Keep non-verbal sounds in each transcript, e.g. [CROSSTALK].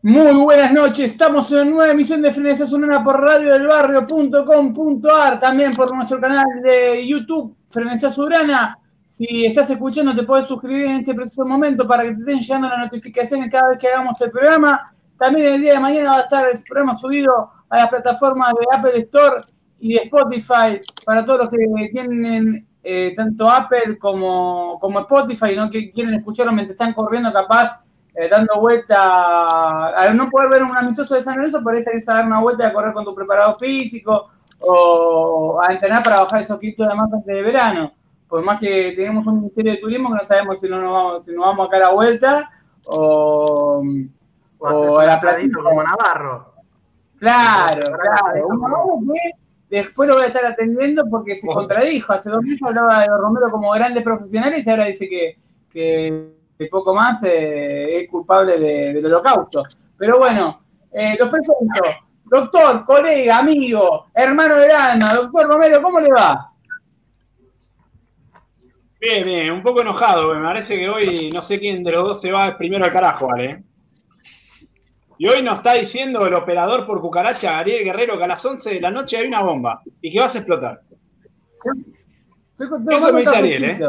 Muy buenas noches, estamos en una nueva emisión de Frenesá Sonora por Radio del Barrio.com.ar, también por nuestro canal de YouTube, Frenesá Surana. Si estás escuchando, te puedes suscribir en este preciso momento para que te estén llegando las notificaciones cada vez que hagamos el programa. También el día de mañana va a estar el programa subido a las plataformas de Apple Store y de Spotify para todos los que tienen eh, tanto Apple como, como Spotify, ¿no? que quieren escucharlo mientras están corriendo capaz eh, dando vuelta, al no poder ver un amistoso de San Lorenzo, por eso a dar una vuelta a correr con tu preparado físico o a entrenar para bajar esos kilos de más antes de verano. Por más que tenemos un ministerio de turismo que no sabemos si no nos vamos, si nos vamos a dar a vuelta o, o, a la placita como Navarro. Claro, claro. después lo voy a estar atendiendo porque se contradijo. Hace dos meses hablaba de Romero como grandes profesionales y ahora dice que, que y poco más eh, es culpable del holocausto. Pero bueno, eh, los presento. Doctor, colega, amigo, hermano del alma, doctor Romero, ¿cómo le va? Bien, bien, un poco enojado, me parece que hoy no sé quién de los dos se va primero al carajo, ¿vale? Y hoy nos está diciendo el operador por cucaracha, Ariel Guerrero, que a las 11 de la noche hay una bomba y que vas a explotar. Eso me dice Ariel, ¿eh?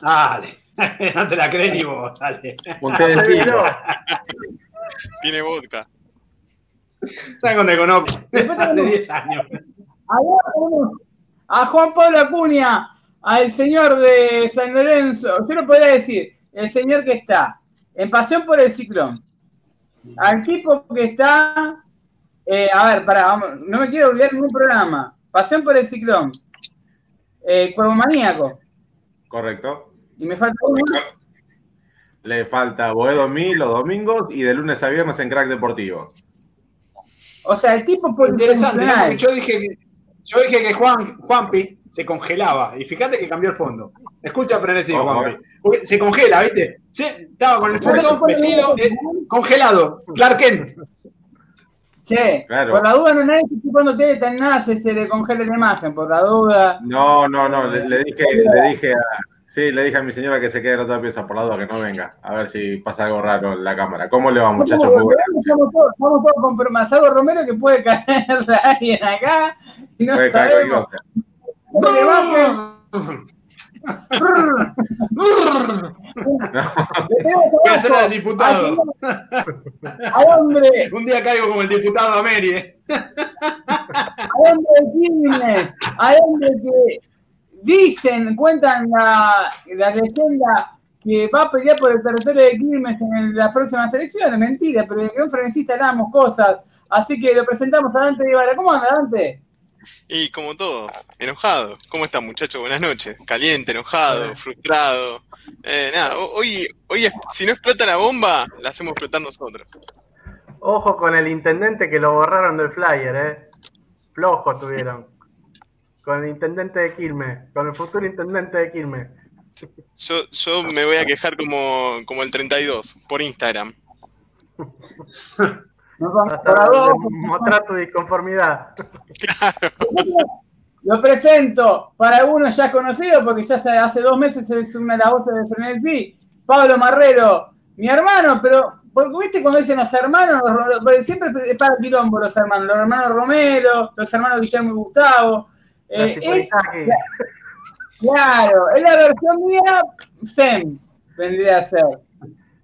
Dale. [LAUGHS] no te la crees ni vos, dale. Tiene vodka. ¿Sabes dónde conozco? Hace 10 años. A Juan Pablo Acuña, al señor de San Lorenzo, yo no podría decir, el señor que está en pasión por el ciclón, al tipo que está, eh, a ver, para, no me quiero olvidar ningún programa, pasión por el ciclón, eh, Cuervo Maníaco. Correcto. Y me falta uno Le falta Boedo Mil los domingos y de lunes a viernes en Crack Deportivo. O sea, el tipo por Interesante, yo dije que, yo dije que Juan, Juanpi se congelaba. Y fíjate que cambió el fondo. Escucha frenesí, Juanpi. se congela, ¿viste? Sí, estaba con el fondo vestido eh, congelado. Clark Kent. Che, por la duda no nadie está cuando te tan nada se, se le congela la imagen, por la duda. No, no, no, le dije, le dije a, Sí, le dije a mi señora que se quede la otra pieza por la duda, que no venga. A ver si pasa algo raro en la cámara. ¿Cómo le va, muchachos? Estamos todos, estamos todos con Romero que puede caer [LAUGHS] alguien acá y no puede sabemos. Caer Voy a ser el diputado. hombre. Un día caigo como el diputado Amerie. A hombre de Quilmes, a hombre que Dicen, cuentan la, la leyenda que va a pelear por el territorio de Quilmes en las próximas elecciones. Mentira, pero en un frenesista hablamos cosas. Así que lo presentamos a Dante Guevara. ¿Cómo anda, Dante? Y como todo, enojado. ¿Cómo están, muchachos? Buenas noches. Caliente, enojado, frustrado. Eh, nada, hoy, hoy, si no explota la bomba, la hacemos explotar nosotros. Ojo con el intendente que lo borraron del flyer, ¿eh? Flojo tuvieron con el intendente de Quilmes, con el futuro intendente de Quilmes. Yo, yo me voy a quejar como, como el 32 por Instagram. Mostrar tu disconformidad. Claro. Lo presento para algunos ya conocidos, porque ya hace dos meses es una de las voces de Frenesí, Pablo Marrero, mi hermano, pero porque viste cuando dicen los hermanos, siempre es para quilombo los hermanos, los hermanos Romero, los hermanos Guillermo y Gustavo, eh, es, claro, es la versión mía, Zen vendría a ser.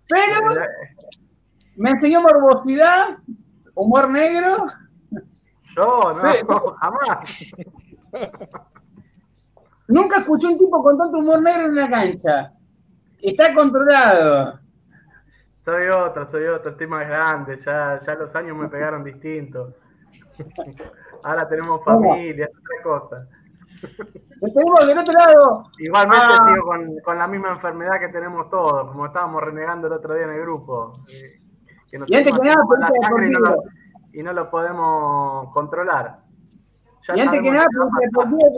Pero me enseñó morbosidad, humor negro. Yo, no, jamás. Nunca escuché un tipo con tanto humor negro en una cancha. Está controlado. Soy otro, soy otro, estoy más grande, ya, ya los años me pegaron distinto. Ahora tenemos familia, otra cosa. Tenemos del otro lado. Igualmente ah. sigo con, la misma enfermedad que tenemos todos, como estábamos renegando el otro día en el grupo. Eh, y antes que nada, y no, lo, y no lo podemos controlar. y antes que nada,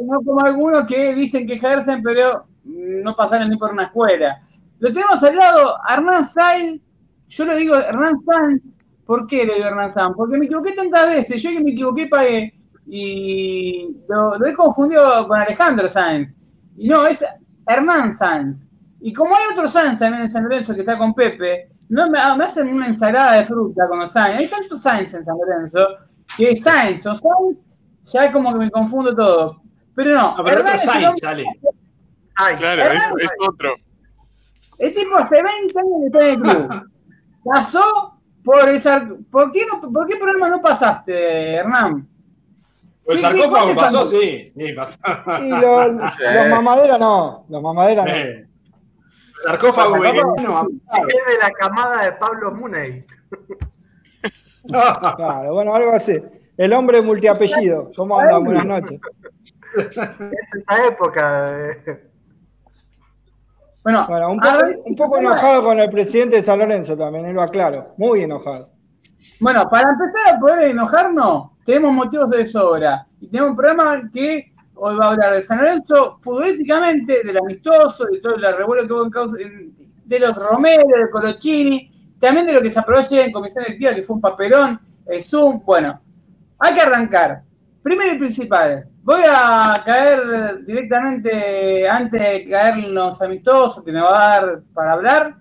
no como algunos que dicen que ejercen, pero no pasaron ni por una escuela. Lo tenemos al lado, Hernán Sainz, yo lo digo Hernán Sainz, ¿Por qué le digo Hernán Sanz? Porque me equivoqué tantas veces. Yo que me equivoqué pagué. Y lo, he confundido con Alejandro Sáenz. Y no, es Hernán Sanz. Y como hay otro Sanz también en San Lorenzo que está con Pepe, no me, me hacen una ensalada de fruta con los Sainz. Hay tantos Sainz en San Lorenzo que Sainz o Sainz ya como que me confundo todo. Pero no, No, pero Hernán otro es sale. Ay, Claro, es, es otro. El tipo hace 20 años que está en el club. [LAUGHS] Pasó por el sar- ¿Por qué, no, ¿Por qué programa no pasaste, Hernán? ¿El Sí, sarcófago pasó? sí. Sí, pasó. Y [LAUGHS] los, Sí. los mamaderas no, los mamaderas no. Eh, El sarcófago veneno. es de la camada de Pablo Muney. [LAUGHS] Claro, bueno, algo así. El hombre multiapellido. ¿Cómo andan? Buenas noches. Es esa época. de- Bueno, Bueno, un poco, arran- un poco enojado con el presidente de San Lorenzo también, él lo aclaro. Muy enojado. Bueno, para empezar a poder enojarnos, tenemos motivos de sobra. Y tenemos un programa que hoy va a hablar de San Lorenzo futbolísticamente, del amistoso, de todo el revuelo que hubo en causa, de los Romero, de Colochini, también de lo que se aprobó ayer en comisión directiva, que fue un papelón, el Zoom. Bueno, hay que arrancar. Primero y principal, voy a caer directamente, antes de caer en los amistosos que me va a dar para hablar,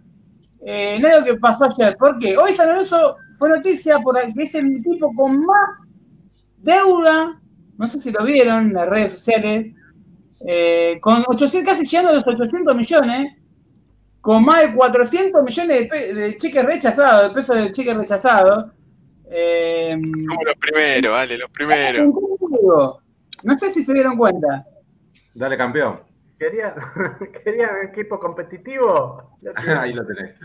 eh, en algo que pasó ayer. ¿Por qué? Hoy San Lorenzo fue noticia por que es el tipo con más deuda, no sé si lo vieron en las redes sociales, eh, con 800, casi llegando a los 800 millones, con más de 400 millones de, cheques rechazados, de pesos de cheques rechazados. Eh, Somos los primeros, vale, los primeros. No sé si se dieron cuenta. Dale, campeón. Quería, [LAUGHS] quería un equipo competitivo. Ahí lo tenés.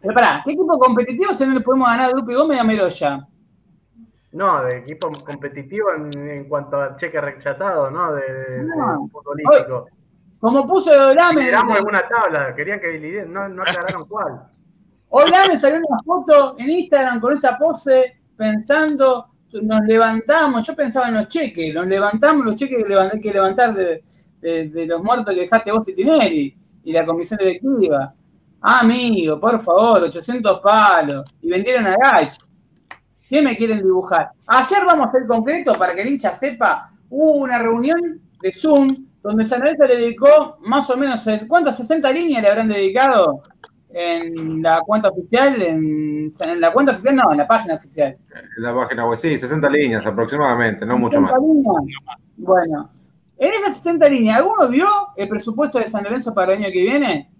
Pero pará, ¿qué equipo competitivo si no le podemos ganar a Dupe Gómez y a Meroya? No, de equipo competitivo en, en cuanto a cheque rechazado, ¿no? De, de- futbolístico. Como puso Lame, Miramos alguna tabla, querían que no, no aclararon cuál. Hoy Lame salió una foto en Instagram con esta pose pensando, nos levantamos, yo pensaba en los cheques, nos levantamos los cheques que levantar de, los muertos que dejaste vos y Tinelli y la comisión directiva. Ah, amigo, por favor, 800 palos. Y vendieron a Gaich. ¿Qué me quieren dibujar? Ayer vamos a ser concreto para que el hincha sepa, hubo una reunión de Zoom donde San Lorenzo le dedicó más o menos, ¿cuántas? 60 líneas le habrán dedicado en la cuenta oficial, en, en la cuenta oficial no, en la página oficial. En la página web, sí, 60 líneas aproximadamente, no mucho más. 60 líneas. Bueno, en esas 60 líneas, ¿alguno vio el presupuesto de San Lorenzo para el año que viene?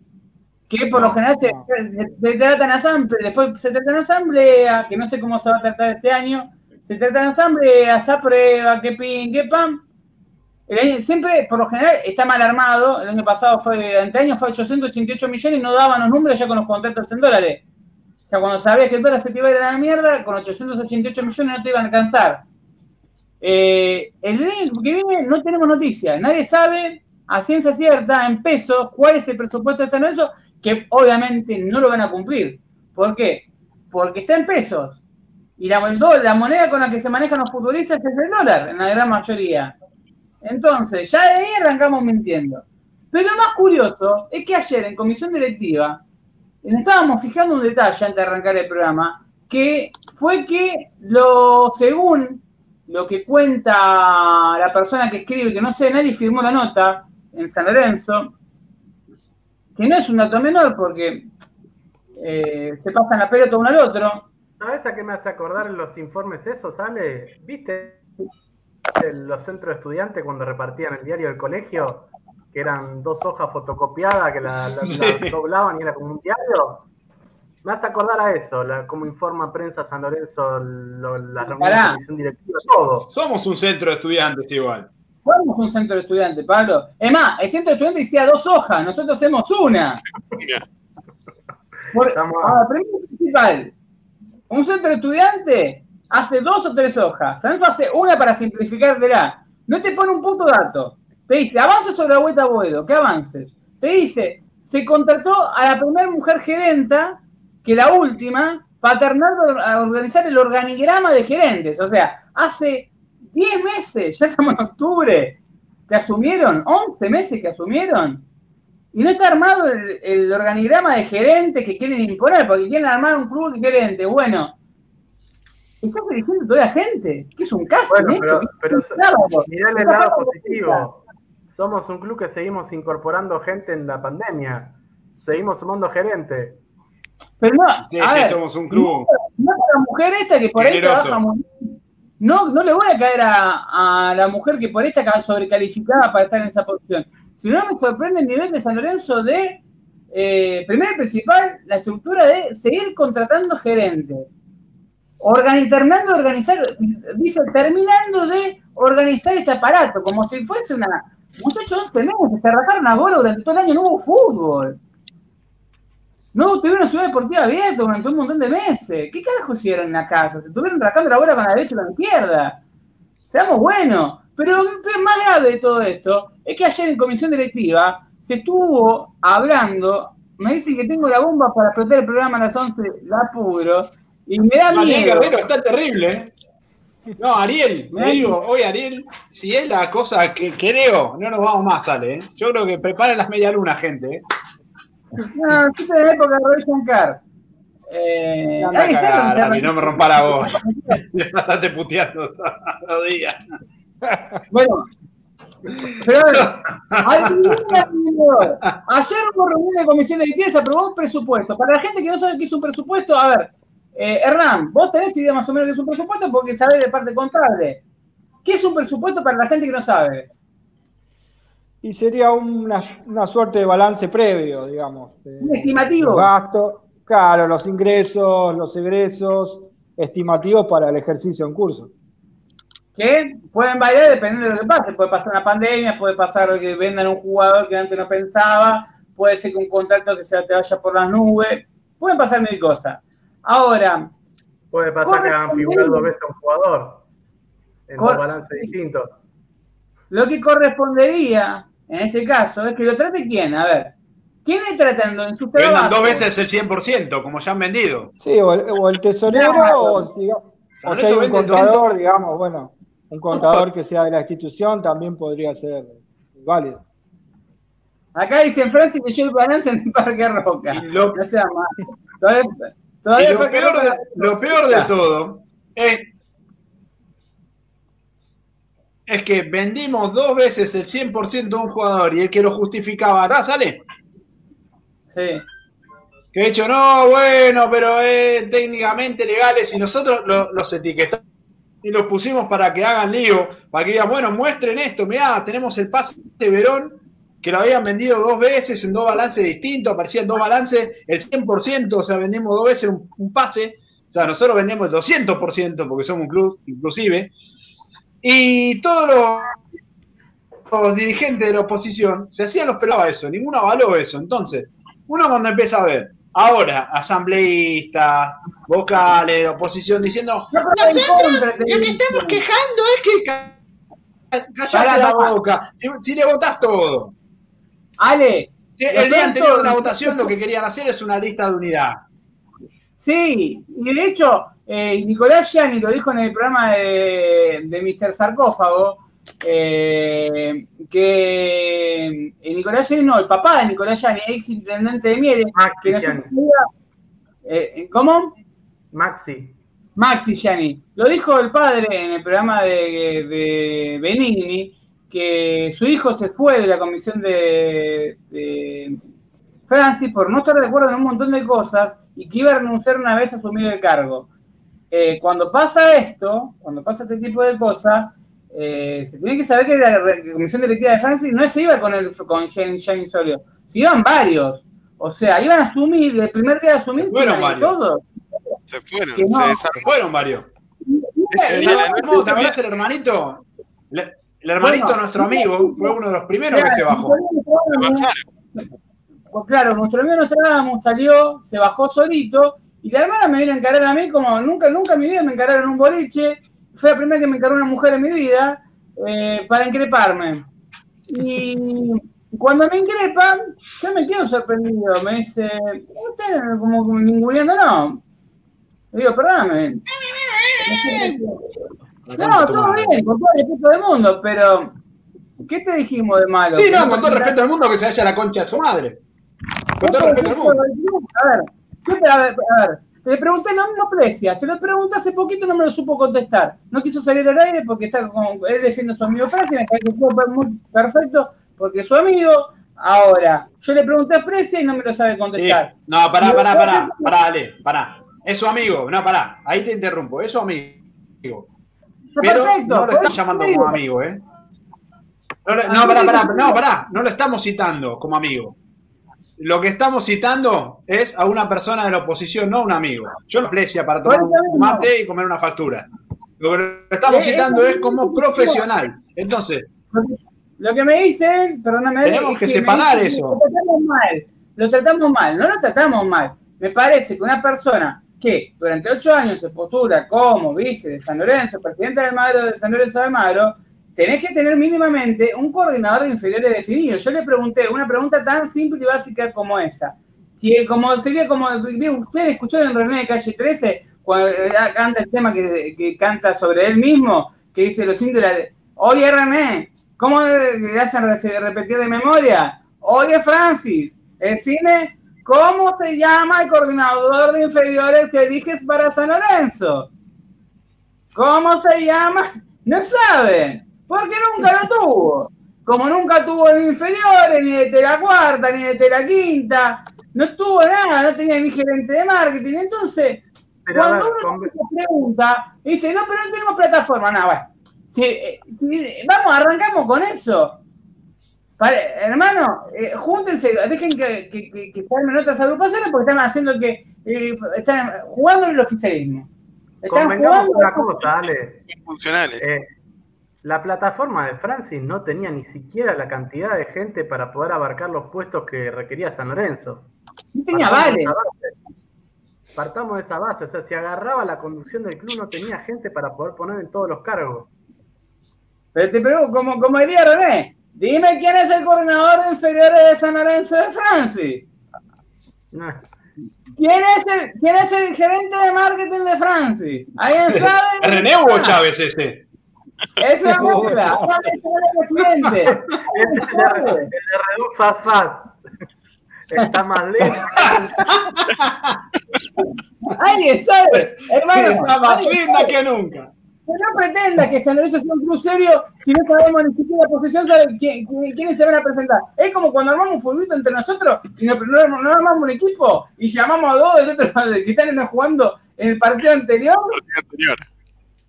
Que por lo general se, no. se- se trata en asamblea, después se trata en asamblea, que no sé cómo se va a tratar este año, se trata en asamblea, se aprueba, que pin, que pam. El año- siempre, por lo general, está mal armado. El año pasado fue, este año fue 888 millones y no daban los números ya con los contratos en dólares. O sea, cuando sabías que el dólar se te iba a ir a la mierda, con 888 millones no te iban a alcanzar. Eh, el año que viene no tenemos noticias. Nadie sabe a ciencia cierta, en pesos, cuál es el presupuesto de San Lorenzo, que obviamente no lo van a cumplir. ¿Por qué? Porque está en pesos. Y la, el la moneda con la que se manejan los futbolistas es el dólar, en la gran mayoría. Entonces, ya de ahí arrancamos mintiendo. Pero lo más curioso es que ayer en comisión directiva nos estábamos fijando un detalle antes de arrancar el programa, que fue que lo, según lo que cuenta la persona que escribe, que no sé, nadie firmó la nota en San Lorenzo, que no es un dato menor porque eh, se pasan la pelota uno al otro. ¿Sabes a qué me hace acordar los informes esos, Ale? ¿Viste en los centros de estudiantes cuando repartían el diario del colegio? Que eran dos hojas fotocopiadas que la, la- Sí. la doblaban y era como un diario. Me hace acordar a eso, la, cómo informa prensa San Lorenzo, lo- la reunión de Pará. comisión directiva, todo. Somos un centro de estudiantes igual. Fuimos un centro de estudiantes, Pablo. Es más, el centro de estudiantes decía dos hojas, nosotros hacemos una. Mira, Por, Estamos- ahora, primero principal, un centro de estudiantes hace dos o tres hojas. San Lorenzo hace una para simplificártela. No te pone un puto dato. Te dice, avance sobre la vuelta Boedo, ¿qué avances? Te dice, se contrató a la primera mujer gerenta, que la última, para a organizar el organigrama de gerentes. O sea, hace 10 meses, ya estamos en octubre, que asumieron, 11 meses que asumieron. Y no está armado el, el organigrama de gerentes que quieren imponer, porque quieren armar un club de gerentes. Bueno, estás dirigiendo toda la gente. que es un casting Bueno, pero, ¿Qué pero mirá el lado positivo. Somos un club que seguimos incorporando gente en la pandemia. seguimos sumando gerente. Pero no, Sí, a sí, ver, somos un club. no a la mujer esta que por ahí Generoso. trabaja muy bien. No, no le voy a caer a, a la mujer que por ahí está sobrecalificada para estar en esa posición. Si no me sorprende el nivel de San Lorenzo de, eh, primero y principal, la estructura de seguir contratando gerentes. Organi- terminando de organizar, dice, terminando de organizar este aparato, como si fuese una. Muchachos, 11 meses, se arrancaron a bola durante todo el año, no hubo fútbol. No tuvieron una ciudad deportiva abierta durante un montón de meses. ¿Qué carajo hicieron en la casa? Se estuvieron rascando la bola con la derecha y la izquierda. Seamos buenos. Pero lo más grave de todo esto es que ayer en comisión directiva se estuvo hablando. Me dicen que tengo la bomba para explotar el programa a las 11, la pudro. Y me da miedo. Guerrero está terrible, ¿eh? No, Ariel, te digo, hoy Ariel, si es la cosa que creo, no nos vamos más, Ale, ¿eh? Yo creo que preparen las medialunas, gente, ¿eh? No, estoy en la época de Roy Shankar. Eh, Anda a hay que ser cagar, no me rompa la voz. [LAUGHS] Le pasaste puteando todos los días. Bueno, pero señor. ayer hubo reunión de comisión y se aprobó un presupuesto. Para la gente que no sabe qué es un presupuesto, a ver, eh, Hernán, vos tenés idea más o menos qué es un presupuesto porque sabés de parte contable. ¿Qué es un presupuesto para la gente que no sabe? Y sería una, una suerte de balance previo, digamos. Un estimativo. Los gastos, claro, los ingresos, los egresos, estimativos para el ejercicio en curso. Que pueden variar dependiendo de lo que pase. Puede pasar una pandemia, puede pasar que vendan un jugador que antes no pensaba, puede ser que un contrato que se te vaya por las nubes, pueden pasar mil cosas. Ahora, Puede pasar que hagan figurar dos veces a un jugador en dos balances distintos. Lo que correspondería, en este caso, es que lo trate quién, a ver. ¿Quién le tratan en sus Vendan trabajos? dos veces el 100%, como ya han vendido. Sí, o el, o el tesorero, o, diga- San o Lorenzo sea, hay un contador, digamos, bueno, un contador [LAUGHS] que sea de la institución también podría ser válido. Acá dicen Francis que yo el balance en el Parque Roca. Lo- No sea más. Todavía, Y lo peor, de, lo peor de todo es, es que vendimos dos veces el 100% de un jugador y el que lo justificaba, ¿ah, sale? Sí. Que de hecho, no, bueno, pero es técnicamente legales y nosotros lo- los etiquetamos y los pusimos para que hagan lío, para que digan, bueno, muestren esto, mirá, tenemos el pase de Verón, que lo habían vendido dos veces en dos balances distintos, aparecían dos balances, el 100%, o sea, vendimos dos veces un, un pase, o sea, nosotros vendemos el 200% porque somos un club, inclusive, y todos los, los dirigentes de la oposición se hacían los pelados a eso, ninguno avaló eso, entonces, uno cuando empieza a ver, ahora, asambleístas, vocales, oposición, diciendo, No, pero en contra, te lo que estamos quejando es que ca- callate la boca, si, si le votás todo. Ale, Lo el día anterior de la votación lo que querían hacer es una lista de unidad. sí, y de hecho, eh, Nicolás Gianni lo dijo en el programa de, de Mr. Sarcófago, eh, que eh, Nicolás Gianni, no, el papá de Nicolás Gianni, ex intendente de Mieres, que Maxi nos Gianni. eh, ¿Cómo? Maxi. Maxi Gianni. Lo dijo el padre en el programa de, de Benigni, que su hijo se fue de la comisión de, de Francis por no estar de acuerdo en un montón de cosas y que iba a renunciar una vez a asumir el cargo. Eh, cuando pasa esto, cuando pasa este tipo de cosas, eh, se tiene que saber que la comisión directiva de Francis no se iba con el con Gianni solo, se iban varios. O sea, iban a asumir, el primer día de asumir, Se fueron varios. todos. Se fueron, no. se. Fueron varios. Ese día de la ¿Te noche acordás el hermanito? Le- El hermanito, Bueno. nuestro amigo, fue uno de los primeros que se bajó. Pues claro, nuestro amigo Nostradamus salió, se bajó solito, y la hermana me vino a encarar a mí como nunca, nunca en mi vida me encararon en un boliche. Fue la primera que me encaró una mujer en mi vida eh, para increparme. Y cuando me increpan, yo me quedo sorprendido. Me dice, usted como ninguneando, no. Le digo, perdóname. No, todo bien, con todo el respeto del mundo, pero ¿qué te dijimos de malo? Sí, no, con todo el respeto del mundo que se vaya a la concha de su madre. Con todo el respeto del mundo. A ver, ¿qué te- a ver, a ver, te pregunté, no, no precia, se lo pregunté hace poquito y no me lo supo contestar. No quiso salir al aire porque está con, él defiende a su amigo Francia, me parece que fue muy perfecto porque es su amigo, Ahora, yo le pregunté a Precia y no me lo sabe Sí. contestar. No, pará, pará, pará, pará, dale, pará. Es su amigo, no, pará, ahí te interrumpo, es su amigo. Está Pero perfecto, no lo eso llamando como amigo, ¿eh? No, lo- no, pará, pará, no, pará, no lo estamos citando como amigo. Lo que estamos citando es a una persona de la oposición, no a un amigo. Yo lo aprecia para tomar un mate y comer una factura. Lo que estamos citando es como profesional. Entonces, Lo que me dicen, perdóname. Tenemos es que separar dicen eso. Lo tratamos mal, lo tratamos mal, no lo tratamos mal. Me parece que una persona que durante ocho años se postula como vice de San Lorenzo, presidente del Almagro de San Lorenzo de Almagro, tenés que tener mínimamente un coordinador de inferiores definido. Yo le pregunté una pregunta tan simple y básica como esa. Que como sería como, ustedes escucharon en René de Calle 13, cuando eh, canta el tema que, canta sobre él mismo, que dice los indios, oye René, ¿cómo le hacen re- repetir de memoria? Oye Francis, decime, ¿cómo se llama el coordinador de inferiores que eliges para San Lorenzo? ¿Cómo se llama? No saben, porque nunca lo tuvo. Como nunca tuvo ni inferiores, ni de la cuarta, ni de la quinta, no tuvo nada, no tenía ni gerente de marketing. Entonces, Pero cuando ver, uno se pregunta, dice, no, pero no tenemos plataforma, no, bueno. Si, eh, si- vamos, arrancamos con eso. Pare- hermano, eh, júntense, dejen que, que, que, armen otras agrupaciones porque están haciendo que, eh, están jugando en el oficialismo. Están convengamos jugando. una cosa, Ale. Funcionales. Eh, la plataforma de Francis no tenía ni siquiera la cantidad de gente para poder abarcar los puestos que requería San Lorenzo. no tenía vale. Partamos de esa base, o sea, si agarraba la conducción del club no tenía gente para poder poner en todos los cargos. Pero te pregunto, como, como diría René, dime quién es el coordinador de inferiores de San Lorenzo de Francis. ¿Quién es el, quién es el gerente de marketing de Francis? ¿Alguien [LAUGHS] sabe? ¿es René o Chávez ese? Es [LAUGHS] una presidente. [LAUGHS] Está más lejos. Alguien sabe, hermano. Está más linda que nunca. Que no pretenda que San Lorenzo sea un club serio si no sabemos ni siquiera la profesión sabe quién- quién- quiénes se van a presentar. Es como cuando armamos un fulbito entre nosotros y no, no, no armamos un equipo y llamamos a dos del otro [LAUGHS] que están jugando en el partido anterior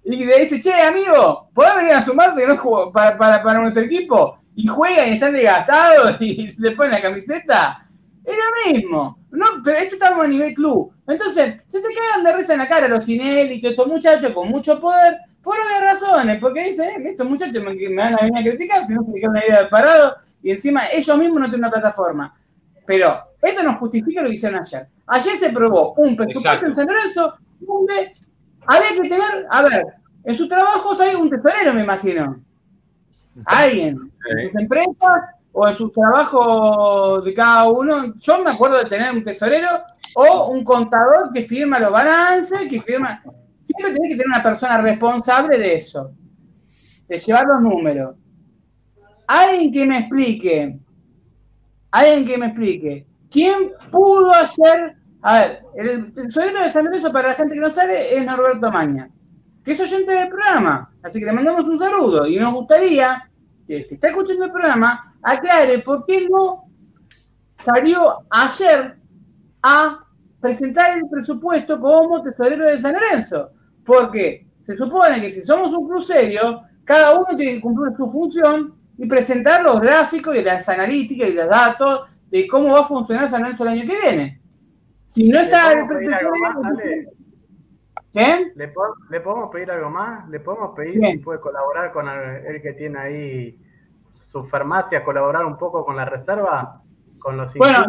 y le dice, che, amigo, ¿podés venir a sumarte no para, para nuestro equipo? Y juegan y están desgastados [LAUGHS] y se ponen la camiseta. Es lo mismo. No, pero esto estamos a nivel club. Entonces, se te cagan de risa en la cara los Tinelli y todos estos muchachos con mucho poder, por obvias razones, porque dicen, eh, estos muchachos me, me van a venir a criticar si no se una idea de parado, y encima ellos mismos no tienen una plataforma. Pero esto no justifica lo que hicieron ayer. Ayer se probó un presupuesto en San Lorenzo donde había que tener, a ver, en sus trabajos hay un tesorero, me imagino. Alguien, en sus empresas o en sus trabajos de cada uno. Yo me acuerdo de tener un tesorero o un contador que firma los balances, que firma. Siempre tenés que tener una persona responsable de eso, de llevar los números. Alguien que me explique, alguien que me explique, ¿quién pudo ayer? A ver, el tesorero de San Lorenzo, para la gente que no sabe, es Norberto Mañas, que es oyente del programa. Así que le mandamos un saludo y nos gustaría que si está escuchando el programa, aclare por qué no salió ayer a presentar el presupuesto como tesorero de San Lorenzo. Porque se supone que si somos un club serio, cada uno tiene que cumplir su función y presentar los gráficos y las analíticas y los datos de cómo va a funcionar San Lorenzo el año que viene. Si no está ¿Le el podemos pedir algo tesorero- más, Ale? ¿Qué? ¿Le, po- le podemos pedir algo más? ¿Le podemos pedir si puede colaborar con el, el que tiene ahí su farmacia, colaborar un poco con la reserva? Con los Bueno,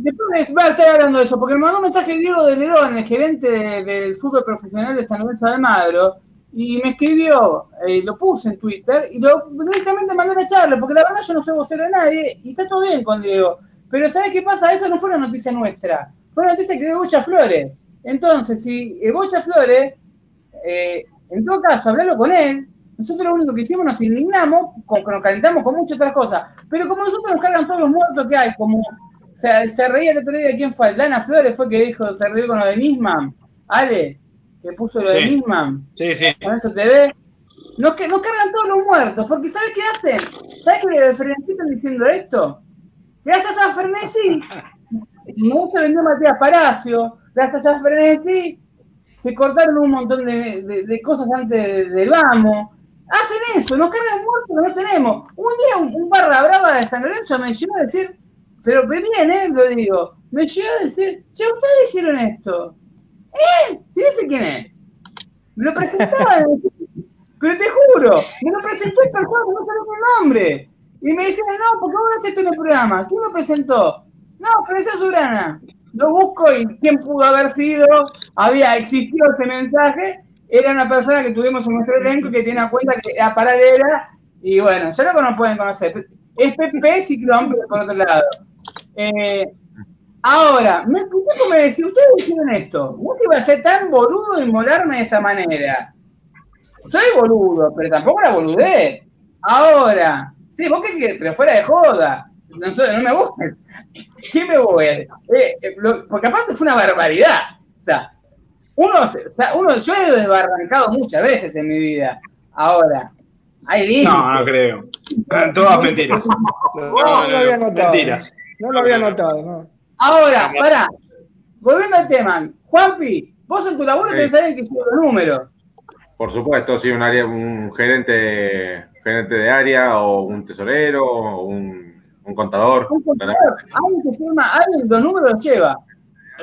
después a estar hablando de eso, porque me mandó un mensaje Diego de Ledón, el gerente de- del fútbol profesional de San Lorenzo de Almagro, y me escribió, eh, lo puse en Twitter, y lo directamente mandé una charla, porque la verdad yo no soy vocero de nadie, y está todo bien con Diego. Pero ¿sabes qué pasa? Eso no fue una noticia nuestra, fue una noticia que dio Bocha Flores. Entonces, si Bocha Flores, eh, en todo caso, hablalo con él, nosotros lo único que hicimos nos indignamos, con, nos calentamos con muchas otras cosas, pero como nosotros nos cargan todos los muertos que hay, como se, se reía el otro día de quién fue, Dana Flores fue que dijo, se rió con lo de Nisman, Ale, que puso lo de. Nisman, Sí, sí. con eso TV, nos, que- nos cargan todos los muertos, porque ¿sabes qué hacen? ¿Sabes qué le están diciendo esto? Gracias a Frenesi, [LAUGHS] no se vendió Matías Palacio, gracias a Frenesi se cortaron un montón de, cosas antes del vamos. Hacen eso, nos cargan muertos que no tenemos. Un día un, barra brava de San Lorenzo me llegó a decir, pero bien, ¿eh? Lo digo, me llegó a decir, che, ustedes hicieron esto. ¿Eh? ¿Sí ese quién es? Me lo presentaban, pero te juro, me lo presentó el persona, no sabía el nombre. Y me dicen, no, porque vos no en el programa. ¿Quién lo presentó? No, Francesa Surana. Lo busco y quién pudo haber sido, había existido ese mensaje, era una persona que tuvimos en nuestro elenco que tiene una cuenta que era paralela, y bueno, ya lo que no pueden conocer. Es Pepe Ciclón, pero por otro lado. Eh, ahora, me como me decía, ustedes hicieron esto, no iba a ser tan boludo y molarme de esa manera. Soy boludo, pero tampoco la boludez. Ahora, sí, vos qué querés, pero fuera de joda. No, sé, no me busques. ¿Qué me voy a eh, eh, lo- Porque aparte fue una barbaridad. O sea, uno, o sea, uno, yo he desbarrancado muchas veces en mi vida. Ahora, hay límites. No, no creo. Todas mentiras. [LAUGHS] No, no lo había notado. Mentiras. No lo había notado, no. Ahora, pará. Volviendo al tema, Juanpi, vos en tu laburo Sí. tenés alguien que lleva los números. Por supuesto, sí, un área, un gerente, gerente de área, o un tesorero, o un, un contador. Un contador, alguien que firma, alguien los números los lleva.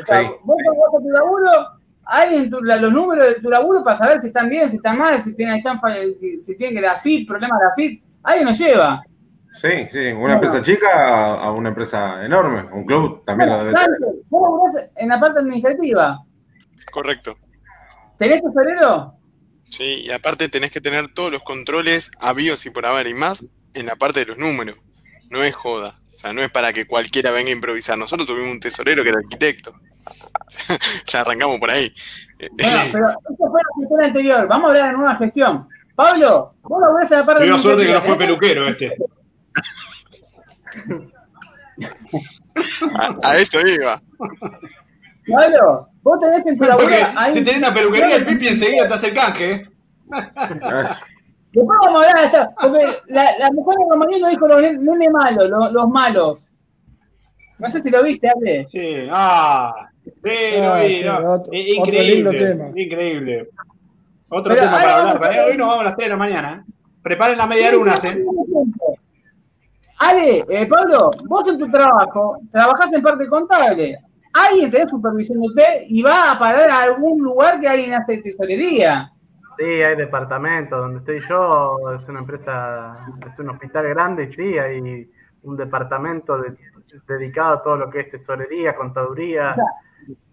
O sea, Sí. vos a tu laburo, alguien tu- la- los números de tu laburo para saber si están bien, si están mal, si tienen, están, fa- si tienen que la FIP, problemas de la FIP, alguien los lleva. Sí, sí, una empresa chica a, a una empresa enorme, un club también lo debe tener. Vos en la parte administrativa. Correcto. ¿Tenés tesorero? Sí, y aparte tenés que tener todos los controles habidos y por haber, y más en la parte de los números. No es joda. O sea, no es para que cualquiera venga a improvisar. Nosotros tuvimos un tesorero que era arquitecto. [LAUGHS] ya arrancamos por ahí. Eh, Bueno, pero eso fue la gestión anterior. Vamos a hablar de nueva gestión. Pablo, vos laburás en la parte Tuvimos suerte que no fue peluquero este. [LAUGHS] a, a eso iba. Pablo, vos tenés en tu laburo Porque ahí- si tenés una peluquería, el [LAUGHS] Pipi enseguida te hace el canje. Después vamos a hablar de porque la, la mujer de Romaní nos dijo los ne- nene malos, los, los malos. No sé si lo viste, Ale. Sí, ah, sí, lo Ah, vi, sí, no. otro- I- otro lindo Increíble, tema. increíble. Otro Pero tema para vamos hablar. a- ¿eh? Hoy nos vamos a las 3 de la mañana. ¿eh? Preparen la media luna, ¿eh? Ale, eh, Pablo, vos en tu trabajo trabajás en parte contable. Alguien te está supervisándote y va a parar a algún lugar que alguien hace tesorería. Sí, hay departamentos. Donde estoy yo es una empresa, es un hospital grande y sí, hay un departamento de- dedicado a todo lo que es tesorería, contaduría.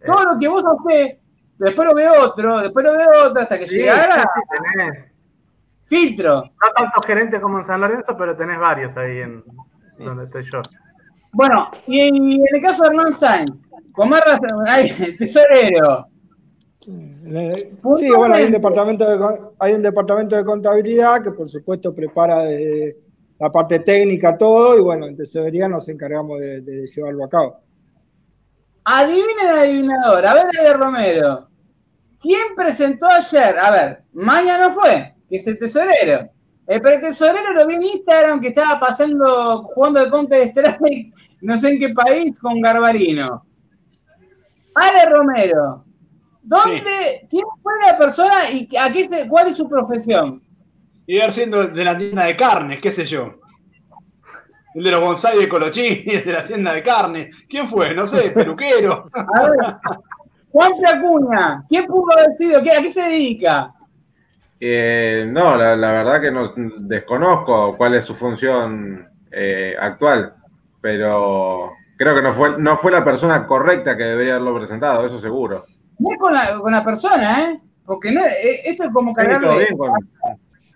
Todo lo que vos hacés, después lo ve otro, después lo ve otro, hasta que Sí, llegara sí, tenés. filtro. No tantos gerentes como en San Lorenzo, pero tenés varios ahí en donde estoy yo. Bueno, y en, el caso de Hernán Sainz, con más razón, ay, [LAUGHS] tesorero. Le- Sí, bueno, hay un departamento de, hay un departamento de contabilidad que por supuesto prepara la parte técnica todo y bueno, en tesorería nos encargamos de, de llevarlo a cabo. Adivinen adivinador, a ver, Ale Romero. ¿Quién presentó ayer? A ver, Maña no fue, que es el tesorero. El pretesorero lo vi en Instagram que estaba pasando, jugando el Counter Strike, no sé en qué país, con Garbarino. Ale Romero, ¿dónde, quién fue la persona y a qué se, cuál es su profesión? Y ver siendo de la tienda de carnes, qué sé yo. El de los bonsai de Colochín, [LAUGHS] el de la tienda de carne. ¿Quién fue? No sé, peluquero. A ver, Juan Acuña, ¿quién pudo haber sido? ¿Qué- ¿A qué se dedica? Eh, no, la, la verdad que no desconozco cuál es su función eh, actual, pero creo que no fue, no fue la persona correcta que debería haberlo presentado, eso seguro. No es con la, con la persona, ¿eh? Porque no, eh, esto es como cargarle bien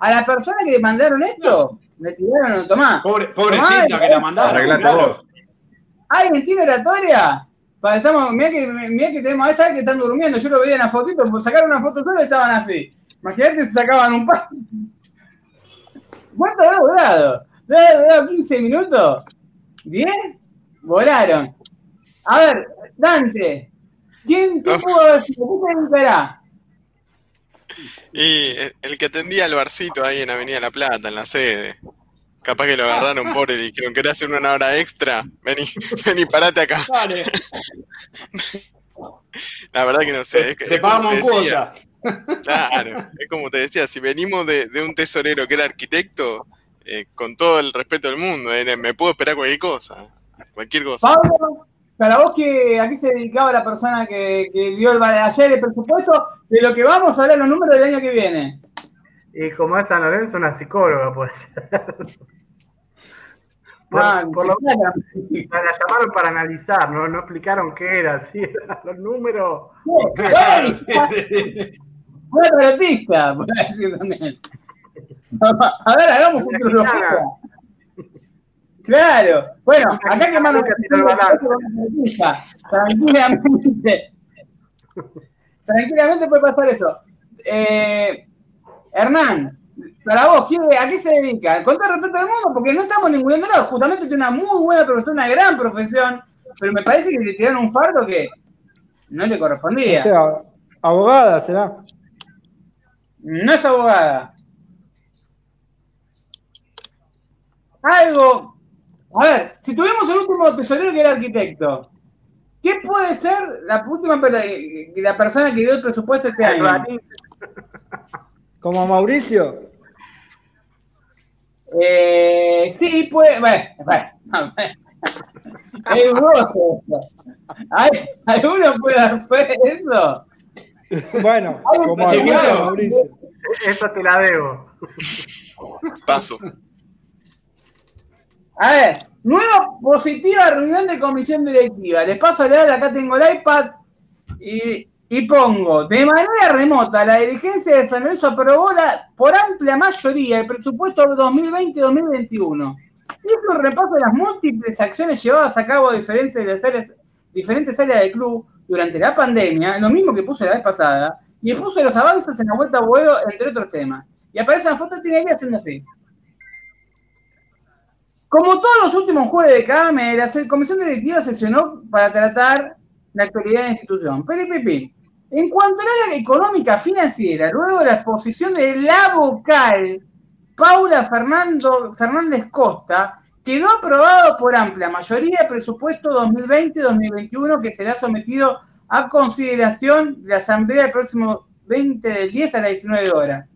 a la persona que le mandaron esto, le tiraron el tomás. Pobre, pobrecita que la mandaron. Claro. vos. ¿Alguien tiene oratoria? Estamos, mirá que, mirá que tenemos a esta que están durmiendo, yo lo veía en la fotito, pues sacaron una foto solo y estaban así. Imagínate si sacaban un par. ¿Cuánto habrá durado? ¿Debe haber durado 15 minutos? ¿10? Volaron. A ver, Dante, ¿quién, quién Ah. pudo sido? ¿Qué se dedicará? Y el- el que atendía al barcito ahí en Avenida La Plata, en la sede. Capaz que lo agarraron pobre y dijeron, ¿querés hacer una hora extra? Vení, [LAUGHS] vení, parate acá. Vale. [LAUGHS] La verdad que no sé. Es, Te es pagamos te en decía. cuota. [LAUGHS] Claro, es como te decía, si venimos de, de un tesorero que era arquitecto, eh, con todo el respeto del mundo, eh, me puedo esperar cualquier cosa. Cualquier cosa. Pablo, para vos, que, ¿a qué se dedicaba la persona que, que dio el, ayer el presupuesto? De lo que vamos a hablar los números del año que viene. Y como es San Lorenzo, una psicóloga puede ser. Por- [LAUGHS] Ah, por lo- psiquiatra. [LAUGHS] la llamaron para analizar, ¿no? No explicaron qué era, sí, eran los números. Claro, [LAUGHS] sí, sí. Una tarotista, por decir también. A ver, hagamos futurología. Claro. Bueno, acá que balance. Tranquilamente. Tranquilamente puede pasar eso. Eh, Hernán, para vos, ¿qué- ¿a qué se dedica? Con todo respeto al mundo, porque no estamos ninguneando nada. Justamente tiene una muy buena profesión, una gran profesión, pero me parece que le tiraron un fardo que no le O correspondía. sea, abogada será. No es abogada. Algo. A ver, si tuvimos el último tesorero que era arquitecto, ¿qué puede ser la última per- la persona que dio el presupuesto este año? Como Mauricio. Eh, sí, puede. Bueno, bueno. Es dudoso eso. ¿Hay- ¿Alguno puede hacer eso? Bueno, como Mauricio. Esa te la debo. Paso. A ver, nueva positiva reunión de comisión directiva. Les paso a leer, acá tengo el iPad y, y pongo, de manera remota, la dirigencia de San Lorenzo aprobó la, por amplia mayoría el presupuesto 2020-2021. Hizo un repaso de las múltiples acciones llevadas a cabo a de áreas, diferentes áreas del club durante la pandemia, lo mismo que puse la vez pasada, y expuso los avances en la vuelta a Boedo, entre otros temas. Y aparece una foto de Tinelli haciendo así. Como todos los últimos jueves de cada mes, la comisión directiva sesionó para tratar la actualidad de la institución. PLPP. En cuanto al área económica financiera, luego de la exposición de la vocal Paula Fernando, Fernández Costa, quedó aprobado por amplia mayoría el presupuesto 2020-2021 que será sometido a consideración de la Asamblea el próximo 20 del 10 a las 19 horas.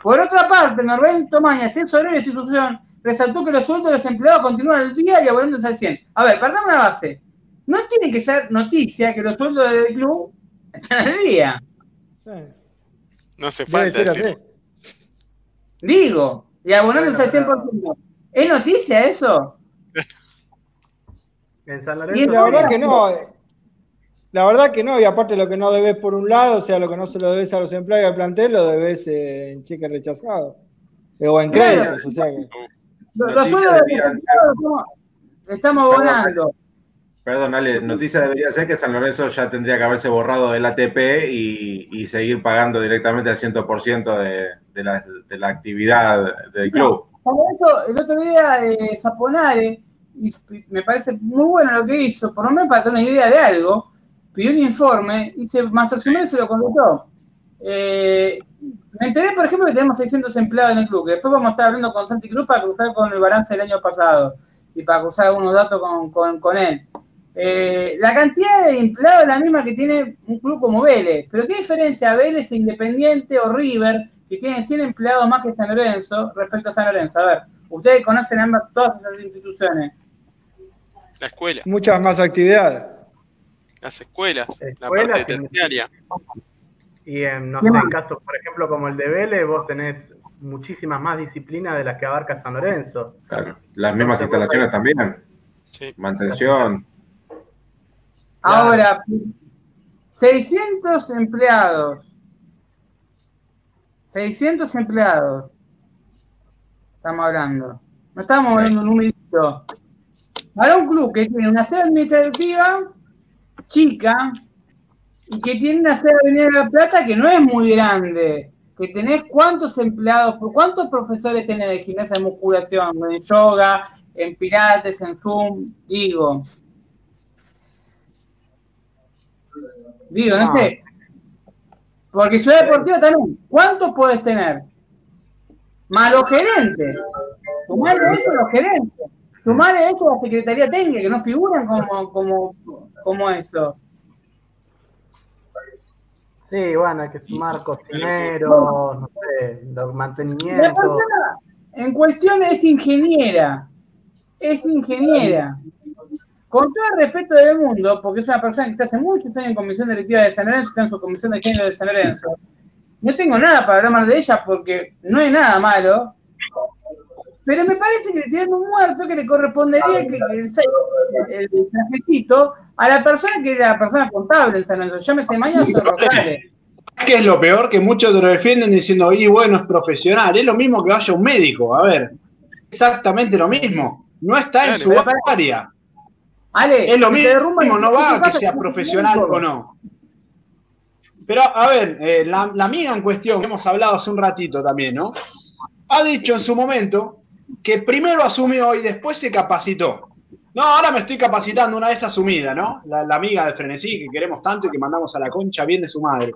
Por otra parte, Norberto Mañas, tesorero de la institución, resaltó que los sueldos de los empleados continúan al día y abonándose al 100. A ver, partamos una base. No tiene que ser noticia que los sueldos del club están al día. No hace falta decir. así. Digo, y abonándose Bueno, al 100%. ¿Es noticia eso? Y. La verdad que no. eh. La verdad que no, y aparte lo que no debes por un lado, o sea, lo que no se lo debes a los empleados del plantel, lo debes eh, en cheque rechazado. Eh, O en Claro. créditos, o sea que. Noticias sueldos de estamos, estamos Perdón, abonando. Perdón, Ale, noticia debería ser que San Lorenzo ya tendría que haberse borrado del ATP y, y seguir pagando directamente al 100% de, de, la, de la actividad del club. Como eso, el otro día eh, Zaponare, y me parece muy bueno lo que hizo, por lo menos para tener una idea de algo, pidió un informe y se, Mastro Jiménez se lo contestó. Eh, me enteré, por ejemplo, que tenemos 600 empleados en el club, que después vamos a estar hablando con Santi Cruz para cruzar con el balance del año pasado y para cruzar algunos datos con, con- con él. Eh, la cantidad de empleados es la misma que tiene un club como Vélez, pero ¿qué diferencia Vélez, Independiente o River, que tienen 100 empleados más que San Lorenzo, respecto a San Lorenzo? A ver, ustedes conocen ambas, todas esas instituciones. La escuela, Muchas más actividades. las escuelas, la Escuelas parte que- terciaria. Y en, no ¿Qué sé, más? en casos, por ejemplo, como el de Vélez, vos tenés muchísimas más disciplinas de las que abarca San Lorenzo. Claro, Las mismas instalaciones también, Sí. mantención. Ahora, 600 empleados. 600 empleados. Estamos hablando. No estamos hablando un numerito. Para un club que tiene una sede administrativa chica y que tiene una sede de Avenida de la Plata que no es muy grande. Que tenés cuántos empleados, cuántos profesores tenés de gimnasia de musculación, en yoga, en pilates, en Zoom, digo. Digo, no Ah. sé. Porque Ciudad Deportiva también, ¿cuántos puedes tener? Más los gerentes. Sumale a esto los gerentes. Sumale a esto la Secretaría Técnica, que no figuran como, como, como eso. Sí, bueno, hay que sumar cocineros, no sé, los mantenimientos. La persona en cuestión es ingeniera. Es ingeniera. Con todo el respeto del mundo, porque es una persona que está hace muchos años en comisión directiva de San Lorenzo, está en su comisión de género de San Lorenzo. No tengo nada para hablar mal de ella porque no hay nada malo. Pero me parece que le tienen un muerto que le correspondería que el, el, trajecito a la persona que era la persona contable en San Lorenzo. Llámese mañana o locales. ¿Qué es lo peor? Que muchos lo defienden diciendo, y bueno, es profesional. Es lo mismo que vaya un médico. A ver, exactamente lo mismo. No está en su área. Ale, es lo mismo, no va a que sea profesional o no. Pero, a ver, eh, la, la amiga en cuestión, que hemos hablado hace un ratito también, ¿no? Ha dicho en su momento que primero asumió y después se capacitó. No, ahora me estoy capacitando, una vez asumida, ¿no? La, amiga de Frenesí, que queremos tanto y que mandamos a la concha bien de su madre.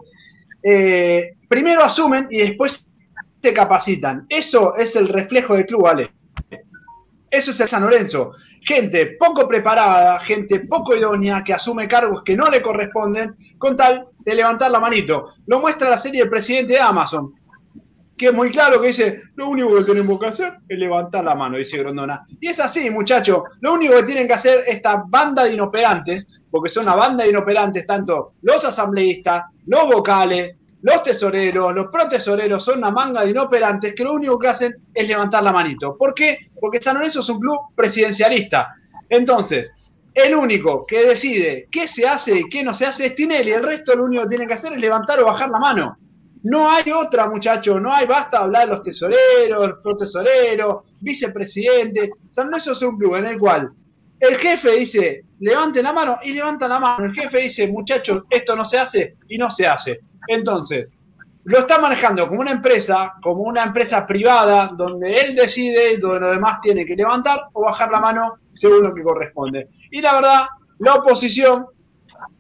Eh, primero asumen y después se capacitan. Eso es el reflejo del club, ¿vale? Eso es el San Lorenzo. Gente poco preparada, gente poco idónea, que asume cargos que no le corresponden, con tal de levantar la manito. Lo muestra la serie del presidente de Amazon que es muy claro que dice, lo único que tenemos que hacer es levantar la mano, dice Grondona. Y es así, muchachos, lo único que tienen que hacer esta banda de inoperantes, porque son una banda de inoperantes, tanto los asambleístas, los vocales, los tesoreros, los protesoreros, son una manga de inoperantes que lo único que hacen es levantar la manito. ¿Por qué? Porque San Lorenzo es un club presidencialista. Entonces, el único que decide qué se hace y qué no se hace es Tinelli, el resto lo único que tienen que hacer es levantar o bajar la mano. No hay otra, muchachos, no hay, basta hablar de los tesoreros, los protesoreros, vicepresidente. San Lorenzo es un club en el cual el jefe dice, levanten la mano y levantan la mano. El jefe dice, muchachos, esto no se hace y no se hace. Entonces, lo está manejando como una empresa, como una empresa privada, donde él decide donde los demás tienen que levantar o bajar la mano según lo que corresponde. Y la verdad, la oposición,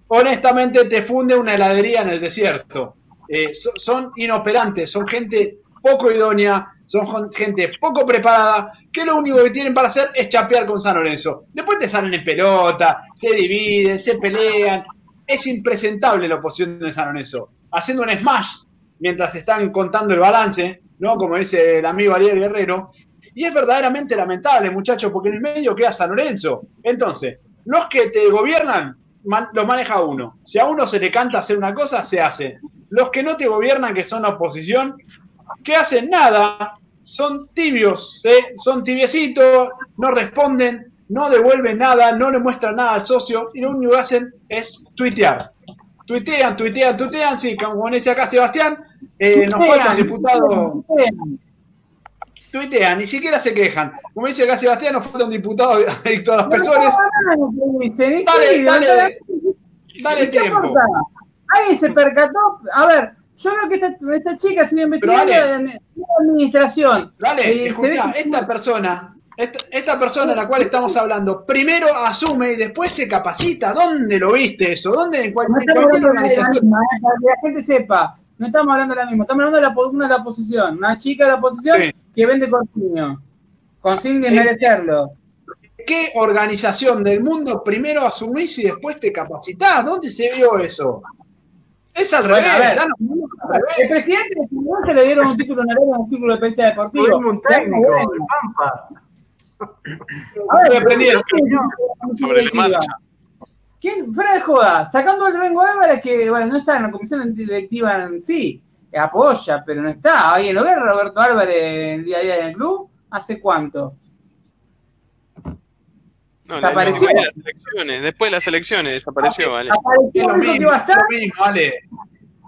honestamente, te funde una heladería en el desierto. Eh, so, son inoperantes, son gente poco idónea, son gente poco preparada, que lo único que tienen para hacer es chapear con San Lorenzo. Después te salen en pelota, se dividen, se pelean. Es impresentable la oposición de San Lorenzo. Haciendo un smash mientras están contando el balance, ¿no? Como dice el amigo Ariel Guerrero. Y es verdaderamente lamentable, muchachos, porque en el medio queda San Lorenzo. Entonces, los que te gobiernan man, los maneja uno. Si a uno se le canta hacer una cosa, se hace. Los que no te gobiernan, que son la oposición, que hacen nada, son tibios, ¿eh? son tibiecitos, no responden, no devuelven nada, no le muestran nada al socio y lo único que hacen es tuitear. Tuitean, tuitean, tuitean, sí, como dice acá Sebastián, eh, nos falta un diputado. Tuitean, ni siquiera se quejan. Como dice acá Sebastián, nos falta un diputado [LAUGHS] adicto a las personas. Dale, dale, dale tiempo. Alguien se percató. A ver, yo creo que esta, esta chica sigue investigando de administración. Dale, eh, escucha, esta persona, esta, esta, persona a la cual estamos hablando, primero asume y después se capacita. ¿Dónde lo viste eso? ¿Dónde? En, cual, no en cualquier organización. Eh, para que la gente sepa, no estamos hablando de la misma, estamos hablando de la, una de la oposición, una chica de la oposición sí. Que vende corpiño, con sin desmerecerlo. ¿Qué organización del mundo primero asumís y después te capacitás? ¿Dónde se vio eso? Es al bueno, revés. Ver, no, al revés. El presidente de se le dieron un título honorario un título de periodista deportivo. un técnico. A ver, sobre el. ¿Quién? Fuera de joda, sacando el Rengo Álvarez, que bueno, no está en la comisión directiva en sí, apoya, pero no está. ¿Alguien lo ve, Roberto Álvarez, el día a día en el club? ¿Hace cuánto? No, desapareció. De las elecciones, después de las elecciones desapareció, vale. Es lo mismo, lo mismo, vale.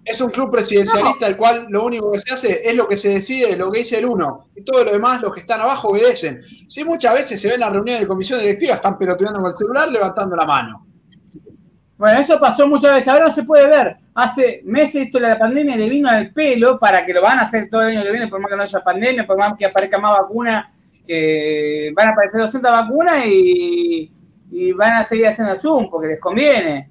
Es un club presidencialista, no. el cual lo único que se hace es lo que se decide, lo que dice el uno. Y todo lo demás, los que están abajo, obedecen. Si muchas veces se ven las reuniones de comisión directiva, están peloteando con el celular, levantando la mano. Bueno, eso pasó muchas veces. Ahora no se puede ver. Hace meses esto de la pandemia le vino al pelo para que lo van a hacer todo el año que viene, por más que no haya pandemia, por más que aparezca más vacuna, que van a aparecer 200 vacunas y, van a seguir haciendo Zoom porque les conviene.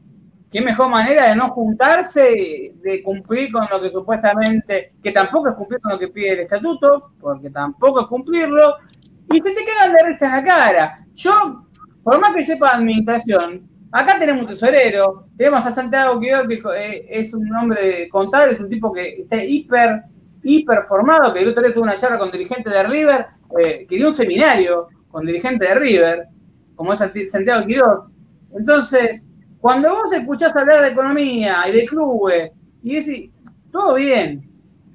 Qué mejor manera de no juntarse, de cumplir con lo que supuestamente, que tampoco es cumplir con lo que pide el estatuto, porque tampoco es cumplirlo, y se te quedan de risa en la cara. Yo, por más que sepa administración, acá tenemos un tesorero, tenemos a Santiago Quiroga, que eh, es un hombre contable, es un tipo que está hiper, hiper formado, que el otro día tuvo una charla con dirigentes de River, eh, que dio un seminario con dirigentes de River, como es Santiago Quiroga. Entonces, cuando vos escuchás hablar de economía y de clubes, y decís, todo bien,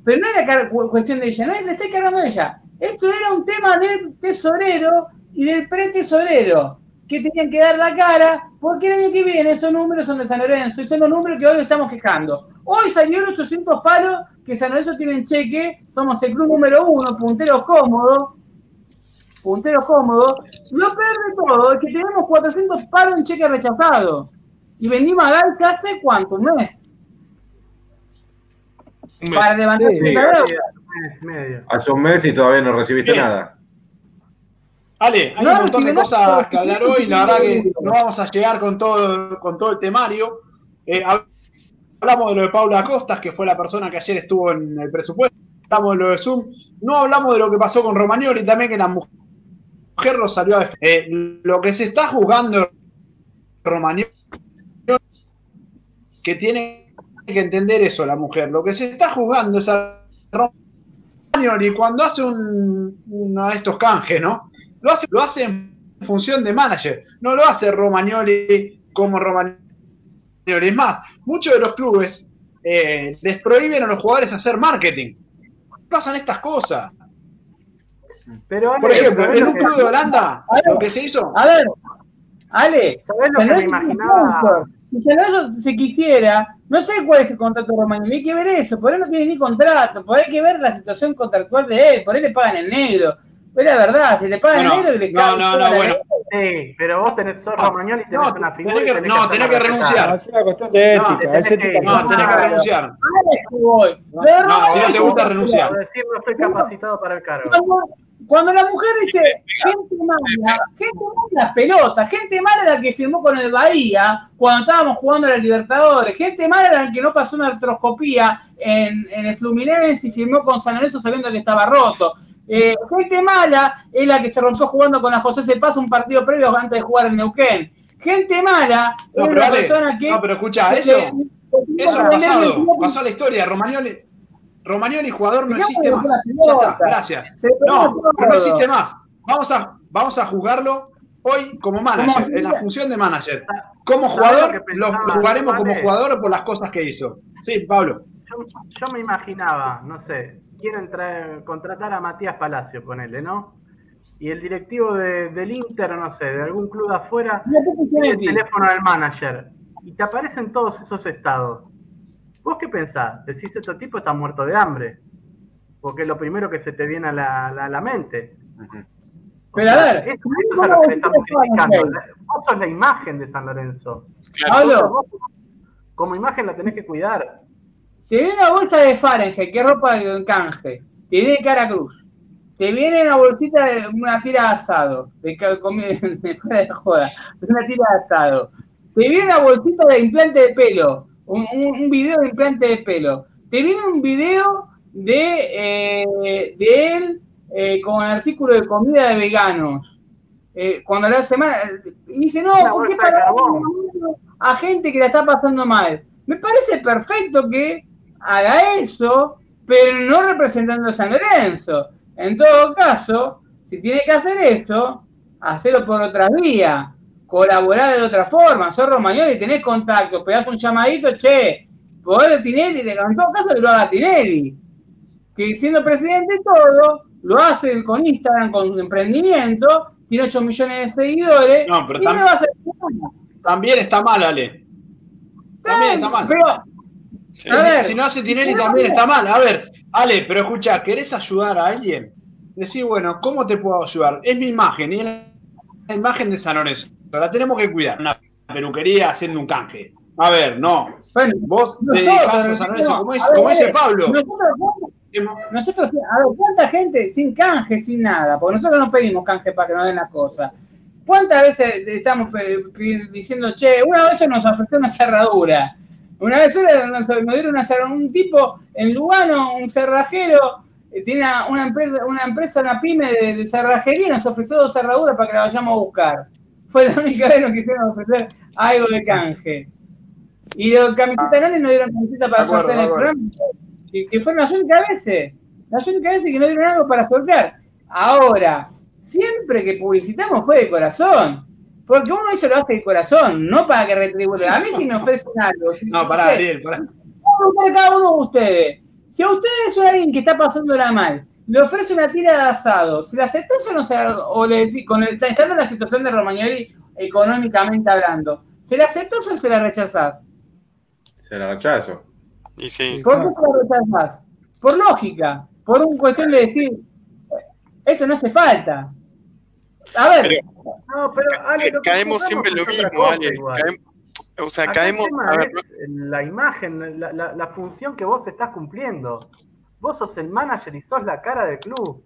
pero no era cuestión de ella, no le estoy cargando de ella. Esto era un tema del tesorero y del pretesorero, que tenían que dar la cara, porque el año que viene esos números son de San Lorenzo y son los números que hoy estamos quejando. Hoy salieron 800 palos que San Lorenzo tiene en cheque, somos el club número uno, punteros cómodos, punteros cómodos. Lo peor de todo es que tenemos 400 palos en cheque rechazado. Y vendimos a Galcha hace cuánto, un mes. Para levantar sí, Hace un mes y todavía no recibiste nada. Ale, hay un montón de cosas que hablar hoy, la verdad que no vamos a llegar con todo, con todo el temario. Eh, hablamos de lo de Paula Costas, que fue la persona que ayer estuvo en el presupuesto, hablamos de lo de Zoom, no hablamos de lo que pasó con Romagnoli, también que la mujer lo salió a eh, Lo que se está juzgando Romagnoli, que tiene que entender eso la mujer. Lo que se está jugando es a Romagnoli cuando hace un, uno de estos canjes, ¿no? Lo hace, lo hace en función de manager. No lo hace Romagnoli como Romagnoli. Es más, muchos de los clubes eh, les prohíben a los jugadores hacer marketing. Pasan estas cosas. Pero, Por ejemplo, en un club de Holanda, lo que se hizo. A ver, Ale, ¿sabes lo que me imaginaba? Si San se quisiera, no sé cuál es el contrato de Romagnoli, hay que ver eso, por él no tiene ni contrato, por ahí hay que ver la situación contractual de él, por él le pagan en negro. Es verdad, si te pagan en negro, le No, no, no, bueno. Sí, pero vos tenés sos Romagnoli y tenés no, una figura. Tenés que, no, tenés que renunciar. Es una cuestión de ética. No, tenés que renunciar. No, si no te gusta renunciar. Decir no estoy capacitado para el cargo. Cuando la mujer dice gente mala, gente mala las pelotas, gente mala la que firmó con el Bahía cuando estábamos jugando a la Libertadores, gente mala la que no pasó una artroscopía en, en el Fluminense y firmó con San Lorenzo sabiendo que estaba roto. Eh, gente mala es la que se rompió jugando con la José Se un partido previo antes de jugar en Neuquén. Gente mala es la persona que. No, pero escucha, eso. Eso ha pasado. Pasó la historia. Romagnoli Romagnoli, jugador, no existe más. Ya está, gracias. No, no existe más. Vamos a, vamos a jugarlo hoy como manager, en la función de manager. Como jugador, lo, jugaremos como jugador por las cosas que hizo. Sí, Pablo. Yo, me imaginaba, no sé, quieren traer, contratar a Matías Palacio, ponele, ¿no? Y el directivo del Inter, no sé, de algún club de afuera, tiene el teléfono del manager. Y te aparecen todos esos estados. ¿Vos qué pensás? Decís, este tipo está muerto de hambre. Porque es lo primero que se te viene a la, la, mente. Pero a ver, es lo que le estamos criticando. Vos sos la imagen de San Lorenzo. Claro. como imagen la tenés que cuidar. Te viene una bolsa de Fahrenheit, que es ropa de canje. Te viene cara cruz. Te viene una bolsita de una tira de asado. De, [LAUGHS] de, de joda. Una tira de asado. Te viene una bolsita de implante de pelo un, un, video de implante de pelo. Te viene un video de, eh, de él eh, con artículo de comida de veganos. Eh, cuando la semana. Y dice, no, ¿por qué para a gente que la está pasando mal? Me parece perfecto que haga eso, pero no representando a San Lorenzo. En todo caso, si tiene que hacer eso, hacerlo por otra vía colaborar de otra forma. Sos Romagnoli, tenés contacto, pegás un llamadito, che, podés Tinelli, en todo caso que lo haga Tinelli. Que siendo presidente todo, lo hace con Instagram, con emprendimiento, tiene 8 millones de seguidores. No, pero también, va a hacer también está mal, Ale. También está mal. Pero, si no hace Tinelli también está mal. A ver, Ale, pero escucha, ¿querés ayudar a alguien? Decir, bueno, ¿cómo te puedo ayudar? Es mi imagen y es la imagen de San Lorenzo la tenemos que cuidar. Una peluquería haciendo un canje. A ver, no. Bueno, Vos te dedicas a como, como dice Pablo. Nosotros, a ver, ¿cuánta gente sin canje, sin nada? Porque nosotros no pedimos canje para que nos den las cosas. ¿Cuántas veces estamos diciendo, che, una vez nos ofreció una cerradura? Una vez nos, dieron una un tipo en Lugano, un cerrajero, eh, tiene una empresa, una empresa, una pyme de, cerrajería, nos ofreció dos cerraduras para que la vayamos a buscar. Fue la única vez que nos quisieron ofrecer algo de canje. Y los camisetas no dieron camiseta para sortear el programa, que, fueron las únicas veces. Las únicas veces que no dieron algo para sortear. Ahora, siempre que publicitamos fue de corazón. Porque uno eso lo hace de corazón, no para que retribuya. A mí si me ofrecen algo. no, pará, Ariel, pará. Cada uno de ustedes. Si a ustedes son alguien que está pasándola mal, le ofrece una tira de asado, ¿se la aceptás o no se o le decís, con el, estando en la situación de Romagnoli económicamente hablando, ¿se la aceptás o se la rechazás? Se la rechazo. Y sí. ¿Por qué se la rechazás? Por lógica, por una cuestión de decir, esto no hace falta. A ver. no, pero Ale, caemos siempre lo mismo, Ale. o sea, caemos. A ver, la imagen, la, la, función que vos estás cumpliendo. Vos sos el manager y sos la cara del club.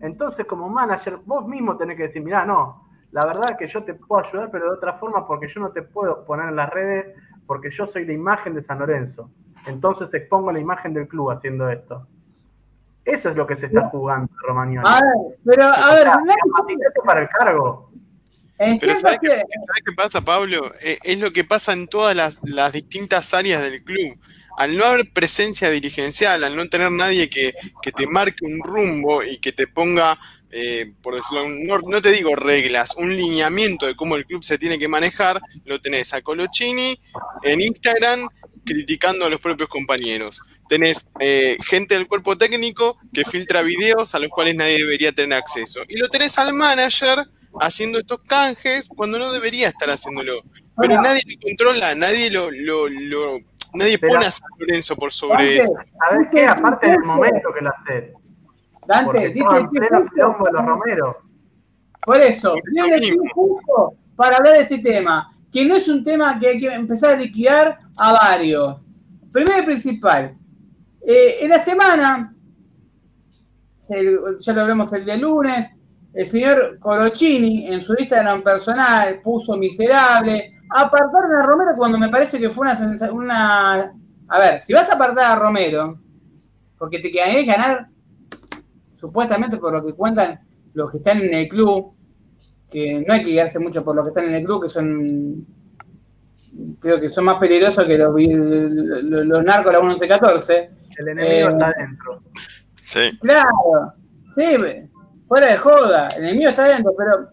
Entonces, como manager, vos mismo tenés que decir, mirá, no, la verdad es que yo te puedo ayudar, pero de otra forma, porque yo no te puedo poner en las redes, porque yo soy la imagen de San Lorenzo. Entonces expongo la imagen del club haciendo esto. Eso es lo que se está jugando, Romagnoli. A ver, pero a ver, para el cargo. Pero ¿sabes qué, pasa, Pablo? Eh, es lo que pasa en todas las, distintas áreas del club. Al no haber presencia dirigencial, al no tener nadie que, te marque un rumbo y que te ponga, eh, por decirlo, no, no, te digo reglas, un lineamiento de cómo el club se tiene que manejar, lo tenés a Colochini en Instagram criticando a los propios compañeros tenés eh, gente del cuerpo técnico que filtra videos a los cuales nadie debería tener acceso. Y lo tenés al manager haciendo estos canjes cuando no debería estar haciéndolo. Pero nadie lo controla, nadie lo, lo, lo nadie pone a San Lorenzo por sobre eso. ¿Sabes qué? Aparte del momento que lo haces. Dante, dice que de los Romero. Por eso, justo para hablar de este tema, que no es un tema que hay que empezar a liquidar a varios. Primero y principal, eh, en la semana, ya lo vemos el día lunes, el señor Corocini en su Instagram personal puso miserable. Apartaron a Romero cuando me parece que fue una, una... A ver, si vas a apartar a Romero, porque te quedaría ganar, supuestamente por lo que cuentan los que están en el club, que no hay que guiarse mucho por los que están en el club, que son creo que son más peligrosos que los, los, narcos de la 1114. El enemigo está adentro. Sí. Claro, sí, fuera de joda, el enemigo está adentro, pero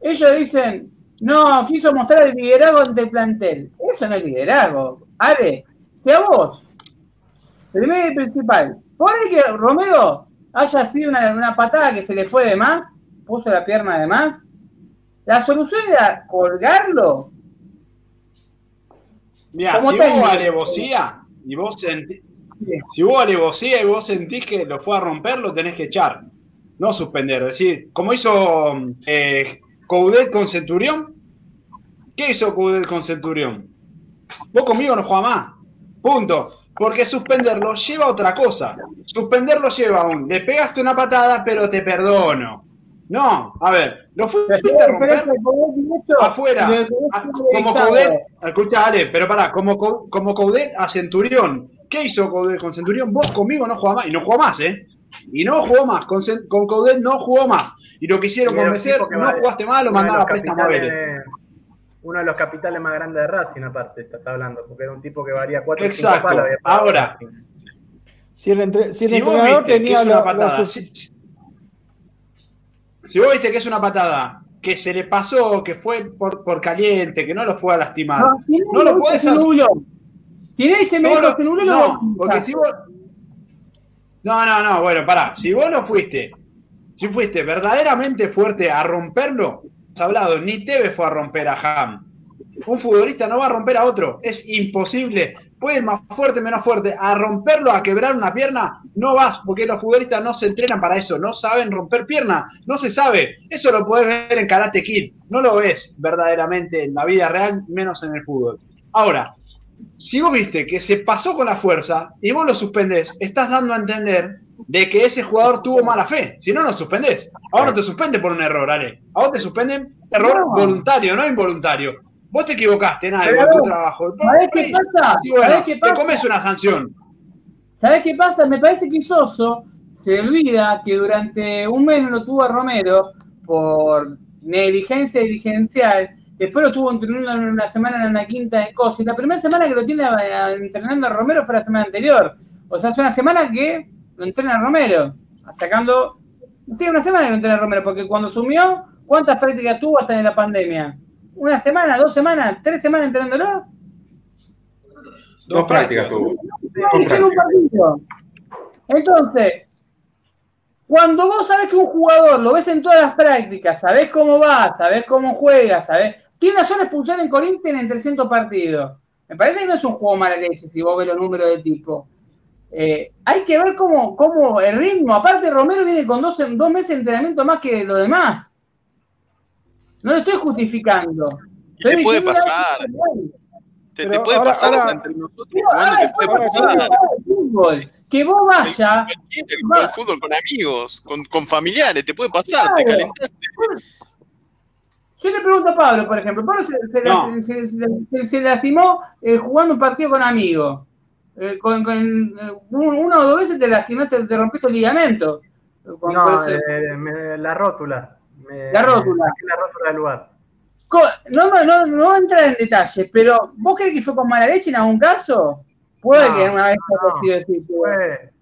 ellos dicen, no, quiso mostrar el liderazgo ante el plantel. Eso no es liderazgo. Ale, si a vos, primero y principal, por el que Romero haya sido una, una patada que se le fue de más, puso la pierna de más, la solución era colgarlo Mira, si hubo alevosía y vos sentís, si hubo alevosía y vos sentís que lo fue a romper, lo tenés que echar, no suspender. Decir, como hizo eh, Coudet con Centurión, ¿qué hizo Coudet con Centurión? Vos conmigo no juega más. Punto. Porque suspenderlo lleva a otra cosa. Suspenderlo lleva a un, le pegaste una patada, pero te perdono. No, a ver, lo fuiste a romper afuera. Ah, como Coudet, escucha, Ale, pero pará, como, como Coudet a Centurión. ¿Qué hizo Coudet con Centurión? Vos conmigo no jugás más. Y no jugó más, ¿eh? Y no jugó más. Con, con Coudet no jugó más. Y lo quisieron convencer, no jugaste mal, lo mandaron a préstamo a Vélez. Uno de los capitales más grandes de Racing, aparte, estás hablando, porque era un tipo que valía 4 Exacto. Ahora, si el, entre, si el entrenador tenía la, patada, si vos viste que es una patada, que se le pasó, que fue por, por caliente, que no lo fue a lastimar, no, no lo puedes hacer. Tiene ese no, no, no, porque si vos. No, no, no, bueno, pará. Si vos no fuiste, si fuiste verdaderamente fuerte a romperlo, has hablado, ni Teve fue a romper a Ham. Un futbolista no va a romper a otro, es imposible. Puede ir más fuerte, menos fuerte. A romperlo, a quebrar una pierna, no vas, porque los futbolistas no se entrenan para eso, no saben romper pierna, no se sabe. Eso lo puedes ver en Karate Kid, no lo ves verdaderamente en la vida real, menos en el fútbol. Ahora, si vos viste que se pasó con la fuerza y vos lo suspendés, estás dando a entender de que ese jugador tuvo mala fe. Si no, no suspendés. Ahora no te suspende por un error, Ale. Ahora te suspenden error voluntario, no involuntario. Vos te equivocaste en algo, en tu trabajo. ¿Sabés qué pasa? Sí, bueno, qué pasa? Te comes una sanción. ¿Sabés qué pasa? Me parece que Soso se olvida que durante un mes no lo tuvo a Romero por negligencia dirigencial. Después lo tuvo entrenando en una semana en la quinta de cosas. Y la primera semana que lo tiene entrenando a Romero fue la semana anterior. O sea, es una semana que lo entrena a Romero. Sacando. Sí, una semana que lo entrena a Romero, porque cuando sumió, ¿cuántas prácticas tuvo hasta en la pandemia? ¿Una semana, dos semanas, tres semanas entrenándolo? Dos prácticas tuvo. Entonces, cuando vos sabés que un jugador lo ves en todas las prácticas, sabés cómo va, sabés cómo juega, sabés. Tiene una sola expulsión en Corinthians en 300 partidos. Me parece que no es un juego mala leche si vos ves los números de tipo. Eh, hay que ver cómo, cómo, el ritmo. Aparte, Romero viene con dos, dos meses de entrenamiento más que los demás. No lo estoy justificando. Te puede pasar. Te, puede pasar entre nosotros te puede pasar. Que vos vayas. Con fútbol con amigos, con, con, familiares, te puede pasar, te calentaste. Yo le pregunto a Pablo, por ejemplo. Pablo se, se, lastimó eh, jugando un partido con amigos. Eh, con, con eh, una o dos veces te lastimaste, te rompiste el ligamento. no, eh, la rótula. La rótula. la rótula del lugar. No, no, no, voy a entrar en detalles, pero ¿vos crees que fue con mala leche en algún caso? Puede que una vez no, decir, fue,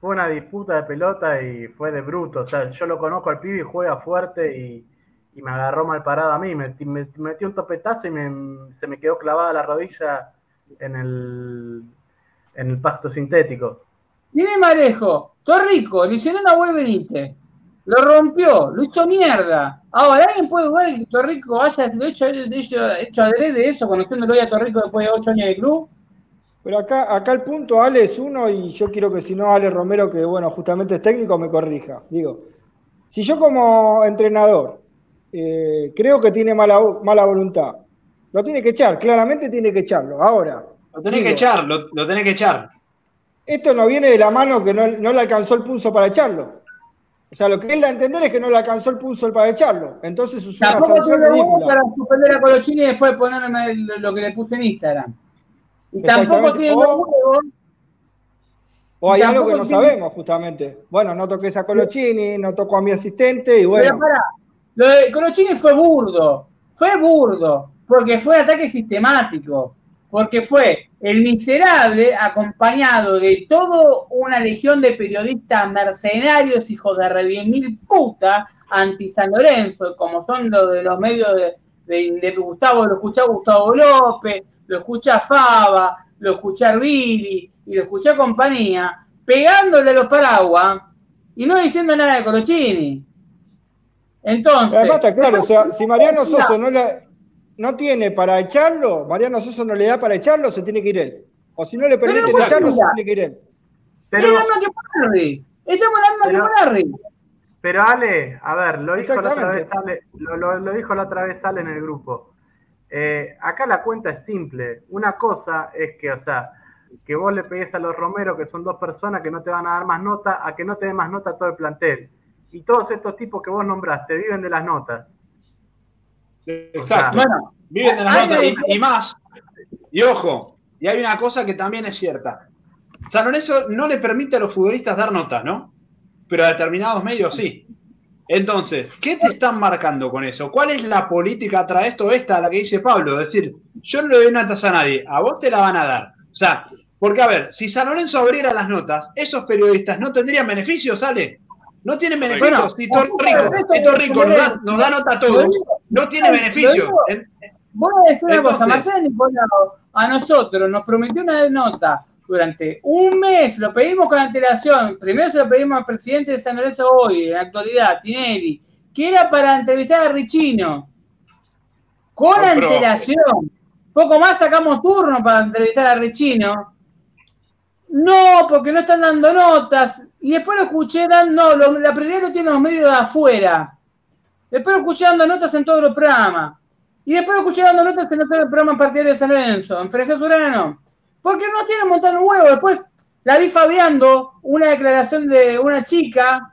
fue una disputa de pelota y fue de bruto. O sea, yo lo conozco al pibe y juega fuerte y, y me agarró mal parado a mí. Me, me, metió un topetazo y me, se me quedó clavada la rodilla en el, en el pasto sintético. Tiene marejo, Torrico, lesionó a Buen Benítez, lo rompió, lo hizo mierda. Ahora, ¿alguien puede jugar que Torrico haya hecho, hecho, hecho adrede eso, conociéndolo hoy a Torrico después de ocho años de club? Pero acá, acá el punto, Ale, es uno, y yo quiero que si no, Ale Romero, que bueno, justamente es técnico, me corrija. Digo, si yo como entrenador eh, creo que tiene mala, mala voluntad, lo tiene que echar, claramente tiene que echarlo. Ahora, lo tenés que echar, lo, lo, tenés que echar. Esto no viene de la mano que no, no, le alcanzó el pulso para echarlo. O sea, lo que él da a entender es que no le alcanzó el pulso para echarlo. Entonces es una sanción ridícula. para suspender a Colochini y después ponerme lo que le puse en Instagram. Y tampoco tiene o, o hay algo que no sabemos, justamente. Bueno, no toqué a Colochini, no tocó a mi asistente y bueno. Pero para, lo de Colochini fue burdo. Fue burdo. Porque fue ataque sistemático porque fue el miserable acompañado de toda una legión de periodistas mercenarios, hijos de re mil puta, anti San Lorenzo, como son los de los medios de, Gustavo, lo escucha Gustavo López, lo escucha Fava, lo escucha Arvili y lo escucha compañía, pegándole a los paraguas y no diciendo nada de Colochini. Entonces. Además está claro, o sea, si Mariano Soso no le, no tiene para echarlo, Mariano Sosa no le da para echarlo, se tiene que ir él. O si no le permiten echarlo, se tiene que ir él. Pero, es la misma que Larry. Echamos la misma que. Pero Ale, a ver, lo dijo la otra vez Ale, lo, dijo la otra vez Ale en el grupo. Eh, acá la cuenta es simple. Una cosa es que, o sea, que vos le pegues a los Romero, que son dos personas que no te van a dar más nota, a que no te dé más nota todo el plantel. Y todos estos tipos que vos nombraste viven de las notas. Exacto. Bueno, Viven de las notas y, más. Y ojo, y hay una cosa que también es cierta. San Lorenzo no le permite a los futbolistas dar notas, ¿no? Pero a determinados medios sí. Entonces, ¿qué te están marcando con eso? ¿Cuál es la política tras esto esta, la que dice Pablo? Es decir, yo no le doy notas a nadie, a vos te la van a dar. O sea, porque a ver, si San Lorenzo abriera las notas, esos periodistas no tendrían beneficios, ¿sale? No tienen beneficios. si Rico, Rico nos da, nos da nota a todos, no tiene beneficio. Voy a decir una cosa, Marcelo Nicolau a nosotros nos prometió una nota durante un mes, lo pedimos con antelación, primero se lo pedimos al presidente de San Lorenzo hoy, en la actualidad, Tinelli, que era para entrevistar a Richino, con antelación. Poco más sacamos turno para entrevistar a Richino. No, porque no están dando notas. Y después lo escuché dando, no, la prioridad lo tienen los medios de afuera. Después lo escuché dando notas en todos los programas. Y después escuché dando notas en el programa partidario de San Lorenzo. En Francia Surana no. Porque no tiene un huevo. Después la vi fabiando una declaración de una chica,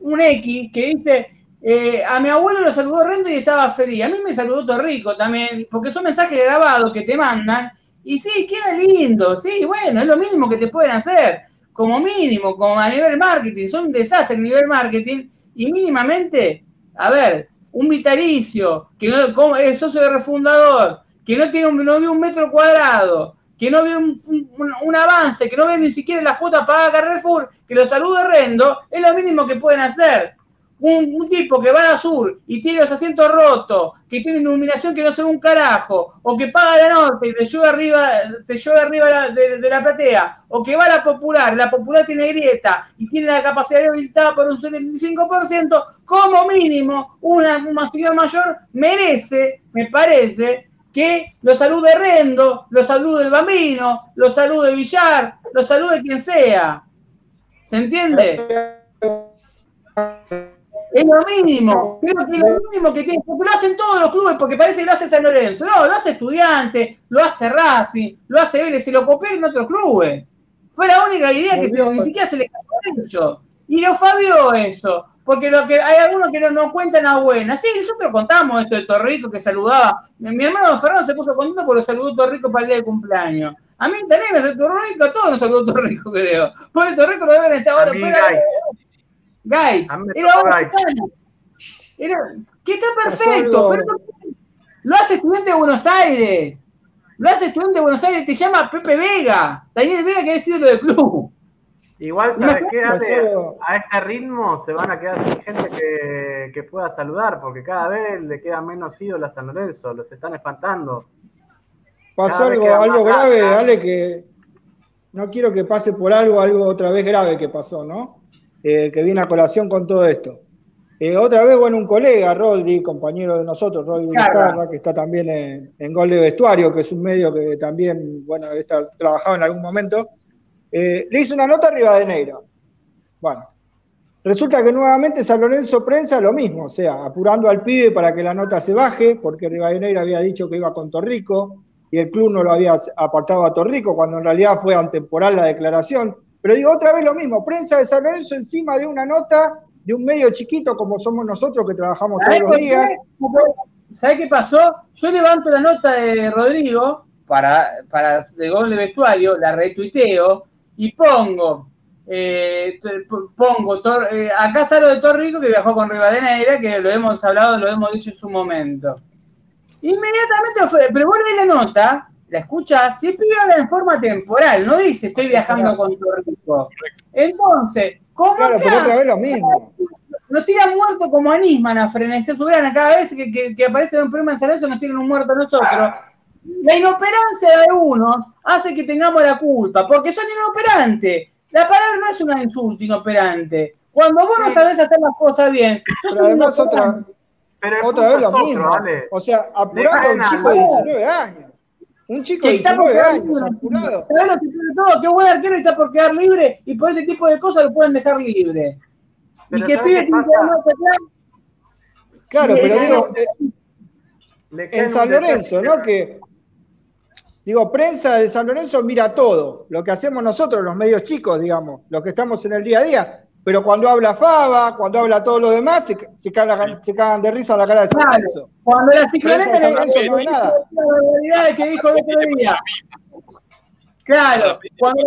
un X, que dice, eh, a mi abuelo lo saludó Rendo y estaba feliz. A mí me saludó Torrico también, porque son mensajes grabados que te mandan. Y sí, queda lindo, sí, bueno, es lo mismo que te pueden hacer. como mínimo, como a nivel marketing, son un desastre a nivel marketing, y mínimamente, a ver, un vitalicio, que no, es socio de refundador, que no tiene un, no un metro cuadrado, que no ve un, avance, que no ve ni siquiera las cuotas pagadas a Carrefour, que lo salude Rendo, es lo mínimo que pueden hacer. Un, tipo que va a sur y tiene los asientos rotos, que tiene iluminación que no se ve un carajo, o que paga la norte y te llueve arriba, te llueve arriba de, la platea, o que va a la popular, la popular tiene grieta y tiene la capacidad de habilitada por un 75%, como mínimo, una, una ciudad mayor merece, me parece, que lo salude Rendo, lo salude el Bambino, lo salude Villar, lo salude quien sea. ¿Se entiende? Es lo mínimo, creo que es lo mínimo que tiene, porque lo hacen todos los clubes, porque parece que lo hace San Lorenzo. No, lo hace Estudiante, lo hace Racing, lo hace Vélez, se lo copiaron en otros clubes. Fue la única idea que ni siquiera se le cayó hecho. Y lo Fabio eso porque lo que hay algunos que no, no cuentan a buena. Sí, nosotros contamos esto de Torrico que saludaba. Mi, hermano Fernando se puso contento porque lo saludó Torrico para el día de cumpleaños. A mí también me saludó Torrico, a todos nos saludó Torrico, creo. Porque Torrico lo deben estar ahora fuera. Gaitz. Era, era, que está perfecto, pero lo hace estudiante de Buenos Aires. Lo hace estudiante de Buenos Aires, te llama Pepe Vega. Daniel Vega, que es lo del club. Igual, ¿sabes qué? A este ritmo se van a quedar sin gente que, pueda saludar, porque cada vez le quedan menos ídolos a San Lorenzo, los están espantando. Pasó algo, algo grave, Ale, que no quiero que pase por algo, algo otra vez grave que pasó, ¿no? Eh, que viene a colación con todo esto. Eh, otra vez, bueno, un colega, Rodri, compañero de nosotros, Rodri Vizcarra, que está también en, en, Gol de Vestuario, que es un medio que también, bueno, está trabajado en algún momento eh, le hizo una nota a Rivadeneira. Bueno, resulta que nuevamente San Lorenzo Prensa lo mismo, o sea, apurando al pibe para que la nota se baje, porque Rivadeneira había dicho que iba con Torrico y el club no lo había apartado a Torrico, cuando en realidad fue antemporal la declaración. Pero digo, otra vez lo mismo, prensa de San Lorenzo encima de una nota de un medio chiquito como somos nosotros que trabajamos todos los días. ¿Sabes qué pasó? Yo levanto la nota de Rodrigo para, para de gol de vestuario, la retuiteo, y pongo, eh, pongo, eh, acá está lo de Torrico que viajó con Rivadeneira, que lo hemos hablado, lo hemos dicho en su momento. Inmediatamente fue, pero vos la nota, la escuchás, y el pibe habla en forma temporal, no dice estoy viajando con Torrico. Entonces, ¿cómo claro, pero otra vez lo mismo. Nos tiran muerto como a Nisman a Frenesía Soberana. Cada vez que, que, que aparece un problema en San nos tiran un muerto a nosotros. La inoperancia de unos hace que tengamos la culpa, porque son inoperantes. La palabra no es un insulto inoperante. Cuando vos no sabés hacer las cosas bien, pero además otra, otra vez lo mismo. O sea, apurando a un chico de 19 años. Un chico de 19 años, apurado. Pero lo que tiene todo, que buen arquero está por quedar libre y por ese tipo de cosas lo pueden dejar libre. y que pibe tiene que dar Claro, pero digo, eh, en San Lorenzo, ¿no? Que Digo, prensa de San Lorenzo mira todo, lo que hacemos nosotros, los medios chicos, digamos, los que estamos en el día a día. Pero cuando habla Faba, cuando habla todo lo demás, se, se, cagan, de risa a la cara de San Lorenzo. Cuando la cicloneta le dijo la barbaridad que dijo el otro día. Claro, cuando,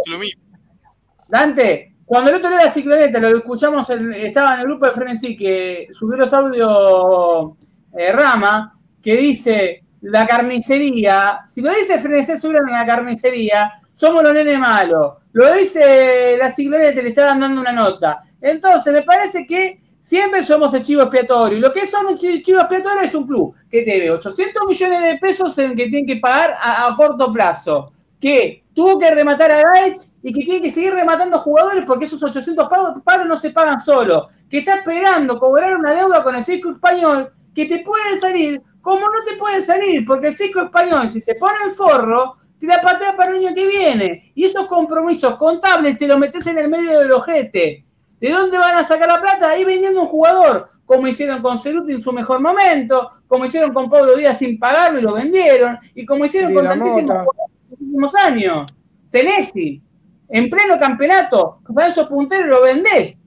Dante, cuando el otro día la cicloneta, lo escuchamos, estaba en el grupo de Frenesí, que subió los audios eh, Rama, que dice, la carnicería, si lo dice Frenesé Subran en la carnicería, somos los nenes malos. Lo dice la cicloneta, le está dando una nota. Entonces, me parece que siempre somos el chivo expiatorio. Lo que son un chivo expiatorio es un club que debe 800 millones de pesos en que tiene que pagar a, corto plazo. Que tuvo que rematar a Gaich y que tiene que seguir rematando jugadores porque esos 800 pagos, no se pagan solo. Que está esperando cobrar una deuda con el fisco español que te pueden salir como no te puede salir, porque el fisco español, si se pone el forro, te la patea para el año que viene. Y esos compromisos contables te los metes en el medio del ojete. ¿De dónde van a sacar la plata? Ahí vendiendo un jugador, como hicieron con Ceruti en su mejor momento, como hicieron con Pablo Díaz sin pagarlo y lo vendieron, y como hicieron con tantísimos en los últimos años. Celesti, en pleno campeonato, con esos punteros lo vendés.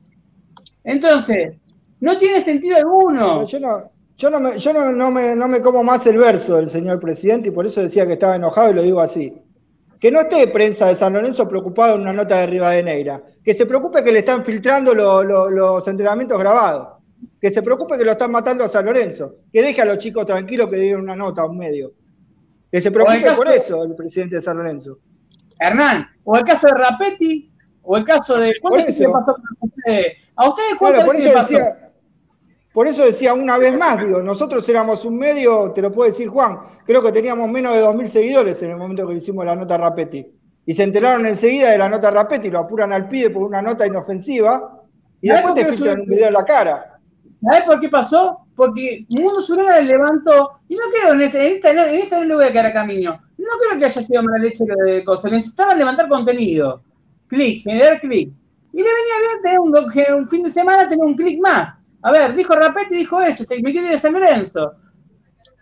Entonces, no tiene sentido alguno. yo no, yo, no me, yo no, me, como más el verso del señor presidente y por eso decía que estaba enojado y lo digo así. que no esté prensa de San Lorenzo preocupada en una nota de Rivadeneira, que se preocupe que le están filtrando los entrenamientos grabados, que se preocupe que lo están matando a San Lorenzo, que deje a los chicos tranquilos que digan una nota a un medio, que se preocupe por eso el presidente de San Lorenzo. Hernán, o el caso de Rapetti, o el caso de. ¿Cuál es que pasó con ustedes? ¿A ustedes cuál por eso decía, por eso decía una vez más, digo, nosotros éramos un medio, te lo puede decir Juan, creo que teníamos menos de 2.000 seguidores en el momento que le hicimos la nota Rapetti. Y se enteraron enseguida de la nota Rapetti, lo apuran al pibe por una nota inofensiva, y después te filtran un video en la cara. ¿Sabes por qué pasó? Porque Mundo Surena le levantó, y no creo, en esta, en esta, en esta no le voy a quedar a camino, no creo que haya sido mala leche de cosas, necesitaban levantar contenido, clic, generar clic. Y le venía bien tener un, un fin de semana tener un clic más. A ver, dijo Rapetti, dijo esto, me quiere de San Lorenzo.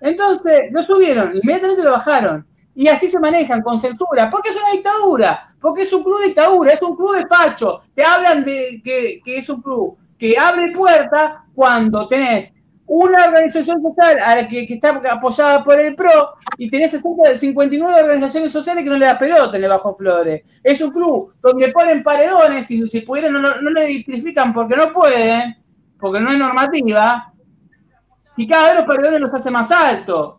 Entonces, lo subieron, inmediatamente lo bajaron. Y así se manejan, con censura. Porque es una dictadura, porque es un club de dictadura, es un club de facho. Te hablan de que, que es un club que abre puerta cuando tenés una organización social a la que, está apoyada por el PRO y tenés 60, 59 organizaciones sociales que no le da pelota en el Bajo Flores. Es un club donde ponen paredones y si pudieran no, no, le identifican porque no pueden porque no es normativa, y cada vez los paredones los hace más altos.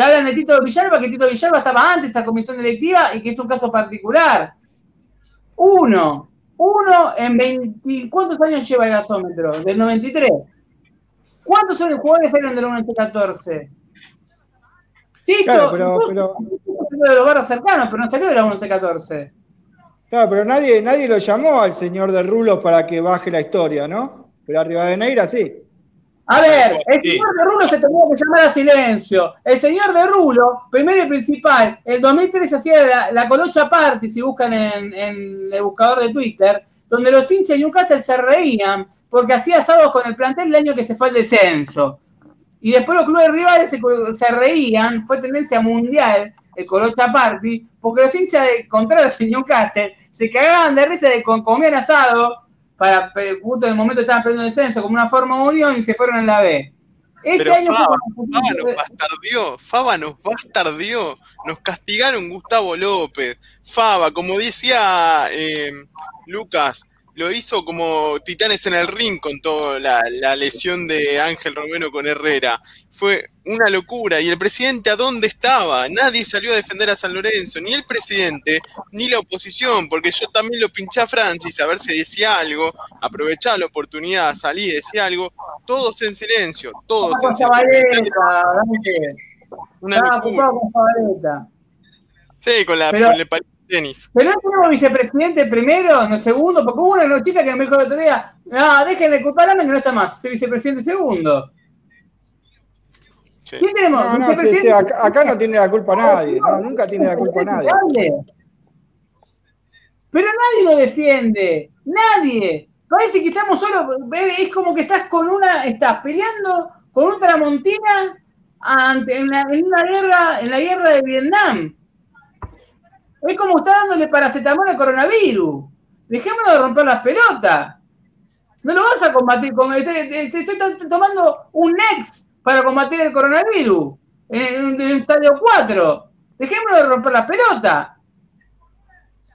Te hablan de Tito Villalba, que Tito Villalba estaba antes de esta comisión directiva y que es un caso particular. Uno, uno en 20, ¿cuántos años lleva el gasómetro? Del 93. ¿Cuántos son los jugadores salieron del 11-14? Tito, claro, pero, pero... de los barrios cercanos, pero no salió de la 11-14. Claro, pero nadie, nadie lo llamó al señor de Rulo para que baje la historia, ¿no? pero arriba de Neira sí. A ver, el señor de Rulo se tenía que llamar a silencio. El señor de Rulo, primero y principal, en 2003 hacía la, Colocha Party, si buscan en, el buscador de Twitter, donde los hinchas de Newcastle se reían porque hacía asados con el plantel el año que se fue al descenso. Y después los clubes rivales se, reían, fue tendencia mundial el Colocha Party, porque los hinchas de contrarios de Newcastle se cagaban de risa de con comían asado para justo en el momento estaban perdiendo descenso como una forma unión y se fueron en la B. Ese Pero año Faba, Faba nos bastardió, Faba nos bastardió, nos castigaron Gustavo López, Faba, como decía eh, Lucas, lo hizo como titanes en el ring con toda la, lesión de Ángel Romero con Herrera. Fue una locura. ¿Y el presidente a dónde estaba? Nadie salió a defender a San Lorenzo, ni el presidente, ni la oposición, porque yo también lo pinché a Francis a ver si decía algo, aprovechaba la oportunidad, salí, decía algo, todos en silencio, todos en silencio. Una locura. Sí, con la, con pero no tenemos vicepresidente primero, no segundo, porque hubo una chica que me dijo el otro día, ah, dejen de culparme que no está más, soy vicepresidente segundo. ¿Quién tenemos? acá, no tiene la culpa nadie, nunca tiene la culpa nadie. Pero nadie lo defiende, nadie. Parece que estamos solos, es como que estás con una, estás peleando con una tramontina ante, en, en una guerra, en la guerra de Vietnam es como está dándole paracetamol al coronavirus. Dejémonos de romper las pelotas. No lo vas a combatir con. Estoy, estoy tomando un Nex para combatir el coronavirus en, el estadio 4. Dejémonos de romper las pelotas.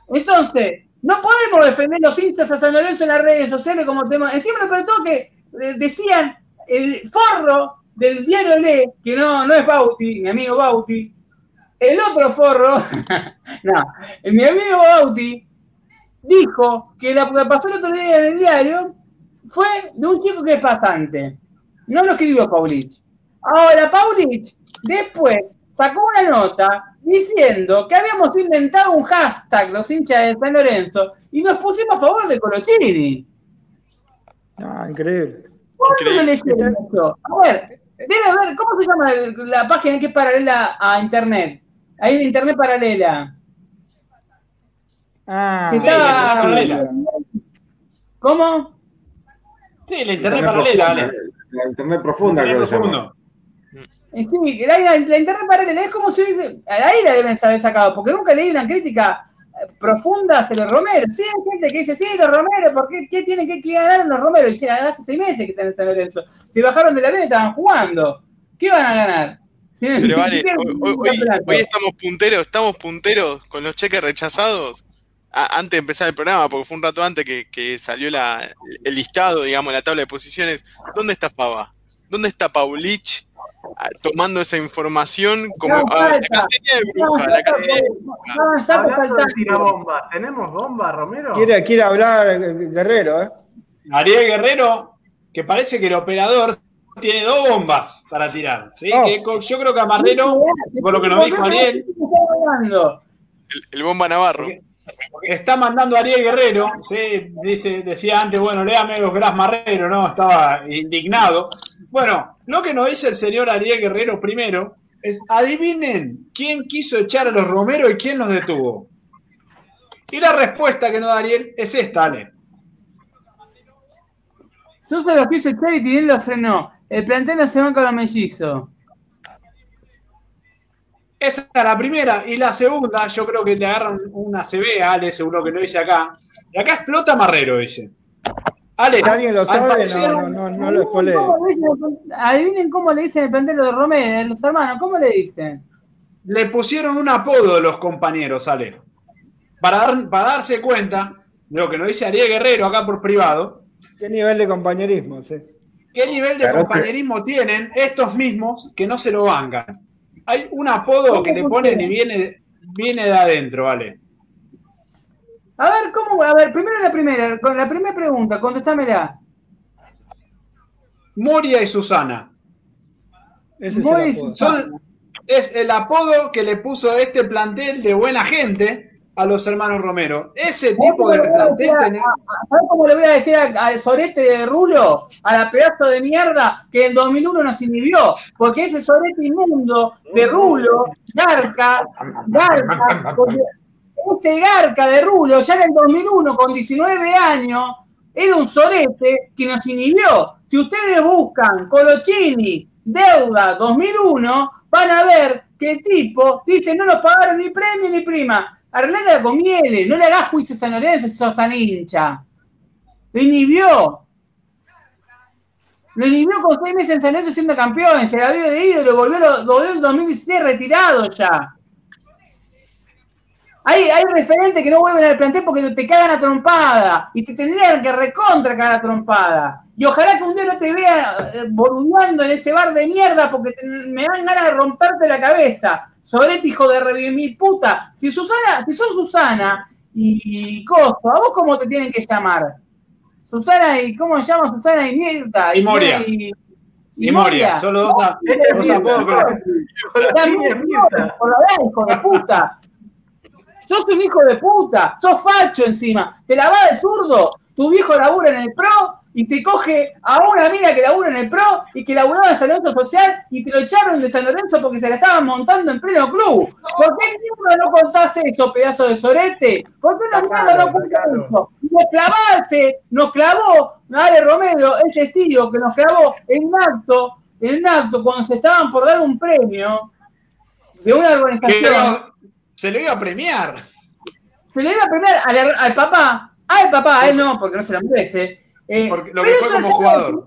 Entonces, no podemos defender los hinchas a San Lorenzo en las redes sociales como tema. Encima, pero todo que eh, decían el forro del diario Le, que no, no es Bauti, mi amigo Bauti, el otro forro, [LAUGHS] no, mi amigo Bauti dijo que la que pasó el otro día en el diario fue de un chico que es pasante. No lo escribió Paulich. Ahora, Paulich después sacó una nota diciendo que habíamos inventado un hashtag, los hinchas de San Lorenzo, y nos pusimos a favor de Colochini. Ah, increíble. ¿Cómo le esto? A ver, debe ver, ¿cómo se llama la página que es paralela a Internet? Hay una internet paralela. Ah, sí, paralela. ¿Cómo? Sí, la internet, paralela, La internet profunda, creo profundo. Eh, sí, la, la, internet paralela es como si ahí la deben saber sacado, porque nunca leí una crítica eh, profunda hacia los Romero. Sí, hay gente que dice, sí, los Romero, ¿por qué, qué tienen que, ganar los Romero? Y hace seis meses que están en San Lorenzo. Si bajaron de la arena estaban jugando. ¿Qué van a ganar? Pero vale, hoy, estamos punteros, estamos punteros con los cheques rechazados. Antes de empezar el programa, porque fue un rato antes que, salió el listado, digamos, la tabla de posiciones. ¿Dónde está Pava? ¿Dónde está Paulich ah, tomando esa información como ah, la casilla de bruja? La casilla de bruja. ¿Tenemos bomba, Romero? Quiere, quiere hablar Guerrero, ¿eh? Ariel Guerrero, que parece que el operador tiene dos bombas para tirar. ¿sí? Oh. yo creo que a Marrero, por lo que nos dijo Ariel. El, bomba Navarro. Está mandando a Ariel Guerrero, ¿sí? Dice, decía antes, bueno, léame los Gras Marrero, ¿no? Estaba indignado. Bueno, lo que nos dice el señor Ariel Guerrero primero es, adivinen quién quiso echar a los Romero y quién los detuvo. Y la respuesta que nos da Ariel es esta, Ale. Sosa los quiso echar y Tinel lo frenó. El plantel no se va con los mellizos. Esa es la primera. Y la segunda, yo creo que le agarran una CB a Ale, seguro que lo dice acá. Y acá explota Marrero, dice. Ale, si alguien lo sabe, no, no, no, lo spoilee. Adivinen cómo le dicen el plantel de Romero, los hermanos, ¿cómo le dicen? Le pusieron un apodo los compañeros, Ale. Para, para darse cuenta de lo que nos dice Ariel Guerrero acá por privado. ¿Qué nivel de compañerismo? Sí. ¿Qué nivel de compañerismo tienen estos mismos que no se lo bancan? Hay un apodo que le ponen y viene, viene de adentro, ¿vale? A ver, ¿cómo? A ver, primero la primera, con la primera pregunta, contestámela. Moria y Susana. Ese es, el es el apodo que le puso este plantel de buena gente a los hermanos Romero. Ese tipo de plantel. ¿Sabes cómo le voy a decir al Sorete de Rulo, a la pedazo de mierda que en 2001 nos inhibió? Porque ese Sorete inmundo de Rulo, Garca, Garca, este Garca de Rulo, ya en el 2001, con 19 años, era un Sorete que nos inhibió. Si ustedes buscan Colochini, deuda 2001, van a ver que el tipo dice no nos pagaron ni premio ni prima Arreglate con Miele, no le hagas juicio a San Lorenzo si sos tan hincha. Lo inhibió. Lo inhibió con seis meses en San Lorenzo siendo campeón, se la vio de ídolo, volvió, lo volvió en 2016 retirado ya. Hay, hay referentes que no vuelven al plantel porque te cagan a trompada y te tendrían que recontra cagar a trompada. Y ojalá que un día no te vea eh, en ese bar de mierda porque me dan ganas de romperte la cabeza. Sorete, hijo de revivir puta. Si Susana, si sos Susana y, Costo, ¿a vos cómo te tienen que llamar? Susana y ¿cómo se llama Susana y Mirta? Y, Moria. Y, y, Moria. Solo dos, dos apodos, hijo de puta. Sos un hijo de puta, sos facho encima. Te la va de zurdo. Tu viejo labura en el pro y se coge a una mina que labura en el PRO y que laburaba en San Lorenzo Social y te lo echaron de San Lorenzo porque se la estaban montando en pleno club. ¿Por qué no contás eso, pedazo de sorete? ¿Por qué no no contás eso? Nos clavaste, nos clavó, Ale Romero, el testigo que nos clavó en un acto, en un acto cuando se estaban por dar un premio de una organización. se le iba a premiar. Se le iba a premiar al, al papá. Al papá, a él no, porque no se lo merece eh, Porque lo que fue como jugador.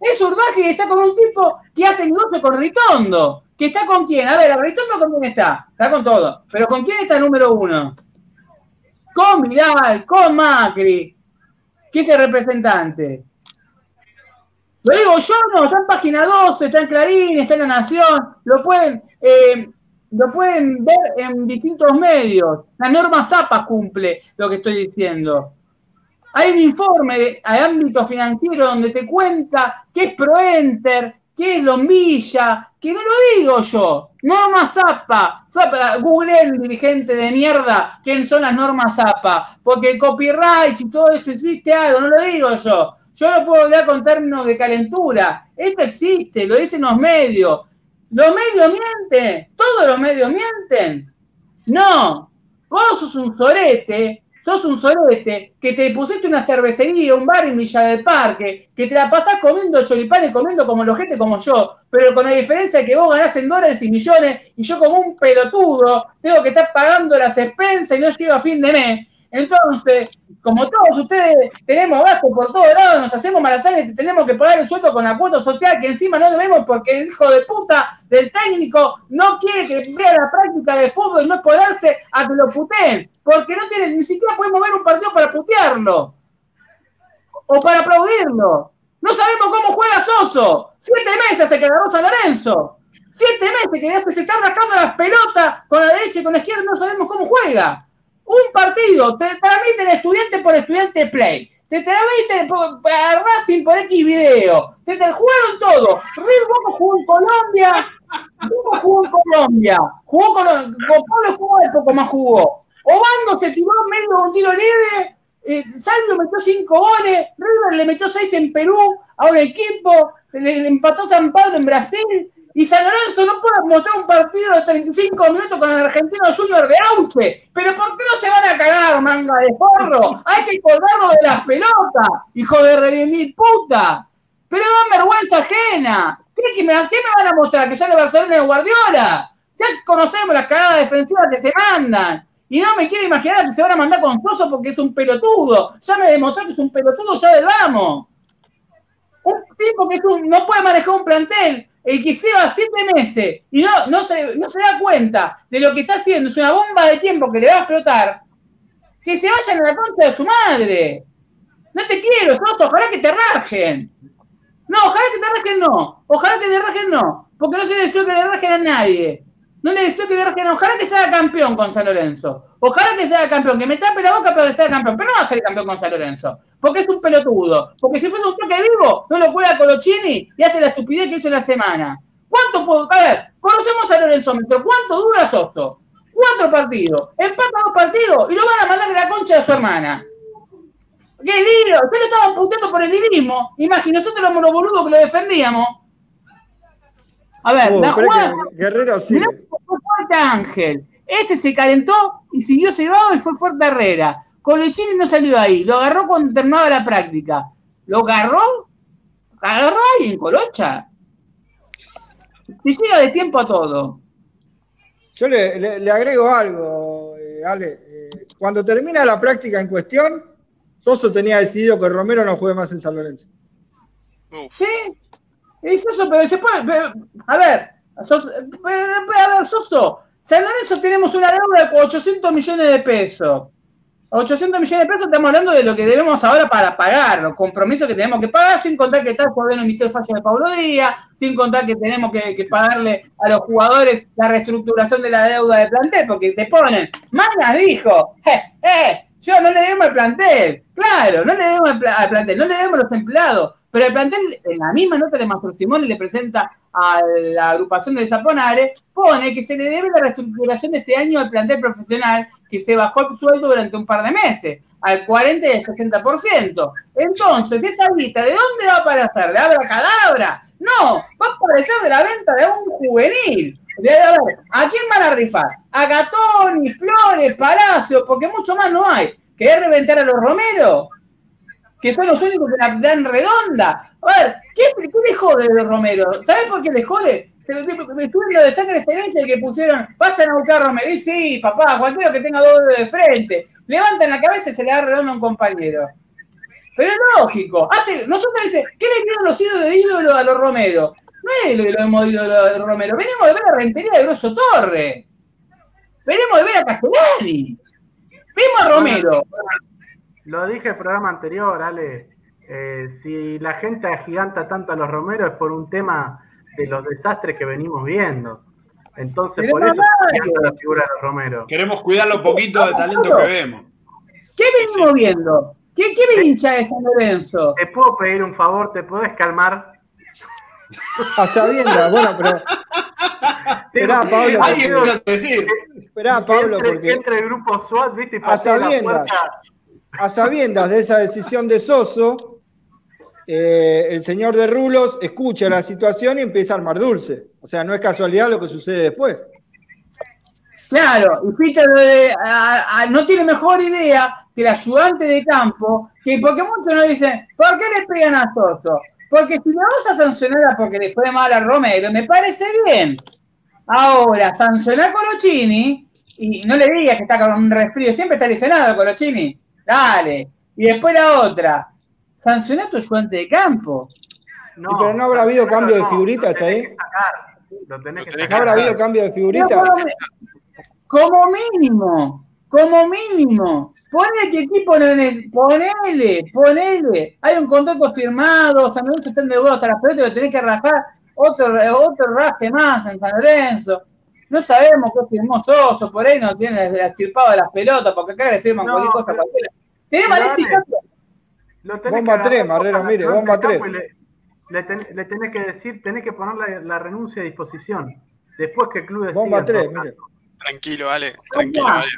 Es Urdaje y está con un tipo que hace negocio con Ritondo. ¿Que está con quién? A ver, Ritondo con quién está? Está con todo. Pero ¿con quién está el número uno? Con Vidal, con Macri. ¿Qué es el representante? Lo digo yo, no, está en página 12, está en Clarín, está en La Nación, lo pueden, eh, lo pueden ver en distintos medios. La norma Zapa cumple lo que estoy diciendo. Hay un informe de, ámbito financiero donde te cuenta qué es ProEnter, qué es Lombilla, que no lo digo yo. Norma Zapa. Zapa Google el dirigente de mierda quién son las normas Zapa. Porque copyright y todo eso existe algo, no lo digo yo. Yo lo puedo hablar con términos de calentura. Esto existe, lo dicen los medios. ¿Los medios mienten? ¿Todos los medios mienten? No. Vos sos un sorete sos un solete, que te pusiste una cervecería, un bar en Villa del Parque, que te la pasás comiendo choripanes, comiendo como los gente como yo, pero con la diferencia de que vos ganás en dólares y millones, y yo como un pelotudo tengo que estar pagando las expensas y no llego a fin de mes. Entonces, como todos ustedes tenemos gasto por todos lados, nos hacemos malasañas y tenemos que pagar el sueldo con cuota social que encima no debemos porque el hijo de puta del técnico no quiere que vea la práctica de fútbol y no ponerse a que lo puteen, porque no tiene, ni siquiera podemos ver un partido para putearlo o para aplaudirlo. No sabemos cómo juega Soso. Siete meses se quedó San Lorenzo. Siete meses que se está rascando las pelotas con la derecha y con la izquierda, no sabemos cómo juega. Un partido, te, del estudiante por estudiante play. Te transmiten para Racing por X video. Te, te jugaron todo. River Boca jugó en Colombia. Jugó en Colombia. Jugó con, Pablo jugó el poco más jugó. Obando se tiró medio un tiro libre. Eh, Salvio metió cinco goles. River le metió seis en Perú a un equipo. Se le empató San Pablo en Brasil. Y San Lorenzo no puede mostrar un partido de 35 minutos con el argentino Junior de Auche. Pero ¿por qué no se van a cagar, manga de porro? Hay que colgarlo de las pelotas, hijo de revivir puta. Pero da vergüenza ajena. ¿Qué, que me, ¿Qué me van a mostrar? ¿Que ya le Barcelona de Guardiola? Ya conocemos las cagadas defensivas que se mandan. Y no me quiero imaginar que se van a mandar con Soso porque es un pelotudo. Ya me demostró que es un pelotudo ya del vamos. Un tipo que un, no puede manejar un plantel el que lleva siete meses y no, no, se, no se da cuenta de lo que está haciendo, es una bomba de tiempo que le va a explotar, que se vayan a la concha de su madre. No te quiero, Soso, ojalá que te rajen. No, ojalá que te rajen no. Ojalá que te rajen no. Porque no le deseo que le rajen a nadie. No le deseo que le rajen, ojalá que sea campeón con San Lorenzo. Ojalá que sea campeón, que me tape la boca pero que sea campeón. Pero no va a ser campeón con San Lorenzo. Porque es un pelotudo. Porque si fuese un toque vivo, no lo cuida Colochini y hace la estupidez que hizo en la semana. ¿Cuánto puedo? A ver, conocemos a Lorenzo Metro. ¿Cuánto dura Soso? Cuatro partidos. Empata dos partidos y lo van a mandar de la concha de su hermana. ¡Qué lío! Ustedes lo estaban puteando por el lirismo. Imagínate nosotros éramos los boludos que lo defendíamos. A ver, Oh, la jugada que Guerrero sí. Fue fuerte Ángel. Este se calentó y siguió cebado y fue fuerte Herrera. Colechini no salió ahí. Lo agarró cuando terminaba la práctica. ¿Lo agarró? ¿Agarró ahí en Colocha? Y llega de tiempo a todo. Yo le, le- le agrego algo, eh, Ale. Eh, cuando termina la práctica en cuestión, Soso tenía decidido que Romero no juegue más en San Lorenzo. Uf. ¿Sí? Es eso, pero se puede. a ver, a ver, Soso. San Lorenzo tenemos una deuda de 800 millones de pesos. 800 millones de pesos estamos hablando de lo que debemos ahora para pagar, los compromisos que tenemos que pagar, sin contar que todavía no emitió el fallo de Pablo Díaz, sin contar que tenemos que, pagarle a los jugadores la reestructuración de la deuda de plantel, porque te ponen, Manas dijo, yo no le debemos al plantel, claro, no le debemos al plantel, no le debemos a los empleados, pero el plantel, en la misma nota de Mastro Simón le presenta a la agrupación de Zaponare, pone que se le debe la reestructuración de este año al plantel profesional, que se bajó el sueldo durante un par de meses, al 40 y al 60%. Entonces, esa guita, ¿de dónde va a aparecer? ¿De abracadabra? No, va a aparecer de la venta de un juvenil. De, a ver, ¿a quién van a rifar? A Gatoni, Flores, Palacio, porque mucho más no hay. ¿Querés reventar a los Romero? Que son los únicos que la dan redonda. A ver, ¿qué, qué le jode de Romero? ¿Sabes por qué le jode? Estuve en lo de sangre de excelencia que pusieron, vayan a buscar a Romero. Y sí, papá, cualquiera que tenga dos dedos de frente. Levantan la cabeza y se le da redondo a un compañero. Pero es lógico. Hace, nosotros dice, ¿qué le dieron los ídolos de ídolo a los Romero? No es lo que lo hemos ídolo a los Romero. Venimos de ver a Rentería de Grosso Torre. Venimos de ver a Castellani. Vimos a Romero. Lo dije en el programa anterior, Ale. eh, si la gente agiganta tanto a los Romero es por un tema de los desastres que venimos viendo. Entonces, por eso la figura de los Romero. Queremos cuidar lo poquito de talento que vemos. ¿Qué venimos viendo? ¿Qué, qué me hincha de San Lorenzo? ¿Te puedo pedir un favor? ¿Te podés calmar? A sabiendas, bueno, pero. [LAUGHS] Esperá, Pablo, Alguien porque, lo que decir. esperá, Pablo, porque entre el grupo SWAT, ¿viste? Y a patee la sabiendas, puerta. A sabiendas de esa decisión de Soso, eh, el señor de Rulos escucha la situación y empieza a armar dulce. O sea, no es casualidad lo que sucede después. Claro, y Peter eh, no tiene mejor idea que el ayudante de campo, que porque muchos nos dicen, ¿por qué le pegan a Soso? Porque si le vas a sancionar porque le fue mal a Romero, me parece bien. Ahora, sancionar a Colochini y no le digas que está con un resfrío, siempre está lesionado Colochini. Dale. Y después la otra, sanciona a tu ayudante de campo. No, pero no habrá habido cambio de figuritas ahí. ¿No habrá habido cambio de figuritas? Como mínimo, como mínimo. Ponele que equipo no ponele, ponele. Hay un contrato firmado, San Lorenzo está endeudados hasta las pelotas, lo tenés que rajar otro, otro raje más en San Lorenzo. No sabemos qué firmó Soso, por ahí no tiene estirpado de las pelotas, porque acá le firman cualquier cosa cualquiera. Tenemos Bomba 3, Marrero, mire, bomba 3. Le, le, tenés que decir, tenés que poner la, la, renuncia a disposición. Después que el club decida. Bomba 3, mire. Tranquilo, Ale, tranquilo, Ale.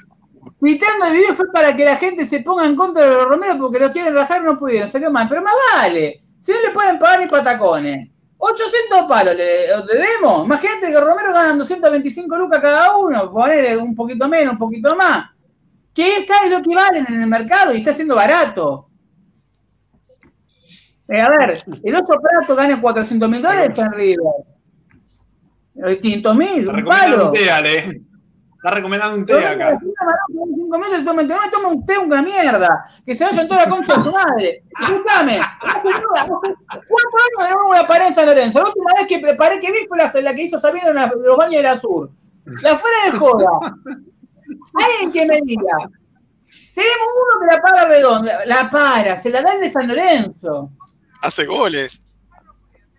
Pitando el video fue para que la gente se ponga en contra de los Romero porque lo quieren rajar, no pudieron, salió mal. Pero más vale, si no le pueden pagar ni patacones. 800 palos le, debemos. Imagínate que Romero ganan 225 lucas cada uno, ponerle un poquito menos, un poquito más. Que está lo que valen en el mercado y está siendo barato. Eh, a ver, el oso Prato gana 400 mil dólares en River. 500 mil, un palo. Está recomendando un té acá. Cinco minutos, toma, no toma un té, una mierda. Que se vayan toda la concha de tu madre. Escúchame. ¿Cuántos años no voy a parar en San Lorenzo? La última vez que preparé que vi fue la, la que hizo Sabino en los baños de la Sur. La fuera de joda. Alguien que me diga. Tenemos uno que la para redonda. La para, se la da el de San Lorenzo. Hace goles.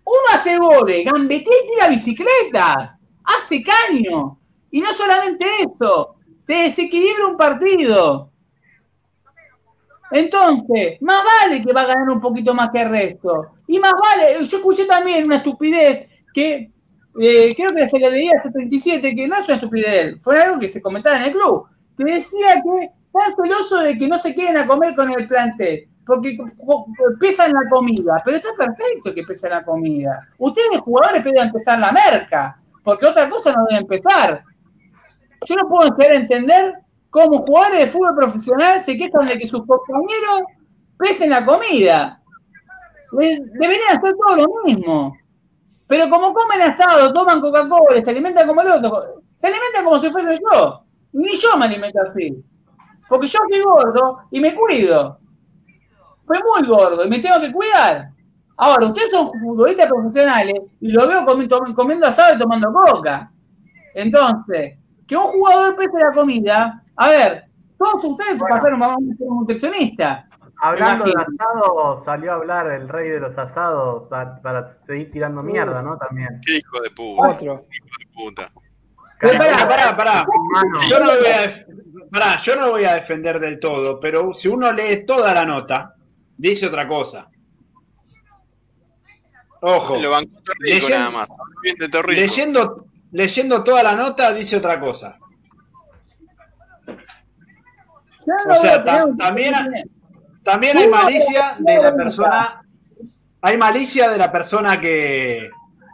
Uno hace goles, gambetea y tira bicicletas. Hace caño. Y no solamente esto, te desequilibra un partido. Entonces, más vale que va a ganar un poquito más que el resto. Y más vale, yo escuché también una estupidez que eh, creo que se le leía hace 37, que no es una estupidez, fue algo que se comentaba en el club, que decía que están celoso de que no se queden a comer con el plantel, porque pesan la comida, pero está perfecto que pesa la comida. Ustedes jugadores pueden empezar la merca, porque otra cosa no debe empezar. Yo no puedo entender cómo jugadores de fútbol profesional se quejan de que sus compañeros pesen la comida. Deberían hacer todo lo mismo. Pero como comen asado, toman Coca-Cola, se alimentan como el otro, se alimentan como si fuese yo. Ni yo me alimento así. Porque yo soy gordo y me cuido. Fui muy gordo y me tengo que cuidar. Ahora, ustedes son futbolistas profesionales y lo veo comiendo asado y tomando coca. Entonces, que un jugador pese la comida, a ver, todos ustedes bueno, pasaron a un nutricionista. Hablando de asado, salió a hablar el rey de los asados para, seguir tirando mierda, ¿no? También. Qué hijo de puta. Otro. Hijo de puta. Pará, pará, pará. Yo no, lo voy a, pará, yo no lo voy a defender del todo, pero si uno lee toda la nota, dice otra cosa. Ojo. Lo banco rico nada más. Leyendo, leyendo toda la nota dice otra cosa. O sea, también, también hay malicia de la persona, hay malicia de la persona que,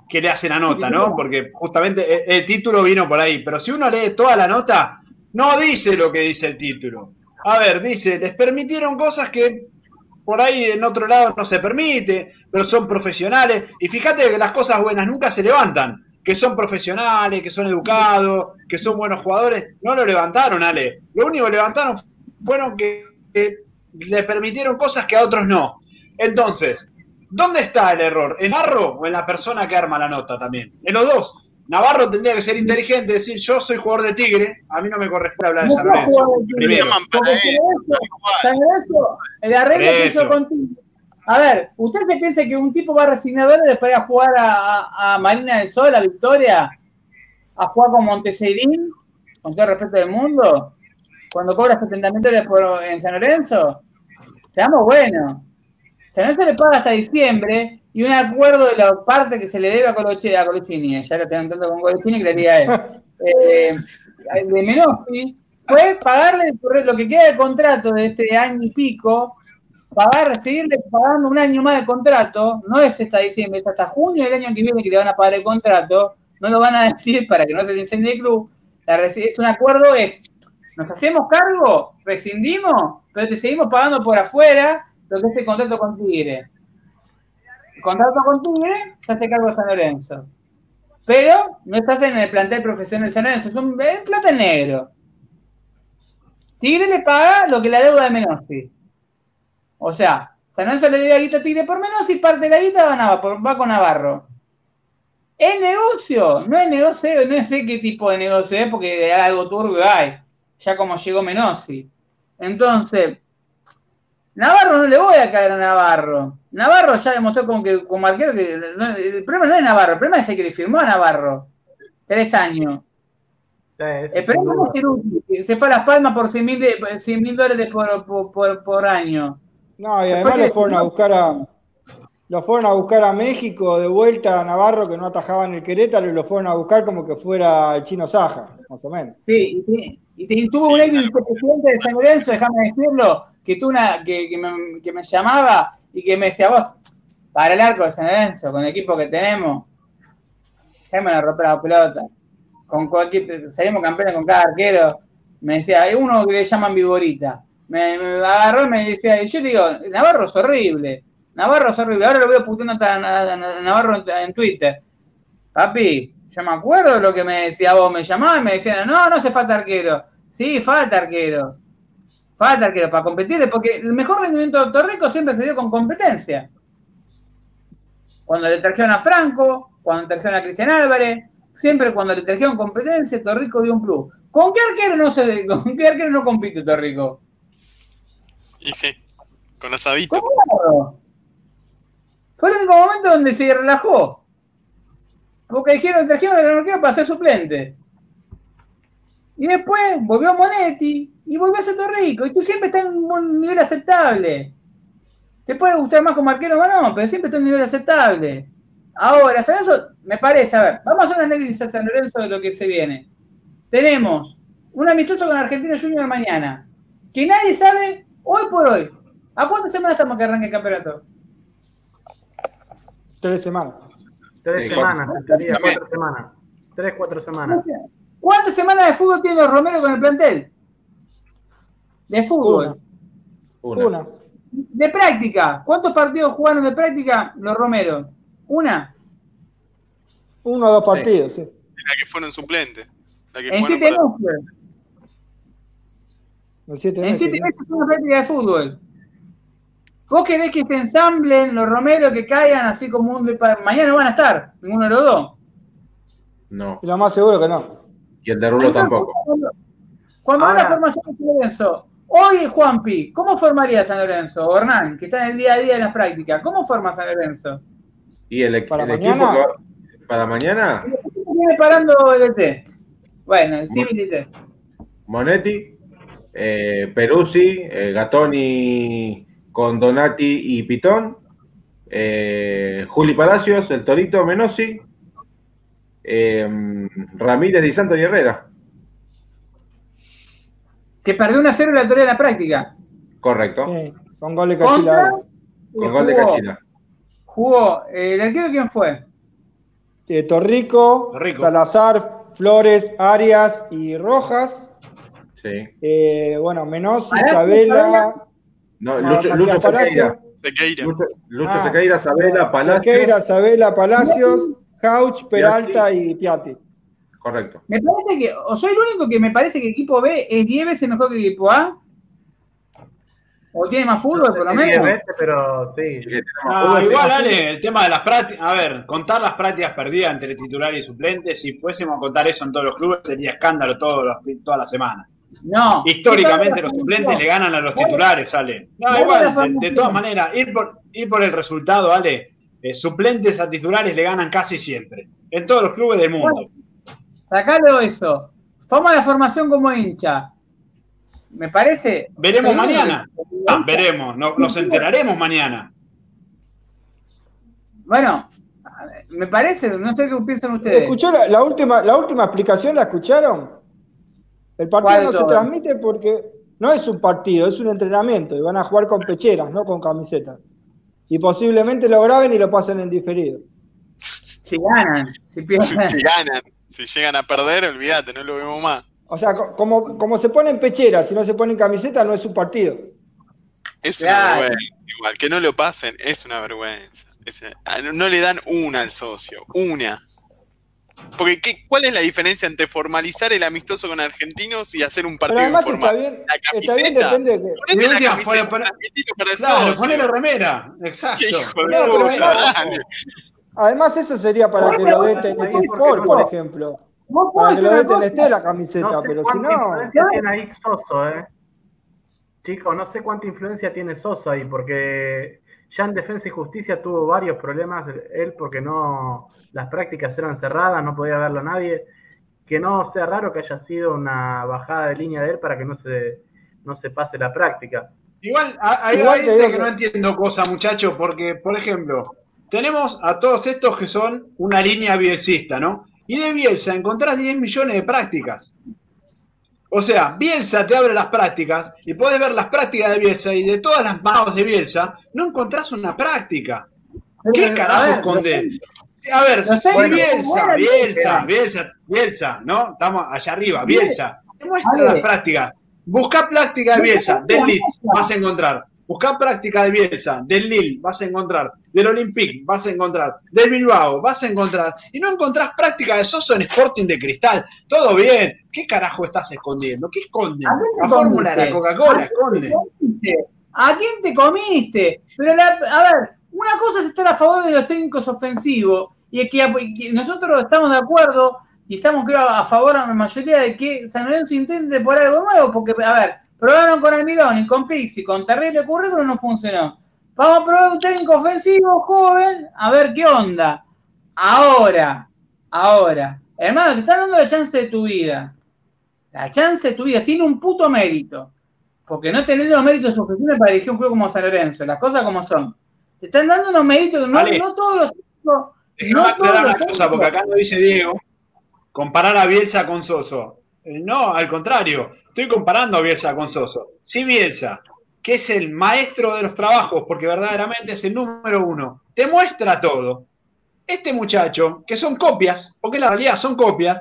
que le hace la nota, ¿no? Porque justamente el, título vino por ahí, pero si uno lee toda la nota, no dice lo que dice el título. A ver, dice, les permitieron cosas que por ahí en otro lado no se permite, pero son profesionales. Y fíjate que las cosas buenas nunca se levantan que son profesionales, que son educados, que son buenos jugadores, no lo levantaron, Ale. Lo único que levantaron fueron que, le permitieron cosas que a otros no. Entonces, ¿dónde está el error? ¿En Navarro o en la persona que arma la nota también? En los dos. Navarro tendría que ser inteligente, decir yo soy jugador de Tigre, a mí no me corresponde hablar de San Lorenzo. Primero. El arreglo que hizo contigo a ver, ¿usted se piensa que un tipo va a resignar dólares para ir a jugar a, Marina del Sol, a Victoria? ¿A jugar con Monteseirín? Con todo el respeto del mundo. Cuando cobra 70 mil dólares en San Lorenzo. Seamos buenos. San Lorenzo le paga hasta diciembre y un acuerdo de la parte que se le debe a, Coloche, a Colochini. Ya lo tengo tanto con Colochini que le diría él. [LAUGHS] Eh, de Menossi fue pagarle lo que queda de contrato de este año y pico pagar, seguirle pagando un año más de contrato, no es hasta diciembre, es hasta junio del año que viene que le van a pagar el contrato, no lo van a [LAUGHS] decir para que no se le incendie el club. es un acuerdo, es, nos hacemos cargo, rescindimos, pero te seguimos pagando por afuera lo que es el contrato con Tigre. El contrato con Tigre se hace cargo de San Lorenzo. Pero no estás en el plantel profesional de San Lorenzo, es un plata negro. Tigre le paga lo que la deuda de Menossi. O sea, San Lorenzo le debe guita a Tigre por Menossi, parte de la guita va, va con Navarro. ¿Es negocio? No es negocio, no sé qué tipo de negocio es, porque algo turbio hay. Ya como llegó Menossi. Entonces, Navarro no le voy a caer a Navarro. Navarro ya demostró como que como arquero que el problema no es Navarro, el problema es el que le firmó a Navarro. Tres años. el problema no es útil. Se fue a Las Palmas por 100 mil dólares por, por, por, año. No, y además lo fueron a buscar a, lo fueron a buscar a México de vuelta a Navarro que no atajaban el Querétaro y lo fueron a buscar como que fuera el chino Saja, más o menos. Sí, y, tuvo un ex vicepresidente de San Lorenzo, déjame decirlo, que, tú una, que, me, que, me, llamaba y que me decía, vos, para el arco de San Lorenzo, con el equipo que tenemos, déjame la romper la pelota. Con cualquier, salimos campeones con cada arquero. Me decía, hay uno que le llaman Viborita. Me, me agarró y me decía, y yo digo, Navarro es horrible Navarro es horrible. Ahora lo veo puteando a, Navarro en, Twitter. Papi, yo me acuerdo de lo que me decía vos. Me llamaban y me decían, no, no hace falta arquero. Sí, falta arquero. Falta arquero para competir, porque el mejor rendimiento de Torrico siempre se dio con competencia. Cuando le trajeron a Franco, cuando le trajeron a Cristian Álvarez, siempre cuando le trajeron competencia, Torrico dio un plus. ¿Con qué arquero no se, [LAUGHS] con qué arquero no compite Torrico? Y sí, con asadito. Fue el único momento donde se relajó. Porque dijeron, trajeron a la para ser suplente. Y después volvió Monetti y volvió a ser Rico. Y tú siempre estás en un nivel aceptable. Te puede gustar más como arquero o no, pero siempre estás en un nivel aceptable. Ahora, San Lorenzo, me parece, a ver, vamos a hacer un análisis a San Lorenzo de lo que se viene. Tenemos un amistoso con Argentino Junior mañana, que nadie sabe hoy por hoy. ¿A cuántas semanas estamos que arranque el campeonato? Tres semanas. Tres semanas, cuatro semanas. Tres, cuatro semanas. ¿Cuántas semanas de fútbol tiene Romero con el plantel? De fútbol. Una. De práctica. ¿Cuántos partidos jugaron de práctica los Romero? ¿Una? Uno o dos partidos, sí. La que fueron suplentes. en siete meses. En siete meses. En siete meses fue una práctica de fútbol. ¿Vos querés que se ensamblen los Romero que caigan así como un... Mañana no van a estar, ninguno de los dos. No. Y lo más seguro que no. Y el de Rulo tampoco. Cuando, va la formación de San Lorenzo, hoy Juanpi, ¿cómo formaría San Lorenzo? O Hernán, que está en el día a día en las prácticas, ¿cómo forma San Lorenzo? ¿Y el, ¿Para el mañana? equipo para mañana? Viene parando el T. Bueno, el Civil T. Monetti, eh, Peruzzi, eh, Gatoni con Donati y Pitón, eh, Juli Palacios, el Torito Menosi, eh, Ramírez Di Santo y Herrera. Que perdió una cero la teoría de la práctica. Correcto. con gol de Cachila. Con gol de Cachila. Jugó, eh, ¿el arquero quién fue? Torrico, Salazar, Flores, Arias y Rojas. Sí. bueno, Menosi, Isabela. No, Lucho, Lucho Sequeira. Sequeira. Lucho, ah, Sequeira, Sabela, Palacios. Sequeira, Sabela, Palacios, Couch, Peralta y Piatti. Correcto. Me parece que, o soy el único que me parece que equipo B es 10 veces mejor que equipo A. ¿O tiene más fútbol, por lo menos? 10 veces, pero sí. No, igual, Ale, el tema de las prácticas. A ver, contar las prácticas perdidas entre titular y suplente, si fuésemos a contar eso en todos los clubes, sería escándalo todos toda la semana. No. Históricamente los suplentes le ganan a los titulares, Ale. No, igual, de, todas maneras, ir por, ir por el resultado, Ale. Eh, suplentes a titulares le ganan casi siempre. En todos los clubes del mundo. sacalo eso. Fama la formación como hincha. Me parece. Veremos mañana. Ah, veremos. nos enteraremos mañana. Bueno, me parece, no sé qué piensan ustedes. ¿Escuchó la, última, la última explicación? ¿La escucharon? El partido no se transmite porque no es un partido, es un entrenamiento y van a jugar con pecheras, no con camisetas. Y posiblemente lo graben y lo pasen en diferido. Si ganan, si pierden. Si, ganan, si llegan a perder, olvídate, no lo vemos más. O sea, como, como se ponen pecheras, si no se ponen camisetas, no es un partido. Es una vergüenza, igual, que no lo pasen, es una vergüenza. no le dan una al socio, una. Porque ¿qué, ¿cuál es la diferencia entre formalizar el amistoso con argentinos y hacer un partido además informal? está bien- la está bien, camiseta. depende de que- Ponete la camiseta, para- para Claro, ponele remera. Exacto. Qué hijo de No, pero puta, además- dale. Además, eso sería para que lo dé TNT Sport, por ejemplo. Vos Para podés que lo TNT cosa. la camiseta, No sé pero si cuánta no. influencia tiene ahí Soso, eh. Chicos, no sé cuánta influencia tiene Soso ahí, porque ya en Defensa y Justicia tuvo varios problemas él porque no las prácticas eran cerradas, no podía verlo nadie. Que no sea raro que haya sido una bajada de línea de él para que no se, no se pase la práctica. Igual, ahí dice que que- no entiendo cosas, muchachos, porque, por ejemplo, tenemos a todos estos que son una línea bielcista, ¿no? Y de Bielsa encontrás 10 millones de prácticas. O sea, Bielsa te abre las prácticas y podés ver las prácticas de Bielsa y de todas las manos de Bielsa, no encontrás una práctica. ¿Qué carajo ver, esconde? A ver, si Bielsa, Bielsa, Bielsa, Bielsa, ¿no? Estamos allá arriba, Bielsa. Te muestra las prácticas. Busca práctica de Bielsa, del Leeds, vas a encontrar. Busca práctica de Bielsa, del Lille, vas a encontrar. Del Olympique, vas a encontrar. Del Bilbao, vas a encontrar. Y no encontrás práctica de Soso en Sporting de Cristal. Todo bien. ¿Qué carajo estás escondiendo? ¿Qué esconden? ¿A quién te La fórmula de la? Coca-Cola ¿A quién esconde. comiste? ¿A quién te comiste? Pero, la- a ver, una cosa es estar a favor de los técnicos ofensivos y es que, que nosotros estamos de acuerdo y estamos, creo, a favor a la mayoría de que San Lorenzo intente por algo nuevo, porque, a ver, probaron con Almirón y con Pizzi, con terrible currículum, no funcionó. Vamos a probar un técnico ofensivo, joven, a ver qué onda. Ahora, ahora, hermano, te están dando la chance de tu vida. La chance de tu vida, sin un puto mérito. Porque no tenés los méritos suficientes para dirigir un club como San Lorenzo, las cosas como son. Te están dando unos méritos, no, Ale. no todos los técnicos- no todos una los cosa, porque técnicos- acá no dice Diego, comparar a Bielsa con Soso. Eh, No, al contrario, estoy comparando a Bielsa con Soso. Si Bielsa, que es el maestro de los trabajos, porque verdaderamente es el número uno, te muestra todo. Este muchacho, que son copias, porque en la realidad son copias,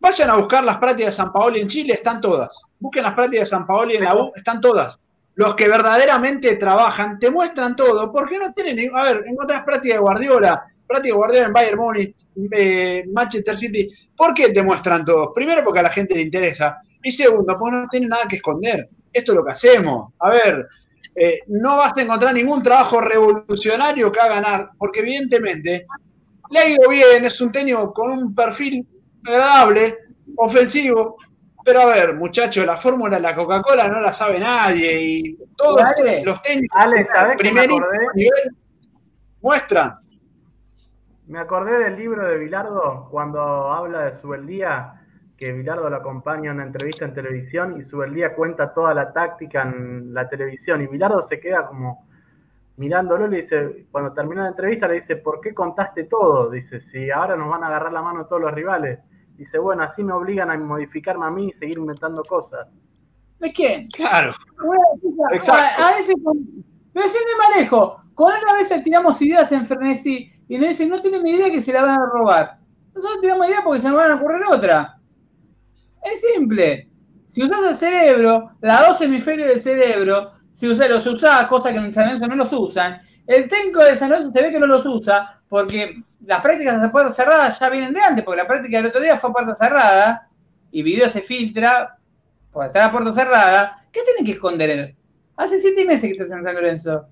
vayan a buscar las prácticas de San Paoli en Chile, están todas. Busquen las prácticas de San Paoli en la U, están todas. Los que verdaderamente trabajan te muestran todo, porque no tienen, a ver, encontrás prácticas de Guardiola, prácticas de Guardiola en Bayern Múnich, eh, Manchester City, ¿por qué te muestran todo? Primero porque a la gente le interesa, y segundo, porque no tienen nada que esconder. Esto es lo que hacemos. A ver, eh, no vas a encontrar ningún trabajo revolucionario que haga ganar, porque evidentemente le ha ido bien, es un técnico con un perfil agradable, ofensivo, pero a ver, muchachos, la fórmula de la Coca-Cola no la sabe nadie y todos Ale, los técnicos Ale, ¿sabés qué me primer nivel muestran. Me acordé del libro de Bilardo cuando habla de Subeldía, que Bilardo lo acompaña en una entrevista en televisión y Subeldía cuenta toda la táctica en la televisión y Bilardo se queda como mirándolo y le dice, cuando termina la entrevista le dice, ¿por qué contaste todo? Dice, si ahora nos van a agarrar la mano todos los rivales. Dice, bueno, así me obligan a modificarme a mí y seguir inventando cosas. ¿Es quién? Claro, Exacto. A, a veces, pero sin lejos, con él a veces tiramos ideas en frenesí y nos dicen, no tienen ni idea que se la van a robar. Nosotros tiramos ideas porque se nos van a ocurrir otra. Es simple. Si usás el cerebro, las dos hemisferios del cerebro, si usás, los usás, cosas que en San Lorenzo no los usan, el técnico de San Lorenzo se ve que no los usa porque las prácticas de puerta cerrada ya vienen de antes, porque la práctica del otro día fue a puerta cerrada y video se filtra por estar a puerta cerrada. ¿Qué tienen que esconder? Hace siete meses que estás en San Lorenzo.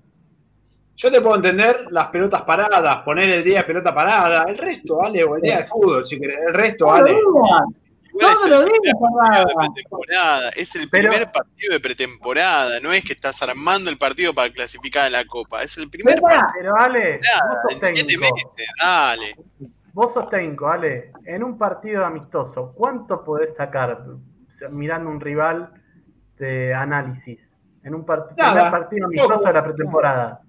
Yo te puedo entender las pelotas paradas, poner el día de pelota parada, el resto, dale, o el día de fútbol, si querés, el resto, Todos vale. los días, Igual es todos el los días, primer partido de Parrada. pretemporada, es el Pero- primer partido de pretemporada, no es que estás armando el partido para clasificar a la Copa, es el primer partido. Pero Ale, vos sos En siete técnico. meses, dale. Vos sos técnico, Ale. En un partido amistoso, ¿cuánto podés sacar mirando un rival de análisis? En un part- Nada, primer partido amistoso poco. de la pretemporada.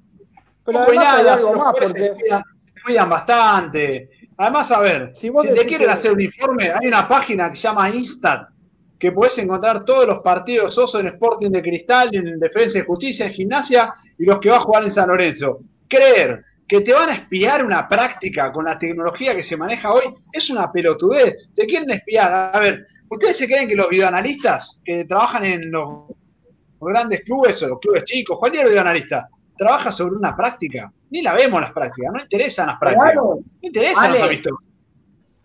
Pero además hay nada, algo más, porque se, cuidan, bastante. Además, a ver, Si te quieren que- hacer un informe, hay una página que se llama Instat, que puedes encontrar todos los partidos Oso en Sporting de Cristal, en Defensa y Justicia, en Gimnasia y los que va a jugar en San Lorenzo. Creer que te van a espiar una práctica con la tecnología que se maneja hoy es una pelotudez. Te quieren espiar. A ver, ¿ustedes se creen que los videoanalistas que trabajan en los grandes clubes o los clubes chicos, cualquier videoanalista, trabaja sobre una práctica? Ni la vemos las prácticas, no interesan las prácticas. Claro. No interesan Ale. los amistosos.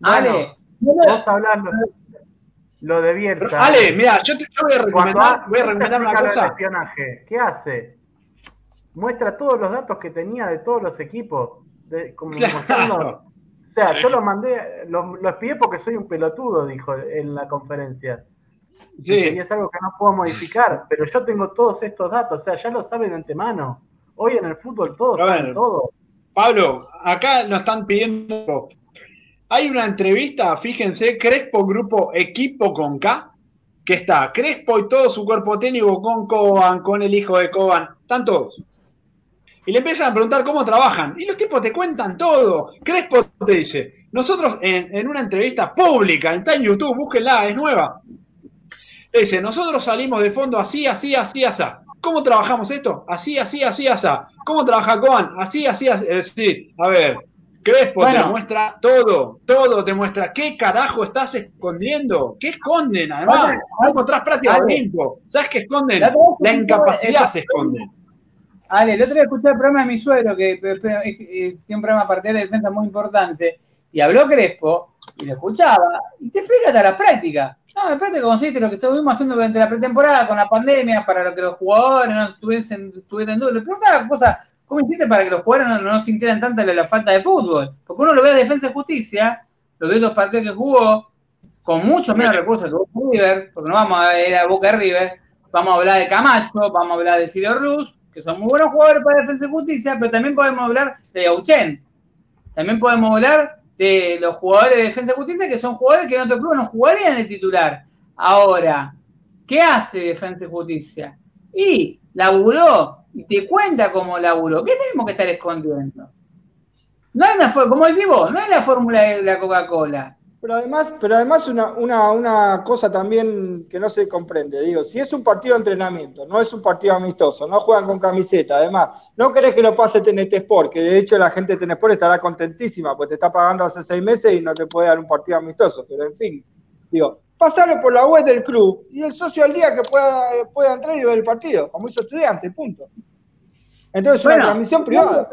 Ale, vos hablás lo, de Bielsa. Ale, mira, yo te voy a recomendar, voy a recomendar una cosa. Espionaje, ¿Qué hace? Muestra todos los datos que tenía de todos los equipos. De, como o sea, yo lo mandé, lo, lo espié porque soy un pelotudo, dijo en la conferencia. Sí. Y es algo que no puedo modificar, pero yo tengo todos estos datos, o sea, ya lo saben de antemano. Hoy en el fútbol saben todo. Pablo, acá nos están pidiendo. Hay una entrevista, fíjense, Crespo Grupo Equipo con K, que está Crespo y todo su cuerpo técnico con Coban, con el hijo de Coban, están todos. Y le empiezan a preguntar cómo trabajan. Y los tipos te cuentan todo. Crespo te dice, nosotros en, en una entrevista pública, está en YouTube, búsquenla, es nueva. Dice, nosotros salimos de fondo así, así, así, así. ¿Cómo trabajamos esto? Así, así, así, así. ¿Cómo trabaja Coan? Así, así, así. Es decir, a ver, Crespo te muestra todo, todo te muestra. ¿Qué carajo estás escondiendo? ¿Qué esconden? Además, no encontrás práctica de tiempo. ¿Sabes qué esconden? La, incapacidad se esconde. Ale, el otro día escuché el programa de mi suegro, que tiene un programa partidario de defensa muy importante, y habló Crespo, y lo escuchaba, y te explica hasta la práctica. No, de práctica consiste lo que estuvimos haciendo durante la pretemporada con la pandemia, para que los jugadores no estuviesen, estuvieran duros. Pero cada cosa, ¿cómo hiciste para que los jugadores no, sintieran tanta la, falta de fútbol? Porque uno lo ve a Defensa y Justicia, lo ve los partidos que jugó, con mucho menos recursos que Boca River, porque no vamos a ver a Boca River, vamos a hablar de Camacho, vamos a hablar de Sirio Ruz, que son muy buenos jugadores para Defensa y Justicia, pero también podemos hablar de Auchen. También podemos hablar de los jugadores de defensa y justicia, que son jugadores que en otro club no jugarían de titular. Ahora, ¿qué hace defensa y justicia? Y laburó, y te cuenta cómo laburó. ¿Qué tenemos que estar escondiendo? No hay una, como decís vos, no es la fórmula de la Coca-Cola. Pero además, pero además una, una, una, cosa también que no se comprende, digo, si es un partido de entrenamiento, no es un partido amistoso, no juegan con camiseta, además, no querés que lo pase TNT Sport, que de hecho la gente de TNT Sport estará contentísima, pues te está pagando hace seis meses y no te puede dar un partido amistoso, pero en fin, digo, pasarlo por la web del club y el socio al día que pueda, pueda entrar y ver el partido, como hizo estudiante, punto. Entonces, es una transmisión privada.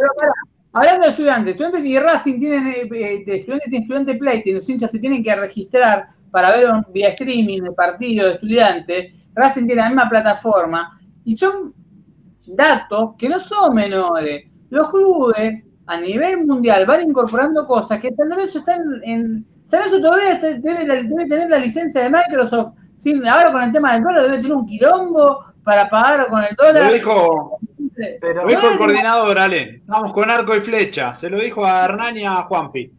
Hablando de estudiantes, estudiantes y Racing tienen, eh, eh, estudiantes y estudiante play, los hinchas se tienen que registrar para ver un vía streaming el partido de estudiantes. Racing tiene la misma plataforma y son datos que no son menores. Los clubes a nivel mundial van incorporando cosas que tal vez están en. San eso todavía debe, debe, tener la licencia de Microsoft. Sin, ahora con el tema del dólar debe tener un quilombo para pagar con el dólar. Lo dijo, lo dijo el coordinador, Ale. Vamos con arco y flecha. Se lo dijo a Hernán y a Juanpi.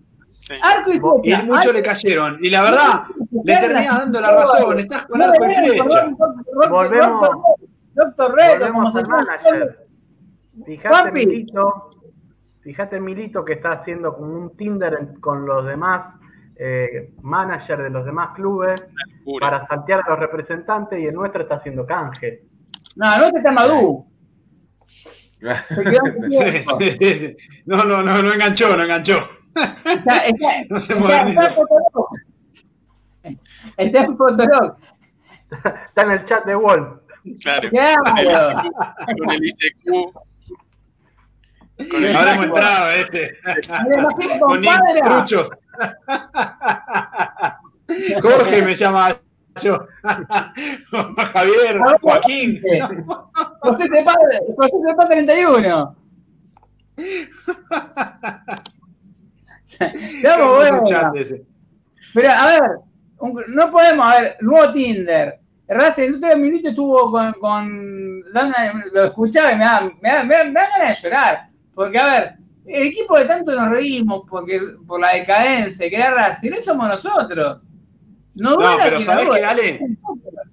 Arco y flecha. Y muchos le cayeron. Y la verdad, le termina dando la razón. Estás con arco y flecha. Volvemos. Doctor Reto, como se manager. Fíjate, Milito, fíjate Milito que está haciendo como un Tinder con los demás eh, managers de los demás clubes para saltear a los representantes y el nuestro está haciendo canje. No, el nuestro está Madú. [LAUGHS] No, no, no, no enganchó, no enganchó. Está, está, [LAUGHS] no se modernizó. Está en Fotolog. Está en el chat de Wolf. Claro. claro. Con el ICQ. Con el Habremos entrado este. Con truchos. Jorge me llama. [LAUGHS] Javier, Joaquín. José Sepa, José Sepa 31. Seamos bueno. Pero, a ver, no podemos, a ver, nuevo Tinder. Racing, usted Milito estuvo con, con lo escuchaba y me da, me, da, me, da, ganas de llorar. Porque, a ver, el equipo de tanto nos reímos porque, por la decadencia que era Racing, no somos nosotros. No, pero ¿sabés que, Ale?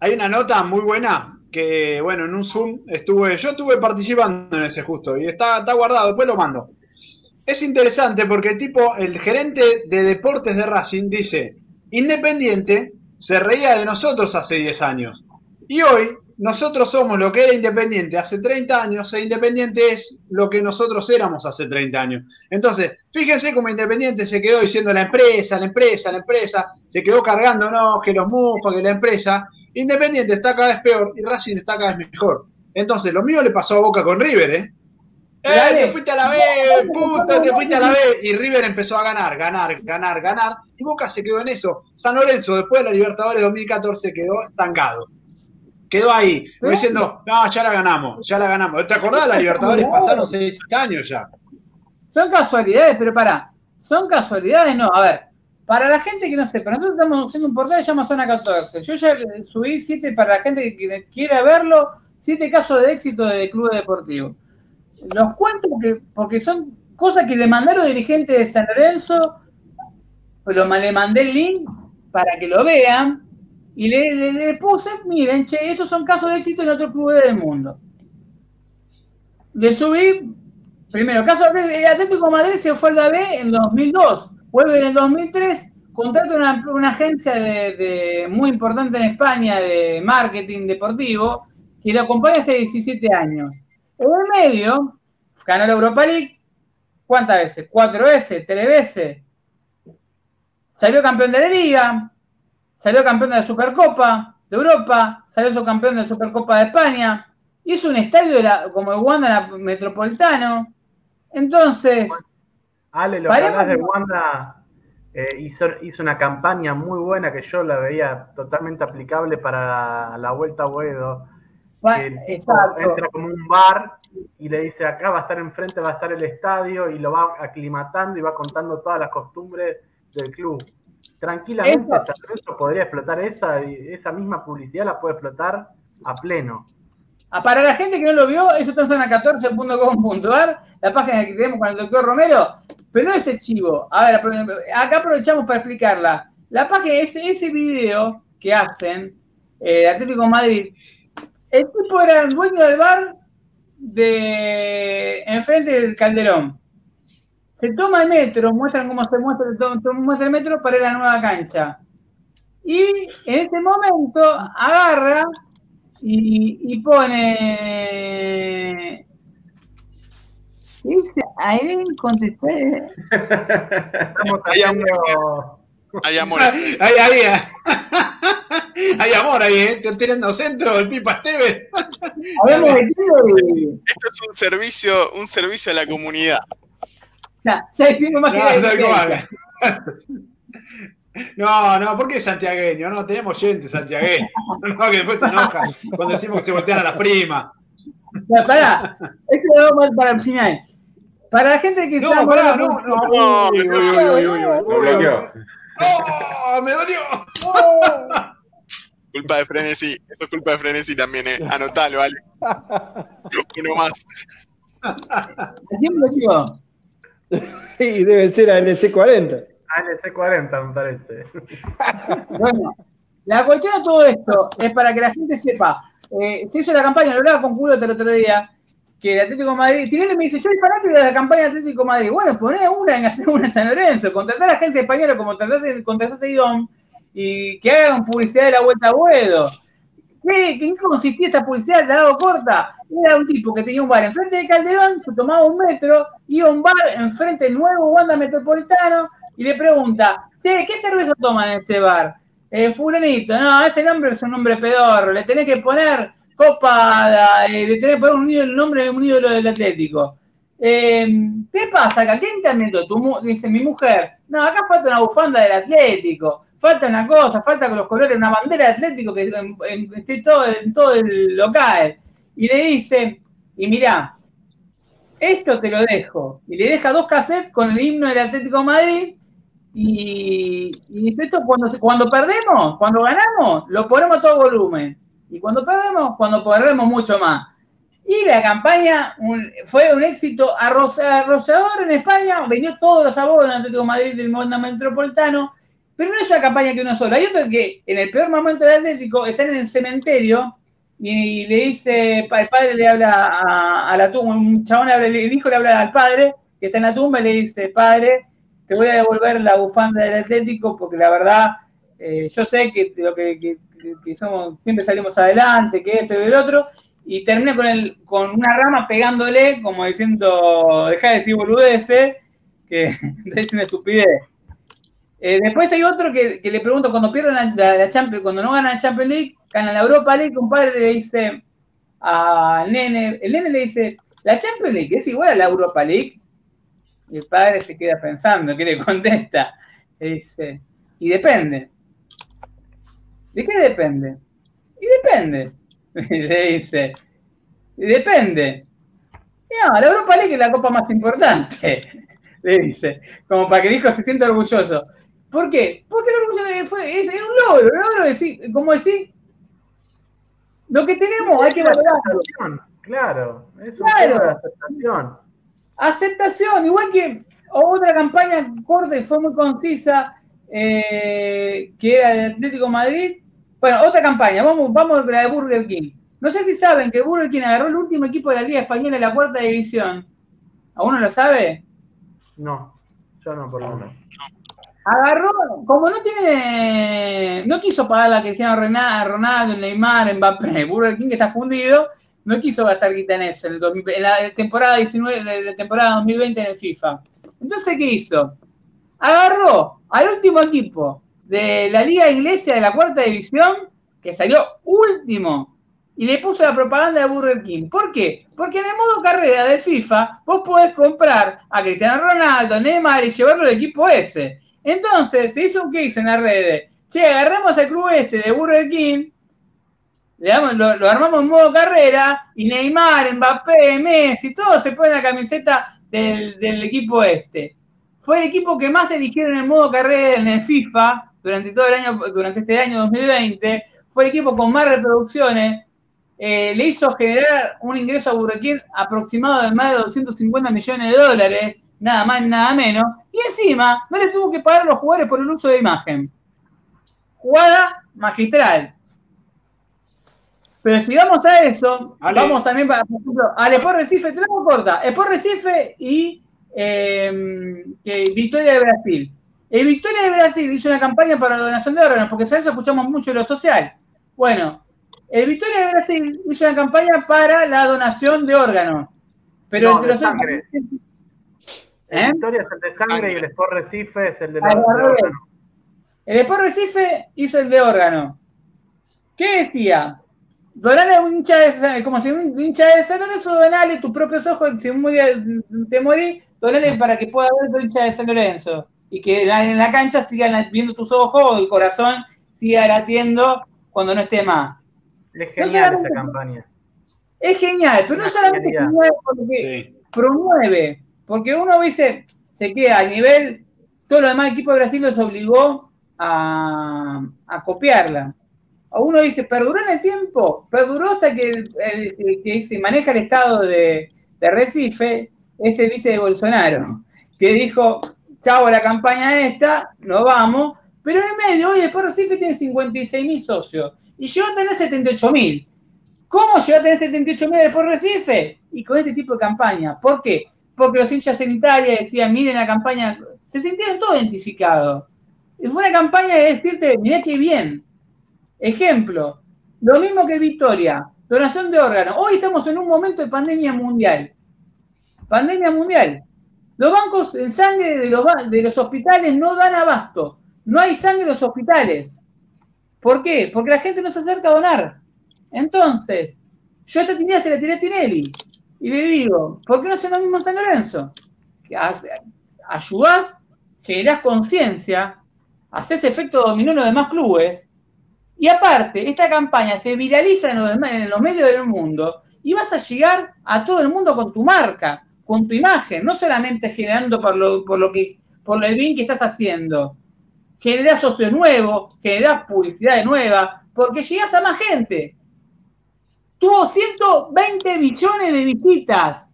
Hay una nota muy buena que, bueno, en un Zoom estuve, yo estuve participando en ese justo y está, está guardado, después lo mando. Es interesante porque el tipo, el gerente de deportes de Racing dice, Independiente se reía de nosotros hace 10 años. Y hoy nosotros somos lo que era Independiente hace 30 años e Independiente es lo que nosotros éramos hace 30 años. Entonces, fíjense cómo Independiente se quedó diciendo la empresa, la empresa, la empresa, se quedó cargando, no, que los mufos, que la empresa. Independiente está cada vez peor y Racing está cada vez mejor. Entonces, lo mío le pasó a Boca con River, ¿eh? ¡Eh, te fuiste a la B, puto, te fuiste a la B! Y River empezó a ganar, ganar, ganar, ganar. Y Boca se quedó en eso. San Lorenzo, después de la Libertadores 2014, quedó estancado. Quedó ahí, diciendo, no, ya la ganamos, ya la ganamos. ¿Te acordás? La Libertadores pasaron seis años ya. Son casualidades, pero para, son casualidades, no. A ver, para la gente que no sepa, nosotros estamos haciendo un portal que se llama Zona 14. Yo ya subí siete para la gente que quiera verlo, siete casos de éxito de clubes deportivos. Los cuento porque, porque son cosas que le mandaron dirigentes de San Lorenzo, pero le mandé el link para que lo vean y le, puse, miren, che, estos son casos de éxito en otros clubes del mundo. Le subí, primero, caso de Atlético Madrid se fue al la B en 2002 Vuelve en el 2003, contrata una, una agencia de, muy importante en España de marketing deportivo que lo acompaña hace 17 años. En el medio, ganó la Europa League, ¿cuántas veces? ¿Cuatro veces? ¿Tres veces? Salió campeón de la Liga, salió campeón de la Supercopa de Europa, salió campeón de la Supercopa de España, hizo un estadio como el Wanda Metropolitano. Entonces, Ale, lo que de Wanda eh, hizo, una campaña muy buena que yo la veía totalmente aplicable para la vuelta a Boedo. entra como un bar y le dice acá va a estar enfrente, va a estar el estadio y lo va aclimatando y va contando todas las costumbres del club. Tranquilamente Eso. podría explotar esa, esa misma publicidad la puede explotar a pleno. Ah, para la gente que no lo vio, eso está en zona14.com.ar, la página que tenemos con el doctor Romero. Pero no ese chivo. A ver, acá aprovechamos para explicarla. La página, ese, ese video que hacen, eh, Atlético Madrid, el tipo era el dueño del bar de enfrente del Calderón. Se toma el metro, muestran cómo se muestra, muestra el metro para ir a la nueva cancha. Y en ese momento agarra y, y pone Ahí contesté. Estamos haciendo... Hay amor. Hay, hay, [LAUGHS] hay, amor ahí, ¿eh? Estoy tirando centro, el Pipa Esteves. Esto es un servicio, un servicio a la comunidad. Ya, ya hicimos más que [LAUGHS] no, no, ¿por qué santiagueño? No, tenemos gente santiagueño. [LAUGHS] No, que después se enojan cuando decimos que se voltean a las primas. Ya, pará, esto lo vamos para el final. Para la gente que no, está. Pará, no, no, no, no, ¡Oh! ¡Me dolió! [LAUGHS] Culpa de Frenesi, eso es culpa de Frenesi también, eh. Anotalo, vale. Uno más. ¿A quién lo digo? [LAUGHS] Y debe ser ALC40. ALC40, me parece. [LAUGHS] Bueno, la cuestión de todo esto es para que la gente sepa. Eh, se hizo la campaña, lo hablaba con Culo el otro día, que el Atlético de Madrid, Tinelli me dice, yo soy fanático de la campaña de Atlético de Madrid. Bueno, poné una en hacer una en San Lorenzo, contratar a la agencia española como contrataste, contrataste a Idom y que hagan publicidad de la vuelta a Buedo. ¿Qué, ¿En qué consistía esta publicidad? ¿La dado corta? Era un tipo que tenía un bar enfrente de Calderón, se tomaba un metro, iba a un bar enfrente del nuevo Wanda Metropolitano y le pregunta, ¿qué cerveza toman en este bar? Eh, no, ese nombre es un nombre pedorro, le tenés que poner Copa eh, de tener por un ídolo, el nombre de un ídolo del Atlético. Eh, ¿Qué pasa acá? ¿Qué intermedio? Dice mi mujer. No, acá falta una bufanda del Atlético. Falta una cosa, falta con los colores, una bandera del Atlético que esté todo, en todo el local. Y le dice, y mirá, esto te lo dejo. Y le deja dos cassettes con el himno del Atlético Madrid. Y, y esto cuando, cuando perdemos, cuando ganamos, lo ponemos a todo volumen. Y cuando perdemos, cuando perdemos mucho más. Y la campaña fue un éxito arrollador en España, vendió todos los sabores en Atlético de Madrid del mundo metropolitano, pero no es una campaña que uno solo. Hay otro que en el peor momento del Atlético está en el cementerio y le dice, el padre le habla a, la tumba, un chabón le, el hijo le habla al padre que está en la tumba y le dice, padre, te voy a devolver la bufanda del Atlético porque la verdad, eh, yo sé que lo que siempre salimos adelante, que esto y el otro, y termina con, el, con una rama pegándole, como diciendo, deja de decir boludeces, que [LAUGHS] es una estupidez. Eh, después hay otro que, le pregunto, cuando pierden la, Champions, cuando no ganan la Champions League, ganan la Europa League, un padre le dice al nene, el nene le dice, La Champions League es igual a la Europa League. Y el padre se queda pensando, ¿qué le [LAUGHS] contesta? dice, y depende. ¿De qué depende? Y depende. [LAUGHS] Le dice, depende. no, la Europa League es la copa más importante. [LAUGHS] Le dice, como para que el hijo se sienta orgulloso. ¿Por qué? Porque el orgullo fue, es, un logro, un logro decir, como decir, lo que tenemos hay que valorarlo. Claro, es claro. aceptación. Aceptación, igual que otra campaña corta y fue muy concisa, eh, que era de Atlético Madrid. Bueno, otra campaña, vamos, vamos a la de Burger King. No sé si saben que Burger King agarró el último equipo de la Liga Española en la cuarta división. ¿A uno lo sabe? No, yo no, por lo menos. Agarró, como no tiene, no quiso pagar la Cristiano Ronaldo, Neymar, Mbappé, [LAUGHS] Burger King que está fundido, no quiso gastar guita en eso, en, la temporada 19, de temporada 2020 en el FIFA. Entonces, ¿qué hizo? Agarró al último equipo de la Liga Inglesa de la cuarta división, que salió último, y le puso la propaganda de Burger King. ¿Por qué? Porque en el modo carrera del FIFA vos podés comprar a Cristiano Ronaldo, Neymar y llevarlo al equipo ese. Entonces se hizo un case en las redes. Che, agarramos al club este de Burger King, lo, armamos en modo carrera y Neymar, Mbappé, Messi, todos se ponen la camiseta del, equipo este. Fue el equipo que más eligieron en modo carrera en el FIFA durante todo el año, durante este año 2020. Fue el equipo con más reproducciones. Eh, le hizo generar un ingreso a Burger aproximado de más de 250 millones de dólares, nada más, nada menos. Y encima, no le tuvo que pagar a los jugadores por el uso de imagen. Jugada magistral. Pero si vamos a eso, vamos también, para, por ejemplo, al Sport Recife, te lo corta, Sport Recife y em, Victoria de Brasil. El Victoria de Brasil hizo una campaña para la donación de órganos, porque sabes, escuchamos mucho lo social. Bueno, el Victoria de Brasil hizo una campaña para la donación de órganos. Pero entre los sangre. ¿Eh? El Victoria es el de sangre y el Sport Recife es el de, los, órganos. El Sport Recife hizo el de órgano. ¿Qué decía? donale a un hincha de como si un hincha de San Lorenzo, donale tus propios ojos, si un día te morís, donale para que pueda ver tu hincha de San Lorenzo. Y que en la cancha sigan viendo tus ojos o el corazón siga latiendo cuando no esté más. Es genial esa campaña. Es genial, pero no solamente es genial porque promueve, porque uno dice, se queda a nivel, todo lo demás equipo de Brasil los obligó a, a copiarla uno dice, ¿perduró en el tiempo? Perduró hasta que se maneja el estado de, Recife es el vice de Bolsonaro, que dijo, chavo la campaña esta, no vamos, pero en medio, hoy después Recife tiene 56 mil socios y llegó a tener 78 mil. ¿Cómo llegó a tener 78 mil después Recife? Y con este tipo de campaña. ¿Por qué? Porque los hinchas en decían, miren la campaña, se sintieron todos identificados. Y fue una campaña de decirte, mirá qué bien, Ejemplo, lo mismo que Victoria, donación de órganos. Hoy estamos en un momento de pandemia mundial. Pandemia mundial. Los bancos en sangre de los, de los hospitales no dan abasto. No hay sangre en los hospitales. ¿Por qué? Porque la gente no se acerca a donar. Entonces, yo esta tenía se la tiré a Tinelli. Y le digo, ¿por qué no haces lo mismo en San Lorenzo? Ayudás, generás conciencia, haces efecto dominó en los demás clubes y aparte, esta campaña se viraliza en los, medios del mundo y vas a llegar a todo el mundo con tu marca, con tu imagen, no solamente generando por lo, por lo que por el bien que estás haciendo. Generás socios nuevos, generás publicidad nueva, porque llegas a más gente. Tuvo 120 millones de visitas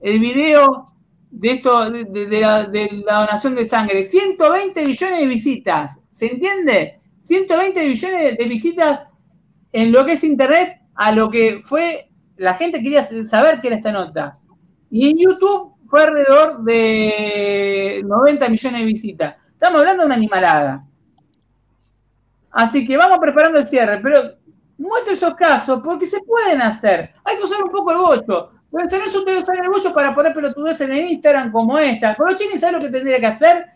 el video de esto de, la, de donación de sangre. 120 millones de visitas. ¿Se entiende? 120 millones de visitas en lo que es Internet a lo que fue, la gente quería saber qué era esta nota. Y en YouTube fue alrededor de 90 millones de visitas. Estamos hablando de una animalada. Así que vamos preparando el cierre, pero muestre esos casos porque se pueden hacer. Hay que usar un poco el bocho. Pero no ustedes usan el bocho para poner pelotudeces en Instagram como esta. Colochini, ¿sabe lo que tendría que hacer?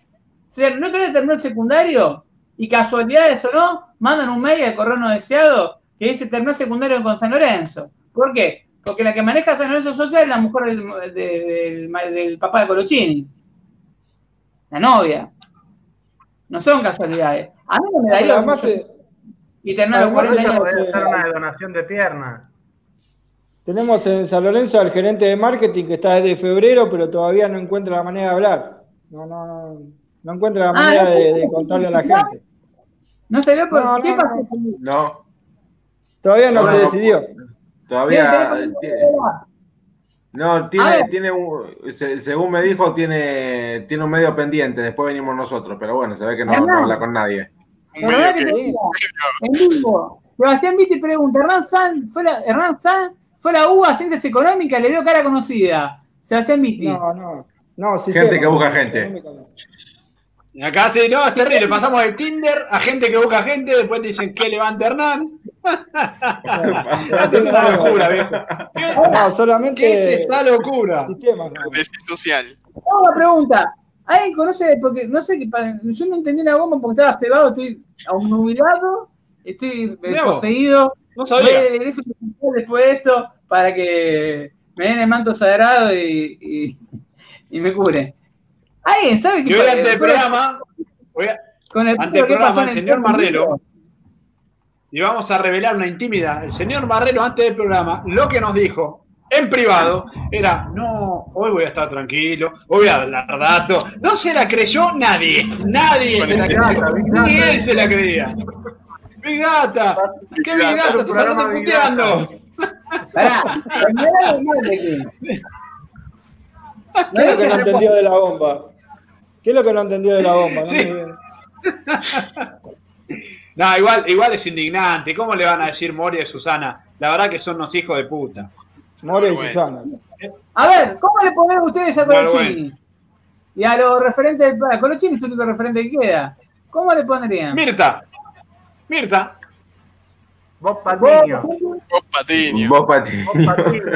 ¿No tiene terminó el secundario? y casualidades o no, mandan un mail al correo no deseado que dice terminó secundario con San Lorenzo. ¿Por qué? Porque la que maneja San Lorenzo Social es la mujer del, del, papá de Colochini. La novia. No son casualidades. A mí no me daría. Y tener los 40 años. una donación de piernas. Tenemos en San Lorenzo al gerente de marketing que está desde febrero, pero todavía no encuentra la manera de hablar. No, no, no, no encuentra la ah, manera de, contarle a la gente. ¿No se ve por qué pasó? No. Todavía no, se decidió. Todavía. No, tiene, tiene un, según me dijo, tiene, tiene un medio pendiente. Después venimos nosotros, pero bueno, se ve que no, habla con nadie. En vivo. Sebastián Vitti pregunta: ¿Hernán San fue la, Hernán San fue la UBA Ciencias Económicas? Le dio cara conocida. Sebastián Vitti. No, no. no gente que busca gente. Acá sí, no, es terrible. Pasamos de Tinder a gente que busca gente, después te dicen que levanta Hernán. [LAUGHS] Esto es una locura, viejo. No, solamente. ¿Qué es esta locura? Sistema, social. Una pregunta. ¿Alguien conoce? Porque no sé, yo no entendí la bomba porque estaba cebado, estoy ahumeado, estoy eh, poseído. No sabía. después de esto para que me den el manto sagrado y, y, me cure. ¿Alguien sabe que hoy ante el programa, con el, ante el programa, el señor Marrero, y vamos a revelar una intimidad. El señor Marrero, antes del programa, lo que nos dijo en privado era, no, hoy voy a estar tranquilo, hoy voy a dar datos. No se la creyó nadie, nadie se la creyó, ni él se la creía. Big Data, ¿qué Big Data? ¿Tú estás puteando? Pará, [LAUGHS] ¿Qué es lo que no entendió de la bomba? ¿Qué es lo que no entendió de la bomba? Sí. [LAUGHS] No, igual, igual es indignante. ¿Cómo le van a decir Moria y Susana? La verdad que son unos hijos de puta. Y Susana. A ver, ¿cómo le ponen ustedes a Colochini? Y a los referentes del Colochini es el único referente que queda. ¿Cómo le pondrían? Mirta. Mirta. Vos Patiño. Vos Patiño. Vos Patiño. Vos Patiño.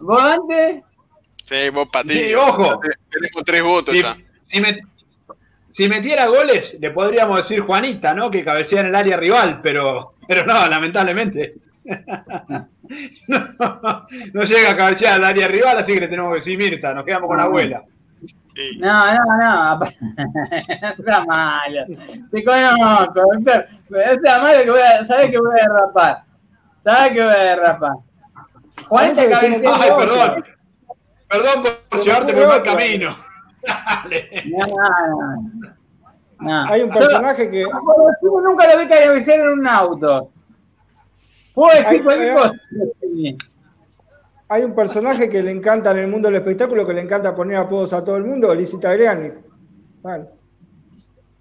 ¿Vos antes? Sí, vos Patiño. Sí, ojo. Tenemos tres votos ya. Si me, si metiera goles, le podríamos decir Juanita, ¿no? Que cabecea en el área rival, pero, pero no, lamentablemente. [LAUGHS] no, llega a cabecear al área rival, así que le tenemos que decir Mirta, nos quedamos con la abuela. No, no, no. [LAUGHS] Está malo. Te conozco, doctor. Está malo que voy a. ¿Sabes que voy a derrapar? ¿Sabes que voy a derrapar? Juanita cabecea. Ay, perdón. Perdón por llevarte por mal camino. [LAUGHS] Hay un personaje que. nunca lo vi cabecear en un auto. Puedo decir cualquier cosa. Hay un personaje que le encanta en el mundo del espectáculo, que le encanta poner apodos a todo el mundo, Licita Adriani.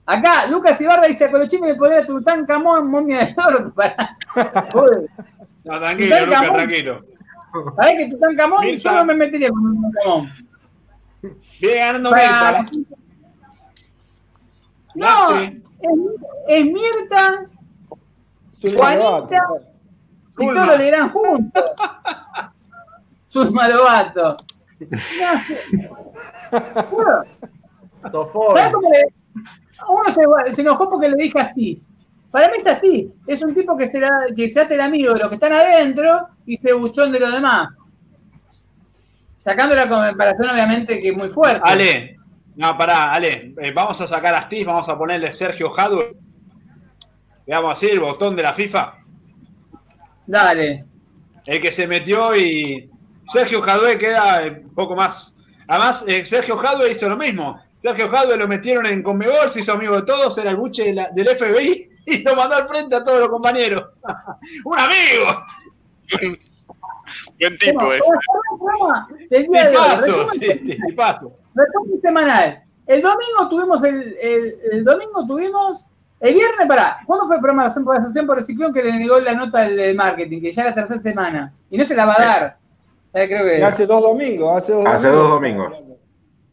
Acá, Lucas Ibarra dice a Colochini le podría Tutankamón, momia de oro. [LAUGHS] no, tranquilo, Lucas, tranquilo. ¿Sabés que Tutankamón? Yo no me metería con Tutankamón. Viene ganando Mirta. No, es, Mirta, Juanita y todos le dirán juntos. Sus malobatos. [LAUGHS] ¿Sabes cómo le.? Uno se, se, enojó porque le dije Astiz. Para mí es Astiz. Es un tipo que se, que se hace el amigo de los que están adentro y se buchón de los demás. Sacando la comparación, obviamente, que es muy fuerte. Ale, no, pará, Ale, eh, vamos a sacar a Steve, vamos a ponerle Sergio Hadwe. Veamos así el botón de la FIFA. Dale. El que se metió y Sergio Jadwe queda un poco más. Además, eh, Sergio Jadwe hizo lo mismo. Sergio Jadwe lo metieron en Conmebol, se hizo amigo de todos, era el buche del FBI [LAUGHS] y lo mandó al frente a todos los compañeros. [LAUGHS] ¡Un amigo! [LAUGHS] Buen tipo ese. Tipazo, sí, tipazo. Resumen semanal. El domingo tuvimos el, el, domingo tuvimos el viernes, para, ¿cuándo fue el programa de asociación por el ciclón que le negó la nota del marketing? Que ya era la tercera semana. Y no se la va a dar. creo que... Hace dos domingos. Hace dos hace domingos. Dos domingos.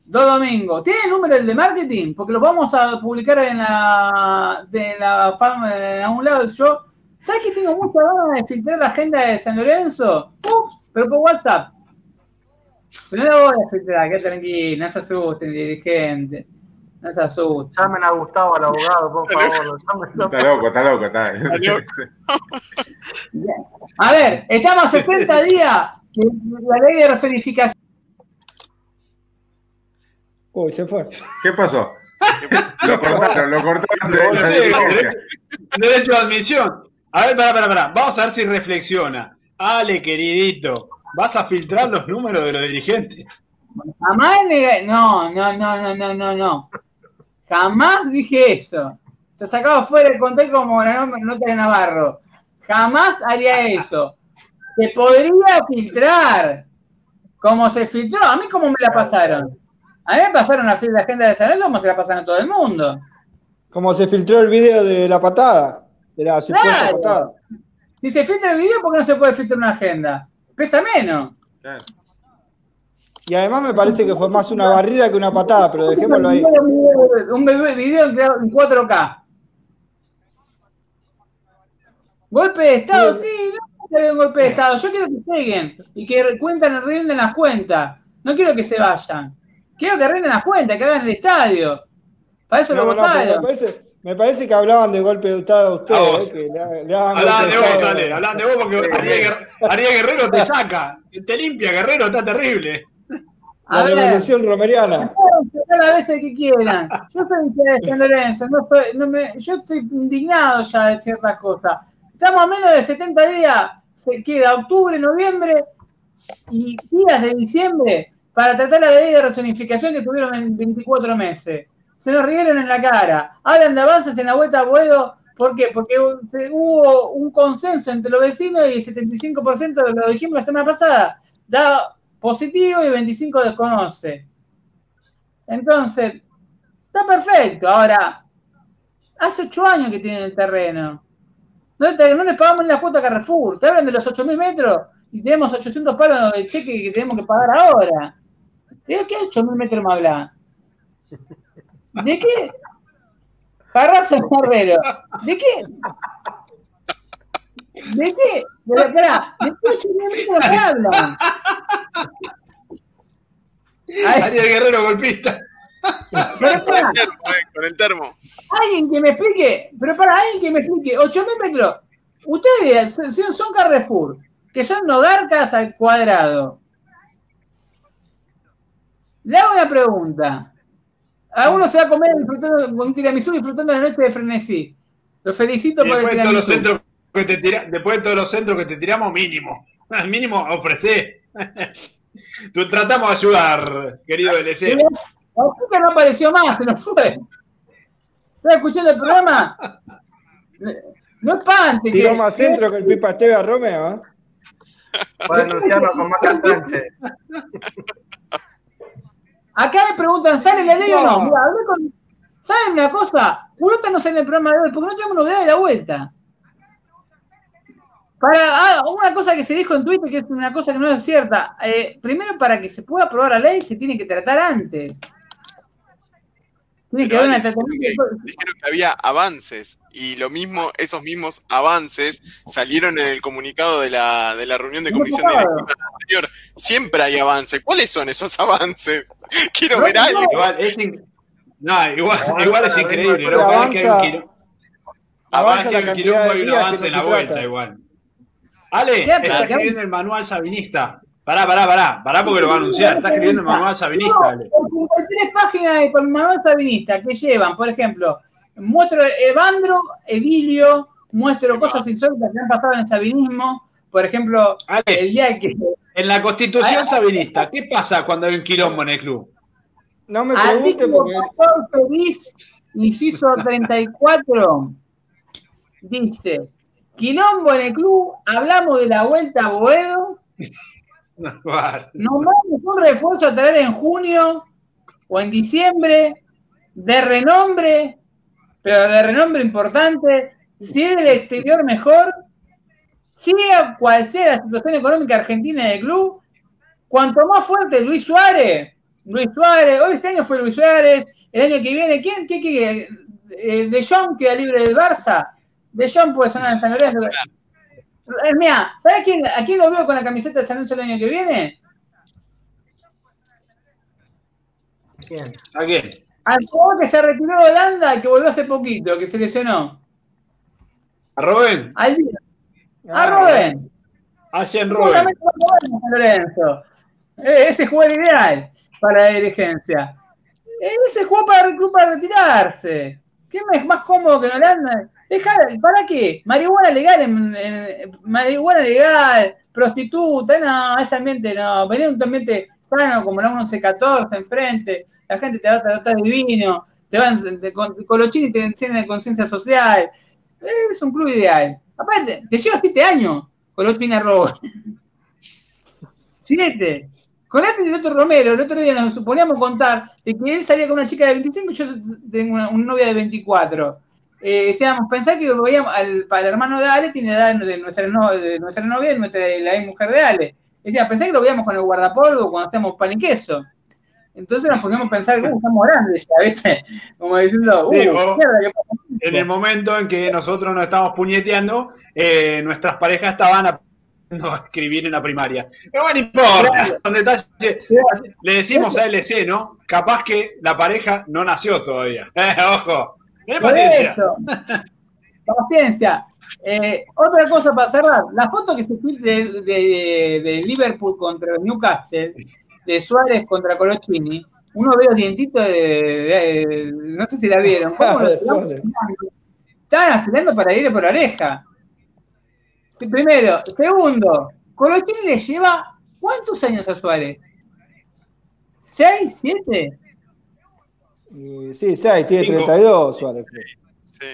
Dos domingos. ¿Tiene el número del de marketing? Porque lo vamos a publicar en la, de la a un lado del show ¿Sabes que tengo mucha ganas de filtrar la agenda de San Lorenzo? Ups, pero por WhatsApp. Pero no la voy a filtrar, que tranquilo, no se asusten, dirigente. No se asusta. Llamen a Gustavo, al abogado, por [LAUGHS] favor. [LAUGHS] Está loco, está loco, está. [LAUGHS] A ver, estamos a 60 días de la ley de resonificación. Uy, se fue. ¿Qué pasó? Lo cortaron, lo cortaron de Sí. Derecho de admisión. A ver, pará, pará, pará. Vamos a ver si reflexiona. Ale, queridito, ¿vas a filtrar los números de los dirigentes? Jamás No, no, no, no, no, no, no. Jamás dije eso. Te sacaba fuera del contexto como la no- nota de Navarro. Jamás haría eso. Te podría filtrar. Como se filtró. A mí, ¿cómo me la pasaron? A mí me pasaron así la agenda de San Lorenzo como se la pasan a todo el mundo. Como se filtró el video de la patada, de la supuesta Claro. patada. Si se filtra el video, ¿por qué no se puede filtrar una agenda? Pesa menos. Claro. Y además me parece que fue más una barrida que una patada, pero dejémoslo ahí. Un video- video en 4K. Golpe de Estado, sí, no quiero que un golpe de Estado. Yo quiero que lleguen y que cuentan, rinden las cuentas. No quiero que se vayan. Quiero que rinden las cuentas, que hagan el estadio. Para eso No, lo no, pero me, votaron. parece, me parece que hablaban de golpe de Estado a A ustedes. vos. eh, que le, le hagan Hablan golpe de vos, Estado. Ale, hablan de vos porque Ariel Guerrero te saca, te limpia, Guerrero, está terrible. A La ver, revolución romeriana. pueden sacar las veces que quieran. Yo soy de San [LAUGHS] Lorenzo, no soy- no me- yo estoy indignado ya de ciertas cosas. Estamos a menos de 70 días, se queda octubre, noviembre y días de diciembre para tratar la ley de resonificación que tuvieron en 24 meses. Se nos rieron en la cara. Hablan de avances en la vuelta a Boedo. ¿Por qué? Porque hubo un consenso entre los vecinos y el 75% de lo dijimos la semana pasada. Da positivo y 25 desconoce. Entonces, está perfecto. Ahora, hace ocho años que tienen el terreno. No, te- no les pagamos la cuota a Carrefour. Te hablan de los 8.000 metros y tenemos 800 palos de cheque que tenemos que pagar ahora. ¿De qué 8.000 metros me hablan? ¿De qué? Parrazo Marrero. ¿De qué? ¿De qué? De la cara. ¿De qué 8.000 metros me hablan? Ariel Guerrero golpista. pero Con el termo, eh, con el termo. Alguien que me explique, pero para alguien que me explique, 8.000 metros. Ustedes son, Carrefour, que son nogarcas al cuadrado. Le hago una pregunta. A uno se va a comer disfrutando, con un tiramisú disfrutando la noche de frenesí. Lo felicito Y por el todos los tiramisú. centros que te tira- después de todos los centros que te tiramos, mínimo. [LAUGHS] Mínimo ofrecé. Tú tratamos de ayudar, querido LC. La azúcar no apareció más, se nos fue. ¿Estás escuchando el programa? No espante. Tiró que- más centro que el Pipa Esteve a Romeo. ¿eh? Para denunciarlo con Maca Sánchez. Acá me preguntan, ¿sale la ley o no? Con- ¿Saben una cosa? Culota no sale en el programa de hoy porque no tenemos novedad de la vuelta. Para, ah, una cosa que se dijo en Twitter, que es una cosa que no es cierta. eh, primero, para que se pueda aprobar la ley, se tiene que tratar antes. Tiene que haber una tratamiento. Dijeron que había avances y lo mismo, esos mismos avances salieron en el comunicado de la, de la reunión de comisión directiva anterior. Siempre hay avances. ¿Cuáles son esos avances? [LAUGHS] Quiero No, ver algo. Igual, es in- no, igual, igual es increíble, hay un quilombo, avanza la hay quilombo avance en no la se vuelta trata. igual. Ale, está escribiendo el manual sabinista. Pará, pará, pará, pará porque lo va a anunciar. Está escribiendo el manual sabinista, Ale. No, 53 páginas de con manual sabinista que llevan, por ejemplo, muestro Evandro, Edilio, muestro cosas insólitas que han pasado en el sabinismo, por ejemplo, Ale, el día que en la constitución sabinista, ¿qué pasa cuando hay un quilombo en el club? No me pregunte porque 14 bis, inciso 34, dice, quilombo en el club, hablamos de la vuelta a Boedo, Vale. Nombramos un refuerzo a traer en junio o en diciembre, de renombre, pero de renombre importante, si es del exterior mejor, sea cual sea la situación económica argentina del club, cuanto más fuerte Luis Suárez, Luis Suárez, hoy este año fue Luis Suárez, el año que viene, ¿quién? ¿Qué, qué, eh, de Jong queda libre del Barça? De Jong puede sonar en San Lorenzo. Es mía, ¿sabes quién, a quién lo veo con la camiseta de San Lorenzo el año que viene? ¿Quién? ¿A quién? Al jugador que se retiró de Holanda y que volvió hace poquito, que se lesionó. ¿A Rubén? Al a Rubén. A Jean Rubén. Lorenzo. Eh, ese jugador ideal para la dirigencia. Eh, ese jugó para, para retirarse. ¿Qué es más cómodo que en Holanda? ¿Para qué? Marihuana legal, en, marihuana legal, prostituta, no, ese ambiente no. Venía un ambiente sano como la 1114 enfrente, la gente te va a tratar divino, te van con, con los chinos te encienden de conciencia social. Es un club ideal. Aparte, te lleva siete años con los robo. [LAUGHS] siete. Con este el otro Romero, el otro día nos poníamos contar de que él salía con una chica de 25 y yo tengo una, novia de 24. Eh, decíamos, pensar que veíamos al, para el hermano de Ale tiene edad de nuestra, de nuestra novia y nuestra, la mujer de Ale. Decía, pensé que lo veíamos con el guardapolvo cuando hacemos pan y queso. Entonces nos poníamos a pensar, uh, estamos grandes ya, ¿viste? Como diciendo, uh, mierda, En el momento en que nosotros nos estábamos puñeteando, eh, nuestras parejas estaban a escribir en la primaria. Pero bueno, no importa, le decimos a LC, ¿no? Capaz que la pareja no nació todavía. [LAUGHS] Ojo, paciencia. paciencia. Eh, otra cosa para cerrar, la foto que se filtre de, Liverpool contra Newcastle, de Suárez contra Colochini, uno ve los dientitos de, no sé si la vieron, [LAUGHS] ¿cómo Estaban acelerando para ir por la oreja. primero, segundo, Colochini le lleva ¿cuántos años a Suárez? ¿Seis? ¿Siete? Sí, seis, tiene 32 Suárez. Sí.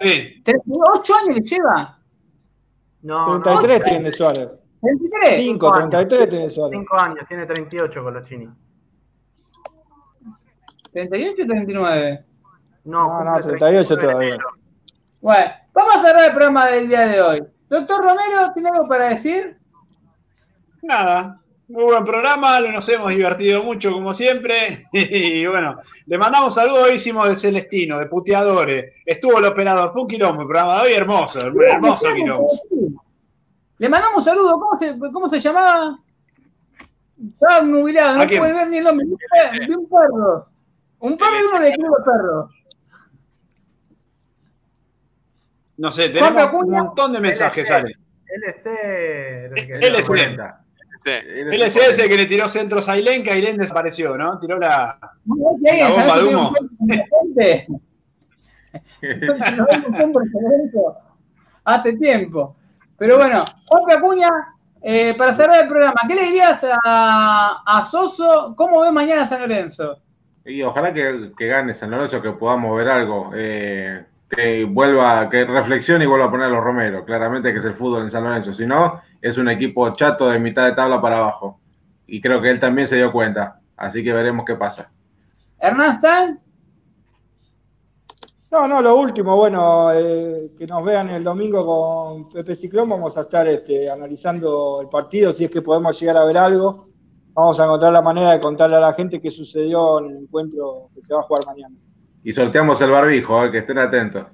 Sí. ¿8 años le lleva? No, 33 tiene Suárez. 33. 5, 33 tiene Suárez. 5 años, tiene 38 con los chinos. ¿38 o 39? No, no, 38 todavía. Bueno, vamos a cerrar el programa del día de hoy. Doctor Romero, ¿tiene algo para decir? Nada, muy buen programa, nos hemos divertido mucho como siempre. [LAUGHS] Y bueno, le mandamos saludos, hicimos de Celestino, de Puteadores. Estuvo el operador, fue un quilombo el programa de hoy, hermoso, hermoso quilombo. Le mandamos un saludo, ¿cómo se, cómo se llamaba? Estaba nubilado, no puede ver ni el nombre. Vi un perro. Un perro y uno de club perro. No sé, tenemos un montón de mensajes, Ale. LC. LC. LCS que le tiró centros a Ailén, que Ailén desapareció, ¿no? Tiró la, la bomba de humo. Hace tiempo. Pero bueno, otra cuña eh, para cerrar el programa, ¿qué le dirías a, a Soso? ¿Cómo ve mañana San Lorenzo? Y ojalá que, que gane San Lorenzo, que podamos ver algo. Eh, que vuelva, que reflexione y vuelva a poner a los Romero. Claramente que es el fútbol en San Lorenzo. Si no, es un equipo chato de mitad de tabla para abajo. Y creo que él también se dio cuenta. Así que veremos qué pasa. Hernán San. No, no, lo último, bueno, eh, que nos vean el domingo con Pepe Ciclón, vamos a estar este, analizando el partido, si es que podemos llegar a ver algo, vamos a encontrar la manera de contarle a la gente qué sucedió en el encuentro que se va a jugar mañana. Y sorteamos el barbijo, eh, que estén atentos.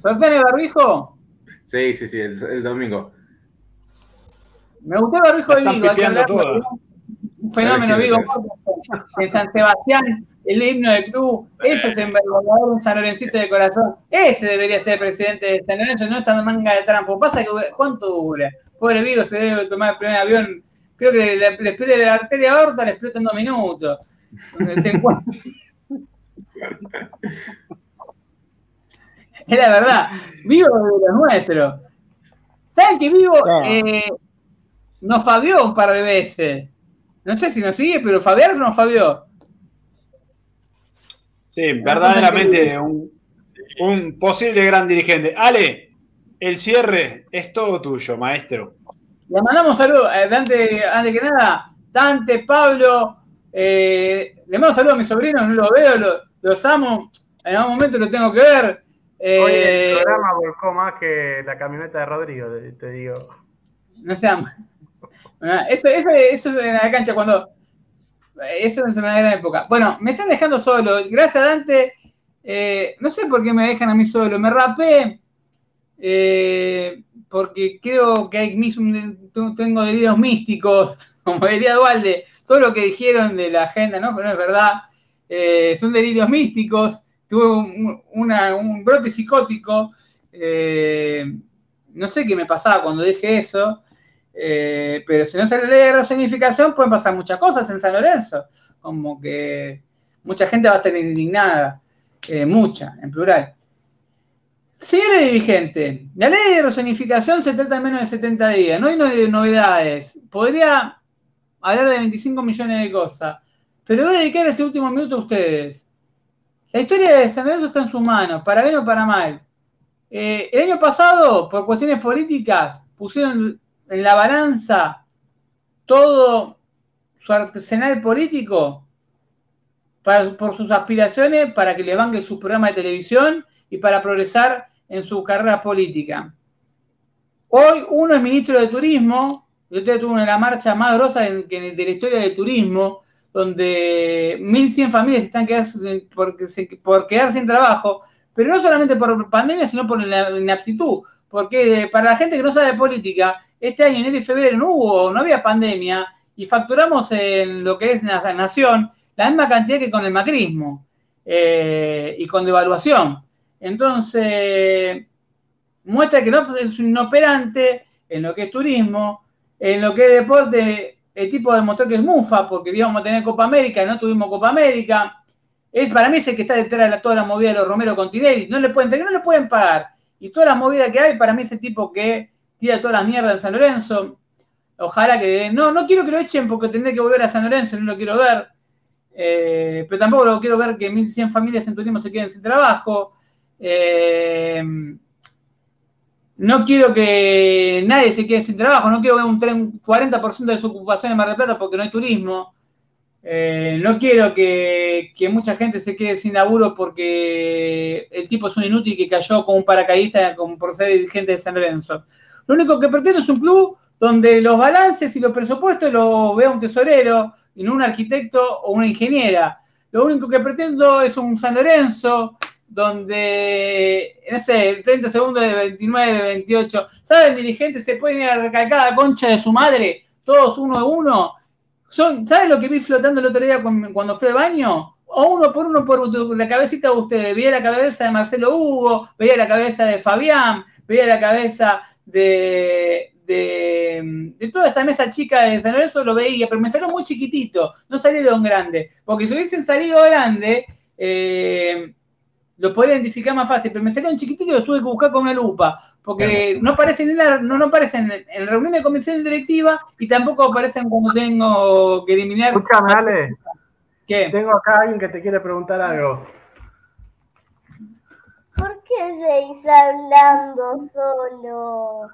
¿Sortean el barbijo? Sí, sí, sí, el, domingo. Me gustó el barbijo de Vigo. Un fenómeno, Vigo. En San Sebastián, el himno del club, eso es envergonzador, un San Lorencito de corazón. Ese debería ser el presidente de San Lorenzo, no esta manga de trampo. Pasa que, ¿cuánto dura? Pobre Vigo se debe tomar el primer avión. Creo que le, le la arteria aorta, le explota en dos minutos. Se [LAUGHS] Era verdad. Vivo de los nuestros. ¿Saben que Vivo eh, nos fabió un par de veces? No sé si nos sigue, pero Fabián nos fabió. Sí, verdaderamente un, un posible gran dirigente. Ale, el cierre es todo tuyo, maestro. Le mandamos saludos, eh, antes, antes que nada, Dante, Pablo, eh, le mando saludos a mis sobrinos, no lo veo, los amo, en algún momento lo tengo que ver. Hoy el eh, programa volcó más que la camioneta de Rodrigo, te digo. No sé, eso, eso, eso es en la cancha cuando. Eso es en una gran época. Bueno, me están dejando solo. Gracias, Dante. Eh, no sé por qué me dejan a mí solo. Me rapé. Eh, porque creo que hay tengo delirios místicos, [LAUGHS] como diría Dualde, todo lo que dijeron de la agenda, ¿no? Pero no es verdad. Eh, son delirios místicos, tuve un, brote psicótico, eh, no sé qué me pasaba cuando dije eso, eh, pero si no se lee de resignificación pueden pasar muchas cosas en San Lorenzo, como que mucha gente va a estar indignada, mucha, en plural. Señores dirigente, la ley de resonificación se trata en menos de 70 días, no hay novedades. Podría hablar de 25 millones de cosas, pero voy a dedicar este último minuto a ustedes. La historia de San Lorenzo está en sus manos, para bien o para mal. Eh, el año pasado, por cuestiones políticas, pusieron en la balanza todo su arsenal político por sus aspiraciones, para que le banque su programa de televisión y para progresar en su carrera política. Hoy uno es ministro de Turismo, yo tuve una de las marchas más grosas de, la historia del turismo, donde 1.100 familias están por, por quedar sin trabajo, pero no solamente por pandemia, sino por la inaptitud. Porque para la gente que no sabe de política, este año, enero y febrero, no hubo, no había pandemia y facturamos en lo que es la nación la misma cantidad que con el macrismo eh, y con devaluación. Entonces, muestra que no es un inoperante en lo que es turismo, en lo que es deporte, el tipo de motor que es Mufa, porque íbamos a tener Copa América, no tuvimos Copa América. Es para mí ese que está detrás de toda la movida de los Romero Continelli. No le pueden, no le pueden pagar. Y toda la movida que hay, para mí ese tipo que tira todas las mierdas en San Lorenzo. Ojalá que. No, no quiero que lo echen porque tendré que volver a San Lorenzo, no lo quiero ver. Eh, pero tampoco lo quiero ver que 1.100 familias en turismo se queden sin trabajo. Eh, no quiero que nadie se quede sin trabajo, no quiero ver un, 40% de su ocupación en Mar del Plata porque no hay turismo. Eh, no quiero que, mucha gente se quede sin laburo porque el tipo es un inútil que cayó con un paracaidista como por ser dirigente de San Lorenzo. Lo único que pretendo es un club donde los balances y los presupuestos los vea un tesorero y no un arquitecto o una ingeniera. Lo único que pretendo es un San Lorenzo donde, no sé, 30 segundos de 29, 28, ¿saben, dirigentes? Se pueden ir a recalcar concha de su madre, todos uno a uno. Son, ¿Saben lo que vi flotando el otro día cuando fui al baño? O uno por uno por la cabecita de ustedes. Veía la cabeza de Marcelo Hugo, veía la cabeza de Fabián, veía la cabeza de, de, toda esa mesa chica de San Lorenzo, lo veía, pero me salió muy chiquitito, no salieron grande. Porque si hubiesen salido grande, eh, lo podría identificar más fácil, pero me salió un chiquitito y lo tuve que buscar con una lupa, porque no aparecen en la, no, no aparecen en reunión de comisión directiva y tampoco aparecen cuando tengo que eliminar. Escúchame, Ale. ¿Qué? Tengo acá alguien que te quiere preguntar algo. ¿Por qué seguís hablando solo?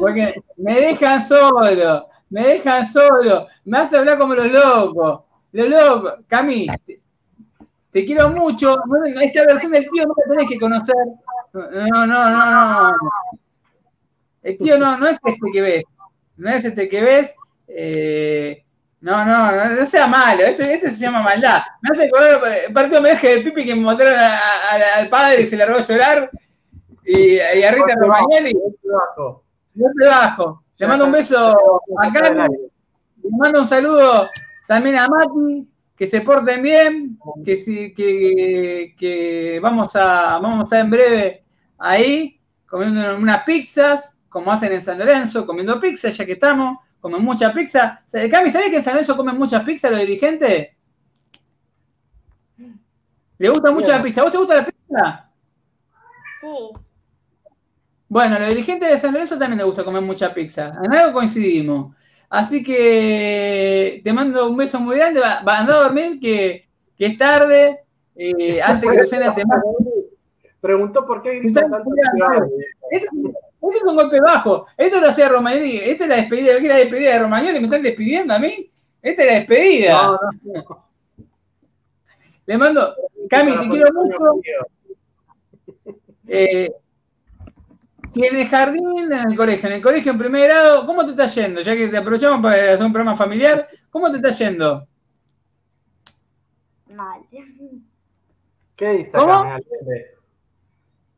Porque me dejan solo, me dejan solo, me hace hablar como los locos. Los locos, Cami, te quiero mucho. Esta versión del tío no la tenés que conocer. No, no, no, no. El tío no, no es este que ves. No es este que ves. Eh, no, no, no, sea malo. Este, este, se llama maldad. Me hace el partido homenaje del Pipi que me mataron al padre y se le robó a llorar. Y, y a Rita Romagnoli. No te bajo. Le mando un beso a Carlos. Le mando un saludo también a Mati que se porten bien, que, que, que vamos, a, vamos a estar en breve ahí comiendo unas pizzas, como hacen en San Lorenzo, comiendo pizza, ya que estamos, comen mucha pizza. Cami, ¿sabés que en San Lorenzo comen muchas pizzas los dirigentes? ¿Le gusta mucho la pizza? ¿A vos te gusta la pizza? Sí. Bueno, los dirigentes de San Lorenzo también les gusta comer mucha pizza. En algo coincidimos. Así que te mando un beso muy grande. Va, a dormir, que, que es tarde. Eh, antes que lo cene el tema. Preguntó por qué grita tanto. Este, este es un golpe bajo. Esto lo hacía Romagnoli. Esta es la despedida. ¿Qué es la despedida de Romagnoli? ¿Me están despidiendo a mí? Esta es la despedida. No, no. Le mando. Cami, te quiero mucho. Eh, si en el jardín, en el colegio, en el colegio en primer grado, ¿cómo te está yendo? Ya que te aprovechamos para hacer un programa familiar, ¿cómo te está yendo? Mal. ¿Qué dice ¿Cómo?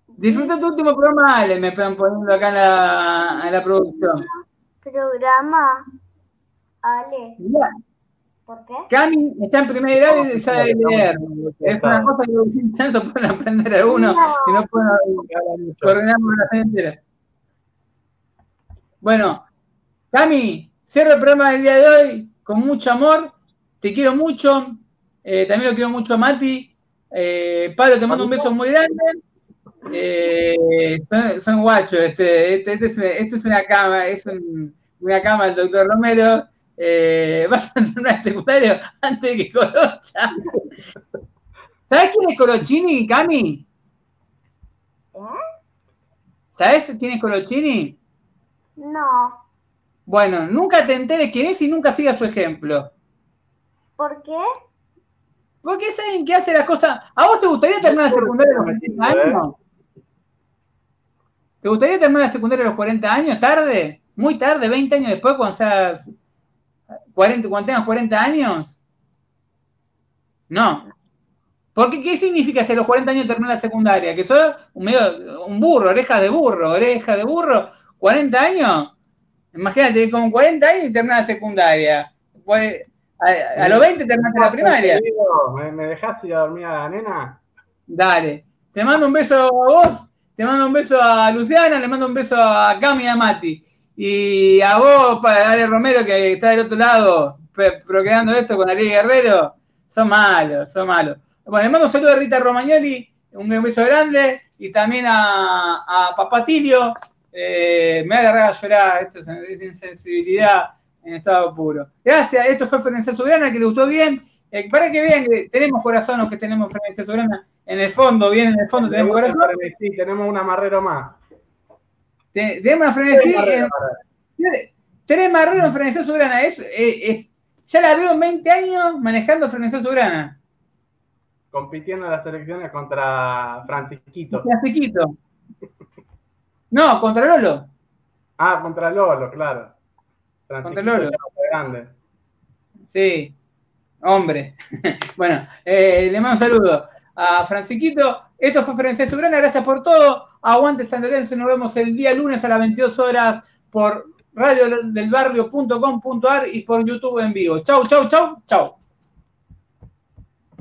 Disfruta tu último programa, Ale, me están poniendo acá en la, en la producción. Programa, Ale. ¿Por qué? Cami está en primer grado y sabe leer. Es una cosa que los intensos pueden aprender algunos y no pueden coordinar con la gente entera. Bueno, Cami, cierro el programa del día de hoy con mucho amor. Te quiero mucho. Eh, también lo quiero mucho a Mati. Eh, Pablo, te mando un beso muy grande. Eh, son, son, guachos. Este, este, este, es, este es, una cama, es un, una cama del doctor Romero. Eh, [LAUGHS] vas a entrar al secundario antes que Corocha. ¿Sabes quién es Corochini, Cami? ¿Sabes quién es Corochini? No. Bueno, nunca te enteres quién es y nunca sigas su ejemplo. ¿Por qué? Porque es alguien que hace las cosas. ¿A vos te gustaría terminar la secundaria a los 40 años? ¿Te gustaría terminar la secundaria a los 40 años? ¿Tarde? ¿Muy tarde? ¿20 años después cuando seas 40, cuando tengas 40 años? No. Porque ¿qué significa si a los 40 años terminar la secundaria? Que sos un, medio, un burro, oreja de burro, oreja de burro, 40 años. Imagínate, con 40 años y terminas la secundaria. Pues, a, a, los 20 terminaste la primaria. ¿Me, ¿Me dejás ir a dormir a la nena? Dale. Te mando un beso a vos, te mando un beso a Luciana, le mando un beso a Cami y a Mati. Y a vos, Ale Romero, que está del otro lado, procreando esto con Ariel Guerrero, son malos, son malos. Bueno, le mando un saludo a Rita Romagnoli, un beso grande, y también a, a Papá Tilio. Eh, me va a agarrar a llorar, esto es, insensibilidad en estado puro. Gracias, esto fue Ferencia Soberana, que le gustó bien. Eh, para que vean que tenemos corazón los que tenemos Ferencia Soberana. En el fondo, bien en el fondo tenemos corazón. Sí, tenemos un amarrero más. Tenemos una frenesí. Tres marreros en Frenesí Soberana. Es, es, es, ya la veo en 20 años manejando Frenesí Soberana. Compitiendo en las elecciones contra Francisquito. Francisquito. No, contra Lolo. Ah, contra Lolo, claro. Contra Lolo. Grande. Sí, hombre. [LAUGHS] bueno, eh, le mando un saludo a Francisquito. Esto fue Ferencia Soberana, gracias por todo. Aguante San Lorenzo, nos vemos el día lunes a las 22 horas por radiodelbarrio.com.ar y por YouTube en vivo. Chau, chau, chau, chau.